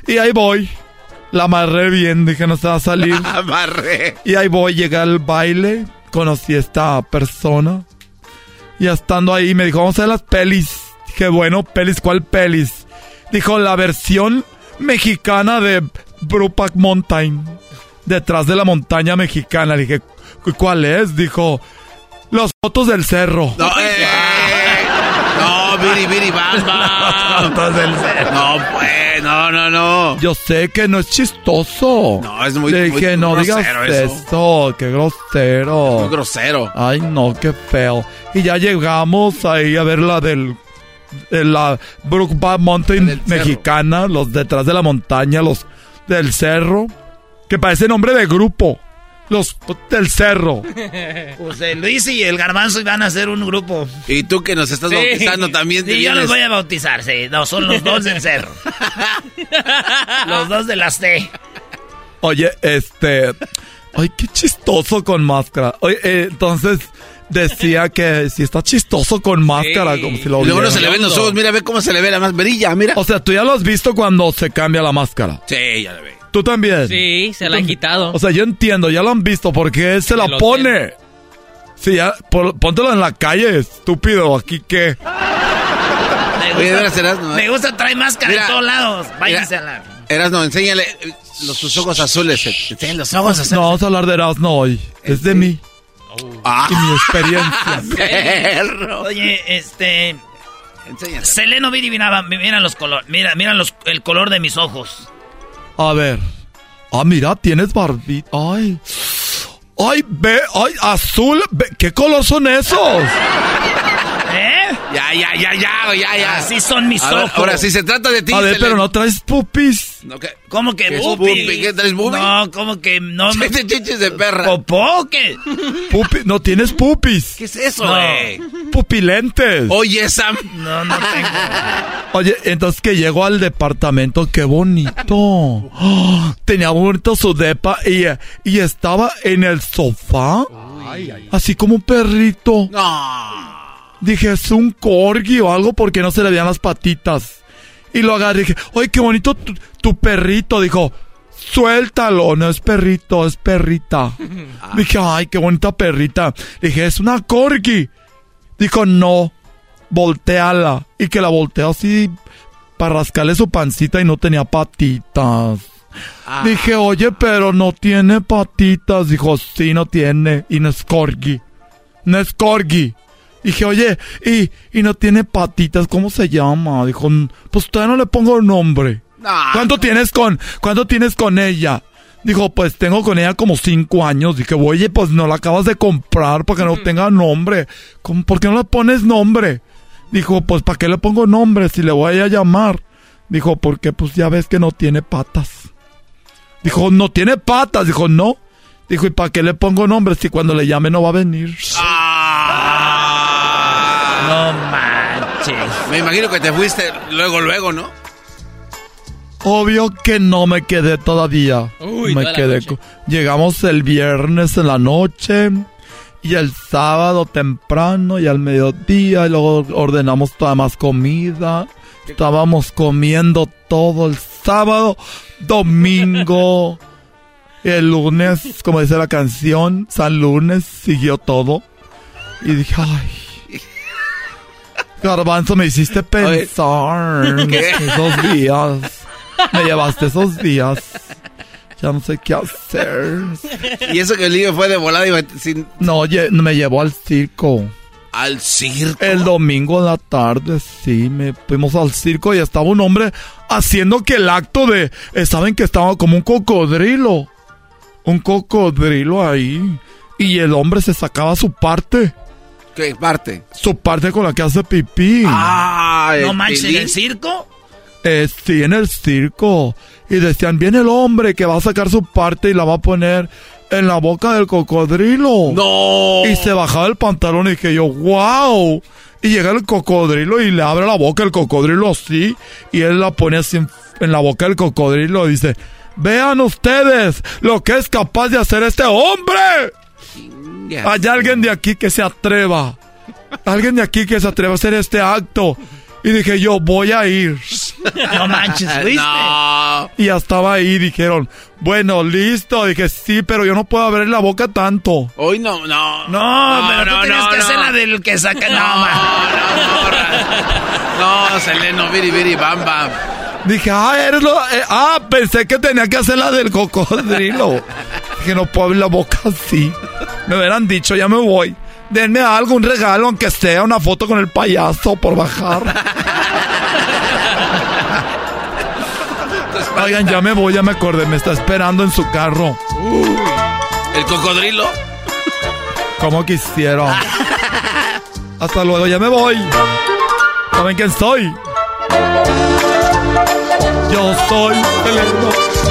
Y ahí voy. La amarré bien, dije, no se va a salir.
Amarré.
Y ahí voy, llegué al baile, conocí a esta persona. Y estando ahí me dijo, vamos a ver las pelis. Dije, bueno, pelis, ¿cuál pelis? Dijo, la versión mexicana de Brupac Mountain. Detrás de la montaña mexicana. Le dije, "¿Cu- ¿cuál es? Dijo, los fotos del cerro.
No, eh, no, Biribiribamba.
Fotos del cerro.
No, pues, no, no, no.
Yo sé que no es chistoso.
No, es muy-
dije,
muy
no digas
grosero eso".
eso. Qué grosero.
Muy grosero.
Ay, no, qué feo. Y ya llegamos ahí a ver la del. de la Brookback Mountain mexicana, los detrás de la montaña, los del cerro, que parece nombre de grupo. Los del cerro.
Pues el Luis y el Garbanzo iban a hacer un grupo.
Y tú que nos estás
Sí.
bautizando también. te
Sí, yo
vienes.
los voy a bautizar, sí. No, son los dos del cerro. los dos de la C.
Oye, este. Ay, qué chistoso con máscara. Oye, eh, entonces decía que si está chistoso con máscara, como si lo
luego no se le ven los ojos, mira, ve cómo se le ve la más brilla, mira.
O sea, tú ya lo has visto cuando se cambia la máscara.
Sí, ya le ve.
¿Tú también?
Sí, se la han quitado.
O sea, yo entiendo, ya lo han visto, porque él se la
hotel.
pone. Sí, ya, por- póntelo en la calle, estúpido, aquí qué.
Me gusta, gusta traer máscara
Mira,
de todos lados. Váyanse a la...
Erasno, enséñale eh, los, tus ojos azules.
Enseña los ojos azules.
No vamos a hablar de Erasmo hoy, es de mí
Ah,
y mi experiencia.
perro.
Oye, este...
Enséñale.
Seleno Virivinaba, mira los colores, mira, mira los, el color de mis ojos.
A ver. Ah, mira, tienes barbita. Ay. Ay, ve, ay, azul. ve, ¿Qué color son esos?
¿Eh?
Ya, ya, ya, ya, ya, ya.
Así son mis ojos.
ahora, si se trata de ti.
A ver,
le-
pero no traes pupis.
No, ¿qué?
¿Cómo que bubi?
¿Qué traes bubi?
No, ¿cómo que no? me-
chiches de perra.
¿Popó? ¿Qué?
Pupi, no tienes pupis.
¿Qué es eso,
No.
güey?
Pupilentes.
Oye, Sam.
No, no tengo.
Oye, entonces que llego al departamento, qué bonito. Tenía bonito su depa y, y estaba en el sofá. Así como un perrito.
No.
Dije, es un corgi o algo porque no se le veían las patitas. Y lo agarré y dije, ¡ay, qué bonito tu, tu perrito! Dijo, suéltalo, no es perrito, es perrita. Dije, ¡ay, qué bonita perrita! Dije, es una corgi. Dijo, no, volteala. Y que la volteó así para rascarle su pancita y no tenía patitas. Dije, oye, pero no tiene patitas. Dijo, sí, no tiene. Y no es corgi. No es corgi. Dije, oye, y, y no tiene patitas, ¿cómo se llama? Dijo, pues todavía no le pongo nombre. ¿Cuánto tienes con, cuánto tienes con ella? Dijo, pues tengo con ella como cinco años. Dije, oye, pues no la acabas de comprar para que no tenga nombre. ¿Cómo, ¿Por qué no le pones nombre? Dijo, pues ¿para qué le pongo nombre si le voy a llamar? Dijo, porque pues ya ves que no tiene patas. Dijo, no tiene patas. Dijo, no. Dijo, ¿y para qué le pongo nombre si cuando le llame no va a venir?
No manches.
Me imagino que te fuiste luego, luego, ¿no?
Obvio que no me quedé todavía.
Uy,
me
toda la
quedé. Llegamos el viernes en la noche y el sábado temprano y al mediodía y luego ordenamos toda más comida. Estábamos comiendo todo el sábado, domingo, el lunes, como dice la canción, San Lunes siguió todo. Y dije, ay. Garbanzo, me hiciste pensar
¿Qué?
esos días. Me llevaste esos días. Ya no sé qué hacer.
Y eso que el niño fue de volada y sin...
No, me llevó al circo.
Al circo.
El domingo en la tarde, sí, me fuimos al circo y estaba un hombre haciendo que el acto de... eh, ¿Saben que estaba como un cocodrilo? Un cocodrilo ahí. Y el hombre se sacaba su parte.
¿Qué parte?
Su parte con la que hace pipí.
Ah,
No manches, ¿en el circo?
Eh, sí, en el circo. Y decían, viene el hombre que va a sacar su parte y la va a poner en la boca del cocodrilo.
No.
Y se bajaba el pantalón y dije yo, wow. Y llega el cocodrilo y le abre la boca el cocodrilo así. Y él la pone así en, en la boca del cocodrilo y dice, vean ustedes lo que es capaz de hacer este hombre. Hay alguien de aquí que se atreva. Alguien de aquí que se atreva a hacer este acto. Y dije yo, voy a ir.
No manches, ¿fuiste?
No.
Y ya estaba ahí, dijeron, bueno, listo. Dije, sí, pero yo no puedo abrir la boca tanto.
Hoy no, no.
No, pero tú
no,
tenías
no,
que
no.
hacer la del que saca. No,
No,
man.
No, Seleno, viri, viri, bam, bam.
Dije, ah, eres lo... eh, ah, pensé que tenía que hacer la del cocodrilo. Dije, no puedo abrir la boca así. Me hubieran dicho, ya me voy. Denme algo, un regalo, aunque sea una foto con el payaso por bajar. Oigan, ya me voy, ya me acordé. Me está esperando en su carro.
¿El cocodrilo?
Como quisiera. Hasta luego, ya me voy. ¿Saben quién soy? Yo soy Seleno.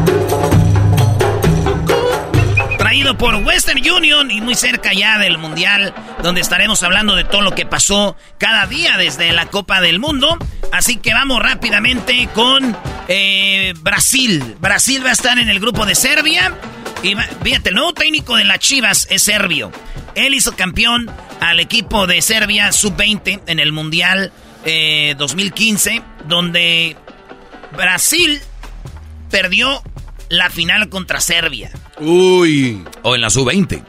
Traído por Western Union y muy cerca ya del Mundial, donde estaremos hablando de todo lo que pasó cada día desde la Copa del Mundo. Así que vamos rápidamente con eh, Brasil. Brasil va a estar en el grupo de Serbia. Y fíjate, el nuevo técnico de las Chivas es serbio. Él hizo campeón al equipo de Serbia sub-20 en el Mundial eh, 2015, donde Brasil perdió la final contra Serbia.
Uy.
O en la sub-20.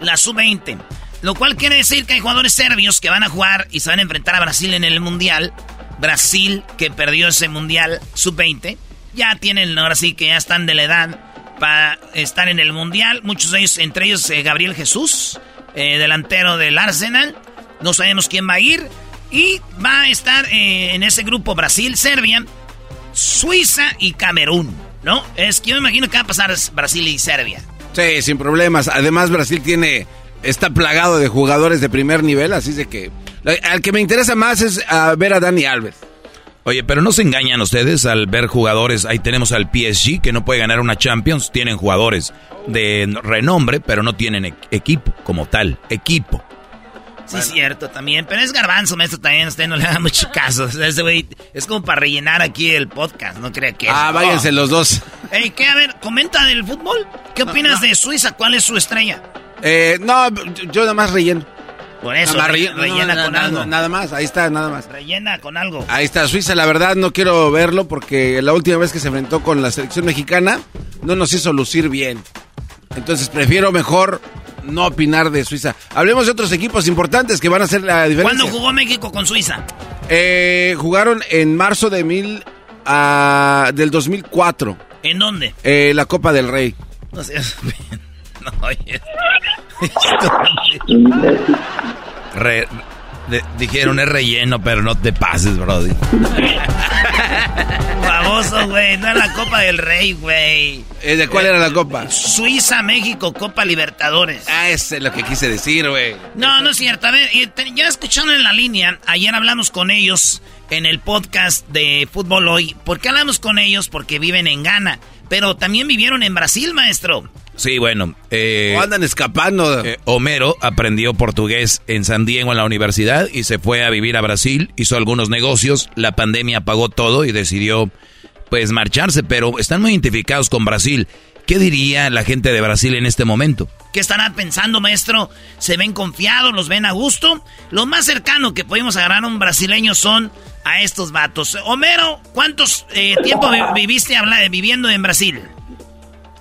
La sub-20. Lo cual quiere decir que hay jugadores serbios que van a jugar y se van a enfrentar a Brasil en el Mundial. Brasil, que perdió ese Mundial sub-20, ya tienen, ahora sí que ya están de la edad para estar en el Mundial. Muchos de ellos, entre ellos eh, Gabriel Jesús, eh, delantero del Arsenal. No sabemos quién va a ir. Y va a estar eh, en ese grupo Brasil, Serbia, Suiza y Camerún. ¿No? Es que yo me imagino que va a pasar Brasil y Serbia.
Sí, sin problemas. Además, Brasil tiene. Está plagado de jugadores de primer nivel, así de que. Al que me interesa más es ah, ver a Dani Alves.
Oye, pero no se engañan ustedes al ver jugadores. Ahí tenemos al PSG que no puede ganar una Champions. Tienen jugadores de renombre, pero no tienen e- equipo como tal. Equipo.
Sí, cierto también. Pero es garbanzo, maestro, también. Usted no le da mucho caso. O sea, ese güey es como para rellenar aquí el podcast. No crea que es.
Ah, váyanse los dos.
Ey, ¿qué? A ver, comenta del fútbol. ¿Qué opinas de Suiza? ¿Cuál es su estrella?
Eh, no, yo nada más relleno.
Por eso,
Nada más
re-
relleno.
rellena
No,
con
nada-
algo.
Nada más, ahí está, nada más.
Rellena con algo.
Ahí está, Suiza, la verdad no quiero verlo porque la última vez que se enfrentó con la selección mexicana no nos hizo lucir bien. Entonces prefiero mejor no opinar de Suiza. Hablemos de otros equipos importantes que van a hacer la diferencia.
¿Cuándo jugó México con Suiza?
Eh, jugaron en marzo de mil, ah, del 2004,
¿En dónde?
eh, la Copa del Rey.
No sé. No, oye.
Re- de- dijeron es relleno, pero no te pases, brody.
Famoso, güey. No era la Copa del Rey, güey.
Eh, ¿De cuál era la copa?
Suiza, México, Copa Libertadores.
Ah, ese es lo que quise decir, güey.
No, no es cierto. A ver, ya escucharon en la línea, ayer hablamos con ellos en el podcast de Fútbol Hoy. ¿Por qué hablamos con ellos? Porque viven en Ghana. Pero también vivieron en Brasil, maestro.
Sí, bueno. Eh,
o andan escapando.
Eh, Homero aprendió portugués en San Diego en la universidad y se fue a vivir a Brasil, hizo algunos negocios, la pandemia apagó todo y decidió pues marcharse, pero están muy identificados con Brasil. ¿Qué diría la gente de Brasil en este momento?
¿Qué estarán pensando, maestro? ¿Se ven confiados? ¿Los ven a gusto? Lo más cercano que podemos agarrar a un brasileño son a estos vatos. Homero, ¿cuántos eh, tiempo viviste viviendo en Brasil?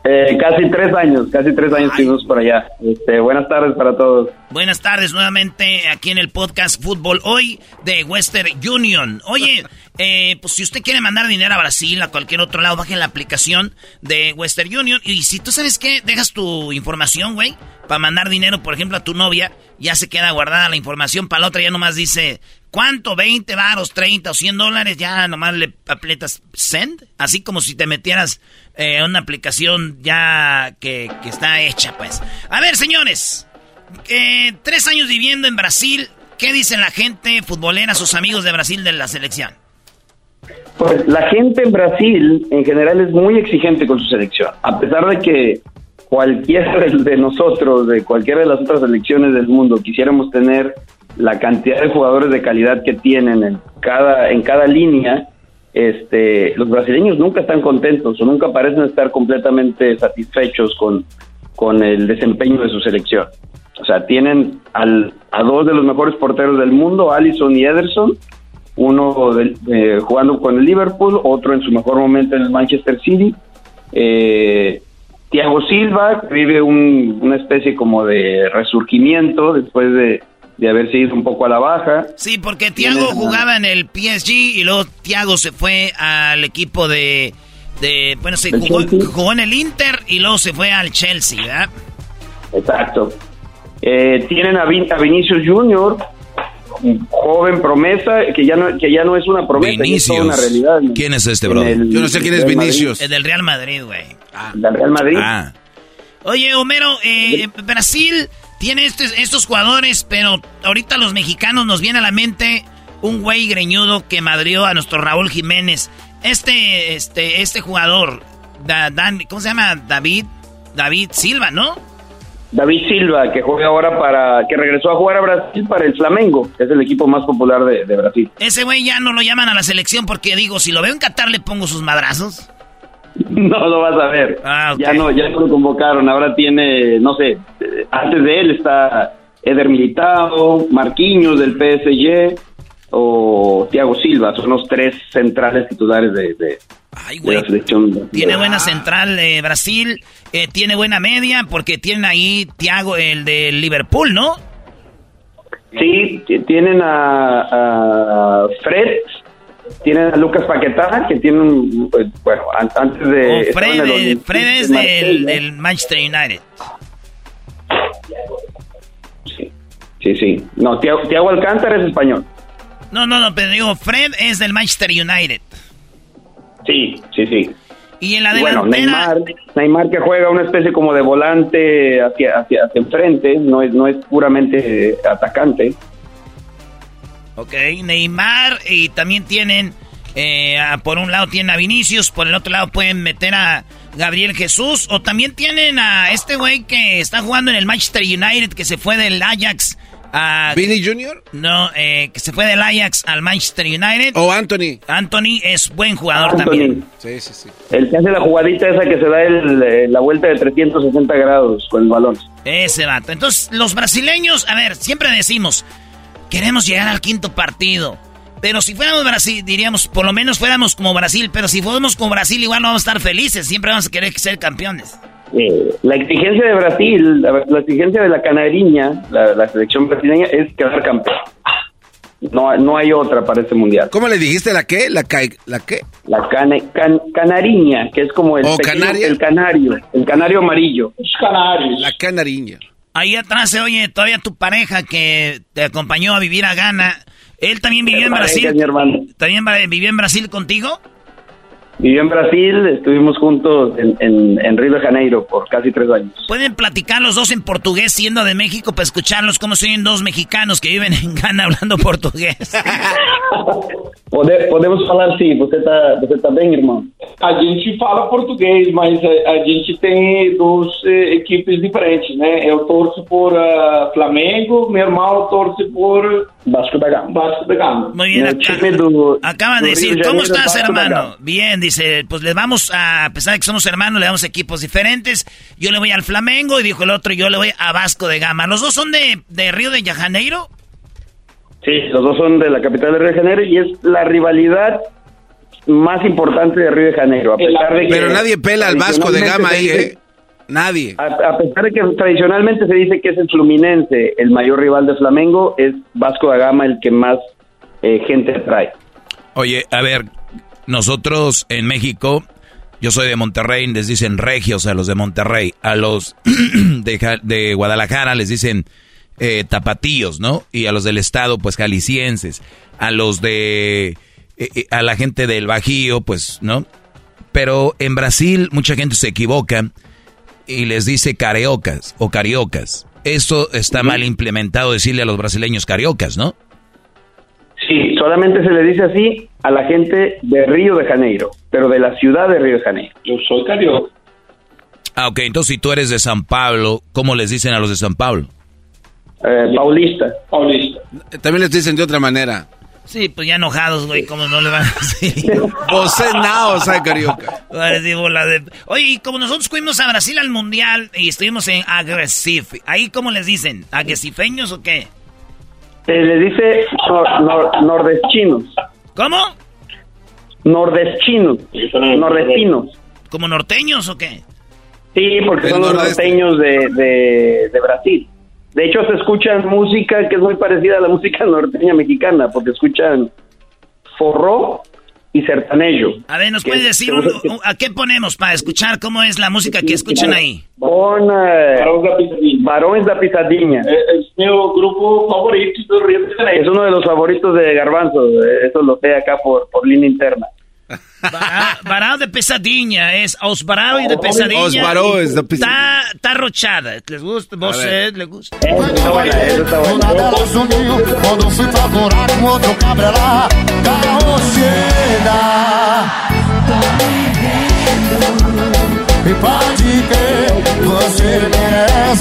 Eh, casi tres años, casi tres años estuvimos por allá. Este, buenas tardes para todos.
Buenas tardes nuevamente aquí en el podcast Fútbol Hoy de Western Union. Oye, eh, pues si usted quiere mandar dinero a Brasil, a cualquier otro lado, baje la aplicación de Western Union. Y si tú sabes qué, dejas tu información, güey, para mandar dinero, por ejemplo, a tu novia, ya se queda guardada la información. Para la otra ya nomás dice, ¿cuánto? ¿20 varos, 30 o 100 dólares? Ya nomás le aprietas send. Así como si te metieras eh, una aplicación ya que, está hecha, pues. A ver, señores. Eh, tres años viviendo en Brasil. ¿Qué dicen la gente futbolera, sus amigos de Brasil de la selección?
Pues la gente en Brasil en general es muy exigente con su selección. A pesar de que cualquiera de nosotros, de cualquiera de las otras selecciones del mundo, quisiéramos tener la cantidad de jugadores de calidad que tienen en cada, en cada línea, este, los brasileños nunca están contentos o nunca parecen estar completamente satisfechos con, con el desempeño de su selección. O sea, tienen al, a dos de los mejores porteros del mundo, Allison y Ederson, uno jugando con el Liverpool, otro en su mejor momento en el Manchester City. Eh, Thiago Silva vive una especie como de resurgimiento después de, de haberse ido un poco a la baja.
Sí, porque Thiago jugaba en el PSG y luego Thiago se fue al equipo de... de bueno, se jugó, en el Inter y luego se fue al Chelsea, ¿verdad?
Exacto. Eh, tienen a, Vinicius Junior, joven promesa, que ya no, que ya no es una promesa, es una realidad.
¿Quién es este, brother?
Yo no sé quién es Vinicius.
El del Real Madrid, güey.
Ah. Del Real Madrid. Ah.
Oye, Homero, eh, Brasil tiene estos, estos jugadores, pero ahorita los mexicanos nos viene a la mente un güey greñudo que madrió a nuestro Raúl Jiménez. Este, este, este jugador, ¿cómo se llama? David, David Silva, ¿no?
David Silva, que juega ahora para, que regresó a jugar a Brasil para el Flamengo, que es el equipo más popular de, de Brasil.
Ese güey ya no lo llaman a la selección porque digo, si lo veo en Qatar le pongo sus madrazos.
No lo vas a ver. Ah, ya no, ya no lo convocaron. Ahora tiene, no sé, antes de él está Eder Militao, Marquinhos del PSG o Thiago Silva. Son los tres centrales titulares de, la selección.
Tiene buena central eh, Brasil, eh, tiene buena media porque tienen ahí Thiago, el de Liverpool, ¿no?
Sí, tienen a, a Fred tienen a Lucas Paquetá, que tiene un. Pues, bueno, antes de.
Oh, Fred, Fred es del, del, Manchester United.
Sí, sí. sí. No, Tiago, Alcántara es español.
No, no, no, pero digo, Fred es del Manchester United.
Sí, sí, sí.
Y en la delantera...
Bueno, Neymar, Neymar que juega una especie como de volante hacia, hacia, hacia enfrente, no es, no es puramente atacante.
Ok, Neymar y también tienen, eh, por un lado tienen a Vinicius, por el otro lado pueden meter a Gabriel Jesús, o también tienen a este güey que está jugando en el Manchester United, que se fue del Ajax a...
¿Billy Jr.?
No, eh, que se fue del Ajax al Manchester United.
O Anthony.
Anthony es buen jugador también.
Sí, sí, sí. El que hace la jugadita esa que se da el, eh, la vuelta de 360 grados con el balón.
Ese vato. Entonces, los brasileños, a ver, siempre decimos, Queremos llegar al quinto partido. Pero si fuéramos Brasil, diríamos, por lo menos fuéramos como Brasil. Pero si fuéramos como Brasil, igual no vamos a estar felices. Siempre vamos a querer ser campeones.
Eh, la exigencia de Brasil, la, exigencia de la canariña, la, selección brasileña, es quedar campeón. No, no hay otra para este mundial.
¿Cómo le dijiste la qué? ¿La, la qué?
La canariña, que es como el,
oh,
el canario, el canario amarillo.
La canariña.
Ahí atrás se oye todavía tu pareja que te acompañó a vivir a Ghana. ¿Él también vivió en Brasil? ¿También vivió en Brasil contigo?
Vivió en Brasil, estuvimos juntos en, en, en, Río de Janeiro por casi tres años.
¿Pueden platicar los dos en portugués siendo de México para escucharlos como son dos mexicanos que viven en Ghana hablando portugués?
Pode, podemos falar sim, você está bem, irmão?
A gente fala português, mas a, a gente tem duas eh, equipes diferentes, né? Eu torço por uh, Flamengo, meu irmão torce por
Vasco da Gama.
Vasco da Gama.
Muy bien, acá, acaban de decir, ¿cómo estás, hermano? Bien, dice, pues le vamos a, a pesar de que somos hermanos, le damos equipos diferentes. Yo le voy al Flamengo y dijo el otro, yo le voy a Vasco de Gama. ¿Los dos son de, de Río de Janeiro?
Sí, los dos son de la capital de Río de Janeiro y es la rivalidad más importante de Río de Janeiro. A pesar de que
Pero nadie pela al Vasco de Gama ahí, ¿eh? Nadie.
A, pesar de que tradicionalmente se dice que es el Fluminense el mayor rival de Flamengo, es Vasco da Gama el que más eh, gente trae.
Oye, a ver, nosotros en México, yo soy de Monterrey, les dicen regios a los de Monterrey, a los de, de Guadalajara les dicen eh, tapatíos, ¿no? Y a los del estado, pues jaliscienses, a los de, eh, eh, a la gente del Bajío, pues, ¿no? Pero en Brasil mucha gente se equivoca y les dice cariocas o cariocas. Eso está mal implementado decirle a los brasileños cariocas, ¿no?
Sí, solamente se le dice así a la gente de Río de Janeiro, pero de la ciudad de Río de Janeiro.
Yo soy carioca.
Ah, ok, entonces si tú eres de San Pablo, ¿cómo les dicen a los de San Pablo?
Eh, paulista.
Paulista.
También les dicen de otra manera.
Sí, pues ya enojados, güey, como no le van a decir.
Vos nao, soy carioca.
Oye, y como nosotros fuimos a Brasil al Mundial y estuvimos en Agresive, ¿ahí cómo les dicen? ¿Agresifeños o qué?
Se les dice nor, nordestinos.
¿Cómo?
Nordestinos. Nordestinos.
¿Como norteños o qué?
Sí, porque son los norteños de, de, de Brasil. De hecho, se escuchan música que es muy parecida a la música norteña mexicana, porque escuchan forró y sertanejo.
A ver, ¿nos puedes decir a qué ponemos para escuchar cómo es la música que escuchan ahí?
Eh, Varones da Pisadinha.
Es, mi grupo favorito
Es uno de los favoritos de Garbanzo, eso lo sé acá por, por línea interna.
Varao de pesadinha, es Os Varao de pesadinha.
Os Varao es de
pesadinha. Está rochada, ¿les gusta? ¿Vos eh, les gusta?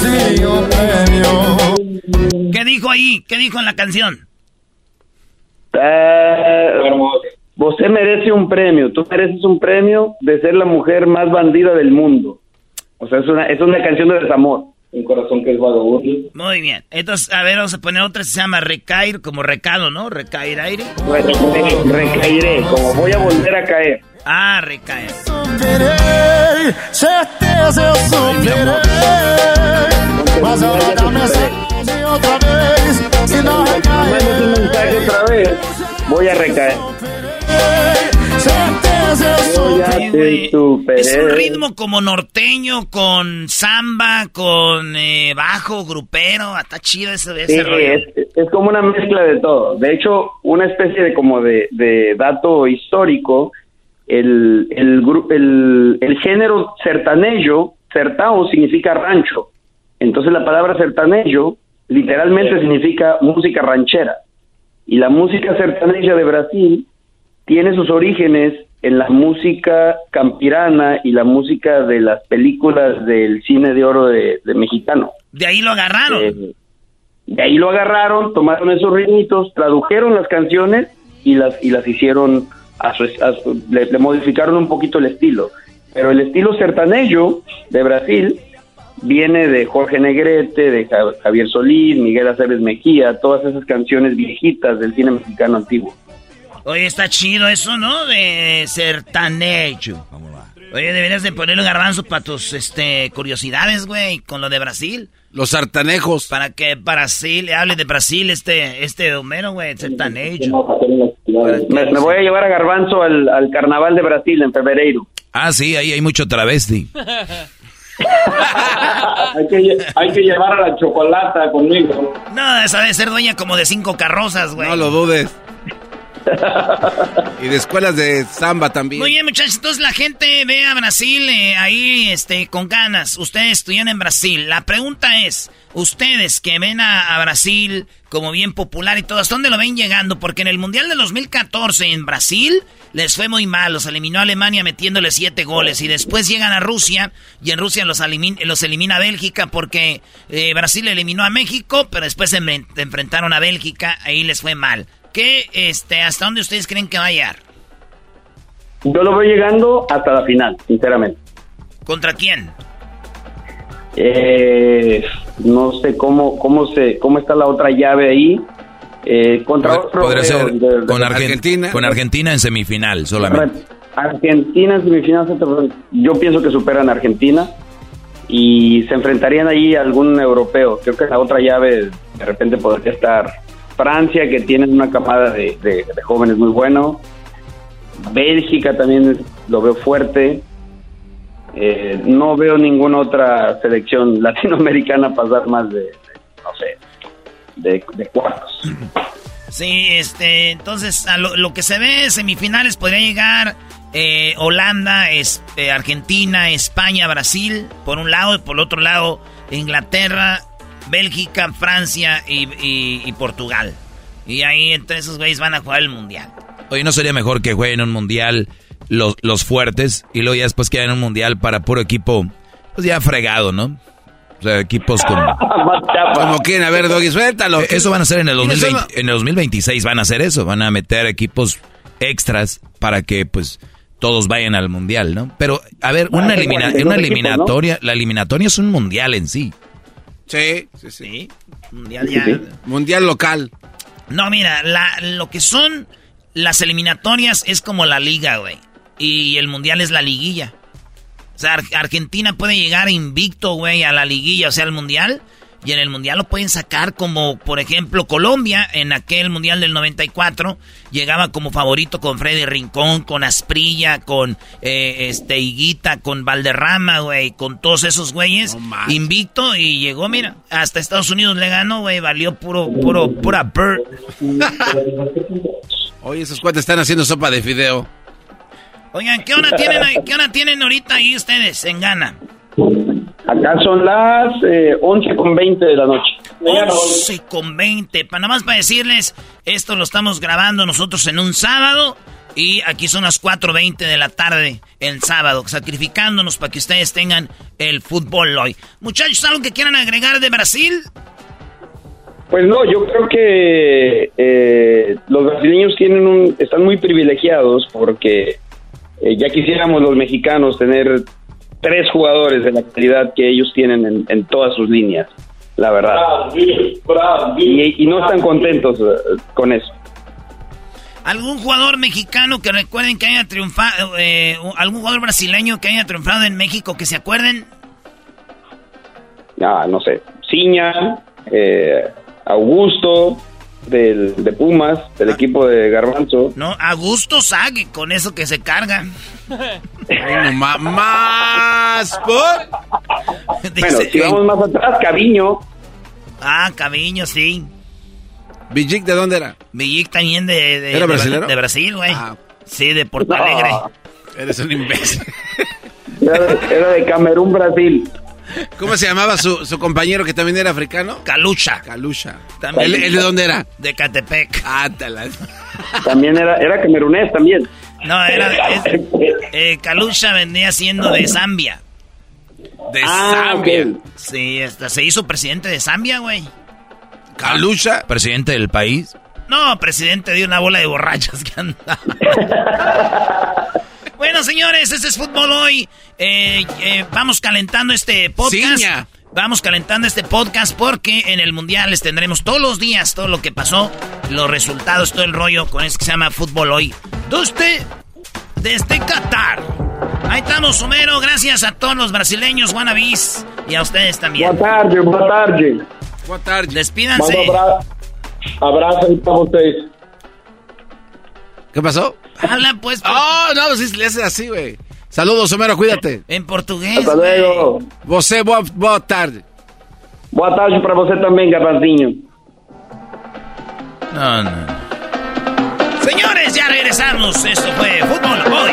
E um prêmio.
¿Qué dijo ahí? ¿Qué dijo en la canción?
Eh, Usted merece un premio, tú mereces un premio de ser la mujer más bandida del mundo. O sea, es una, es una canción de desamor. Un corazón que es vagabundo.
Muy bien. Entonces, a ver, vamos a poner otra que se llama Recair, como recado, ¿no? Recair aire.
recairé, como voy a volver a caer.
Ah, recaer.
voy a recaer.
Es un ritmo como norteño, con samba, con eh, bajo, grupero. Está chido ese, ese
Es, es, como una mezcla de todo. De hecho, una especie de como de, de dato histórico, el, el, el, el género sertanejo, certao significa rancho. Entonces la palabra sertanejo literalmente significa música ranchera. Y la música sertaneja de Brasil tiene sus orígenes en la música campirana y la música de las películas del cine de oro de, mexicano.
De ahí lo agarraron.
Eh, de ahí lo agarraron, tomaron esos ritmitos, tradujeron las canciones y las y las hicieron a su, le, modificaron un poquito el estilo. Pero el estilo sertanejo de Brasil viene de Jorge Negrete, de Javier Solís, Miguel Aceves Mejía, todas esas canciones viejitas del cine mexicano antiguo.
Oye, está chido eso, ¿no? De ser tan hecho. Oye, deberías de ponerle un garbanzo para tus este, curiosidades, güey, con lo de Brasil.
Los sartanejos.
Para que Brasil le hable de Brasil este, este Homero, güey, sertanejo.
Me, me, voy a llevar a Garbanzo al, al, carnaval de Brasil en febrero.
Ah, sí, ahí hay mucho travesti.
hay, que, hay que llevar a la chocolata conmigo.
No, esa debe ser dueña como de cinco carrozas, güey.
No lo dudes. y de escuelas de samba también.
Muy bien, muchachos. Entonces la gente ve a Brasil eh, ahí este, con ganas. Ustedes estudian en Brasil. La pregunta es, ustedes que ven a, a Brasil como bien popular y todo, ¿hasta dónde lo ven llegando? Porque en el Mundial de 2014 en Brasil les fue muy mal. Los eliminó Alemania metiéndole siete goles. Y después llegan a Rusia y en Rusia los, elimin- los elimina Bélgica porque eh, Brasil eliminó a México, pero después se enfren- enfrentaron a Bélgica. Ahí les fue mal. ¿Qué, este, hasta dónde ustedes creen que va a llegar?
Yo lo voy llegando hasta la final, sinceramente.
¿Contra quién?
Eh, no sé cómo cómo se cómo está la otra llave ahí. Eh, contra otro
Podría ser
de- de-
con
de-
Argentina. Con Argentina en semifinal solamente.
Argentina en semifinal, yo pienso que superan a Argentina y se enfrentarían ahí a algún europeo. Creo que la otra llave de repente podría estar Francia, que tiene una camada de, jóvenes muy bueno. Bélgica también lo veo fuerte. Eh, no veo ninguna otra selección latinoamericana pasar más de, no sé, de, cuartos.
Sí, este, entonces a lo, que se ve semifinales podría llegar eh, Holanda, es, eh, Argentina, España, Brasil, por un lado, y por el otro lado Inglaterra, Bélgica, Francia y, y- y Portugal. Y ahí entre esos güeyes van a jugar el mundial.
Oye, ¿no sería mejor que jueguen un mundial los, los fuertes y luego ya después quedan un mundial para puro equipo, pues ya fregado, ¿no? O sea, equipos como...
Como quieren, a ver, Doggy, suéltalo.
Eh, Eso van a hacer en el,
¿Quiénes
2020, en el 2026, van a hacer eso, van a meter equipos extras para que pues todos vayan al mundial, ¿no? Pero, a ver, una,
Van a ser
elimina-
42
una eliminatoria, la eliminatoria es un mundial en sí.
Sí, sí, sí.
Mundial ya.
Mundial local.
No, mira, la, lo que son las eliminatorias es como la liga, güey. Y el mundial es la liguilla. O sea, Ar- Argentina puede llegar invicto, güey, a la liguilla, o sea, al mundial. Y en el mundial lo pueden sacar como, por ejemplo, Colombia, en aquel mundial del 94, llegaba como favorito con Freddy Rincón, con Asprilla, con eh, este Higuita, con Valderrama, güey, con todos esos güeyes, invicto y llegó, mira, hasta Estados Unidos le ganó, güey, valió puro, puro, pura bird.
Oye, esos cuates están haciendo sopa de fideo.
Oigan, ¿qué hora tienen, ahí- qué hora tienen ahorita ahí ustedes en Ghana?
Acá son las eh, 11 con 20 de la noche.
11 con 20. Pa- Nada más para decirles, esto lo estamos grabando nosotros en un sábado y aquí son las 4.20 de la tarde el sábado, sacrificándonos para que ustedes tengan el fútbol hoy. Muchachos, ¿algo que quieran agregar de Brasil?
Pues no, yo creo que eh, los brasileños tienen un, están muy privilegiados porque eh, ya quisiéramos los mexicanos tener tres jugadores de la calidad que ellos tienen en, en todas sus líneas, la verdad. Y, y no están contentos eh, con eso.
¿Algún jugador mexicano que recuerden que haya triunfado, eh, algún jugador brasileño que haya triunfado en México que se acuerden?
Ah, no sé, Ciña, eh, Augusto, del, de Pumas, del equipo de Garbanzo.
No, Augusto Sague, con eso que se cargan.
Bueno, ma- más por.
Bueno, si vamos más atrás, Caviño.
Ah, Caviño, sí.
¿Villic de dónde era?
Villic también de, de,
¿Era
de- Brasil, güey.
Ah.
Sí, de Porto Alegre.
Eres un imbécil.
Era de, era de Camerún, Brasil.
¿Cómo se llamaba su, su compañero que también era africano?
Calucha.
Calucha.
También.
¿Él, él de dónde era?
De Catepec.
Ah, tala.
También era, era camerunés también.
No, era. es- eh, Calucha venía siendo de Zambia.
De
Ah,
Zambia.
Sí, hasta se hizo presidente de Zambia, güey.
Calucha.
Presidente del país.
No, presidente de una bola de borrachos que anda. bueno, señores, este es fútbol hoy. Eh, eh, vamos calentando este podcast.
Ciña.
Vamos calentando este podcast porque en el Mundial les tendremos todos los días todo lo que pasó, los resultados, todo el rollo con esto que se llama Fútbol Hoy. Desde, desde Qatar. Ahí estamos, Homero. Gracias a todos los brasileños, wannabis, y a ustedes también.
Buenas tardes, buenas tardes.
Buenas tardes.
Despídanse.
Abra- abrazo para ustedes.
¿Qué pasó?
Habla pues por-
Oh, no, sí, le haces así, güey. Saludos, Homero, cuídate.
en portugués.
Hasta luego.
Você, boa, boa tarde.
Boa tarde para você também, Garbanzinho.
No, no.
Señores. regresarnos. Esto fue Fútbol Hoy.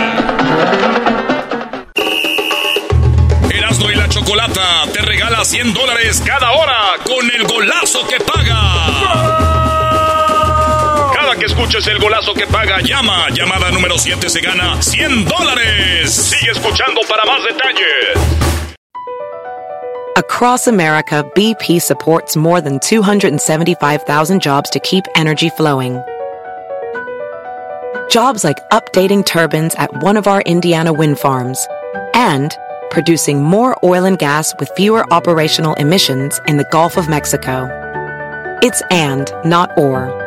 Erasmo y la Chocolata te regala 100 dólares cada hora con el golazo que paga. Que escuches el golazo que paga, llama. Llamada número 7 se gana 100 dólares. Sigue escuchando para más detalles.
Across America, BP supports more than 275,000 jobs to keep energy flowing. Jobs like updating turbines at one of our Indiana wind farms and producing more oil and gas with fewer operational emissions in the Gulf of Mexico. It's and, not or.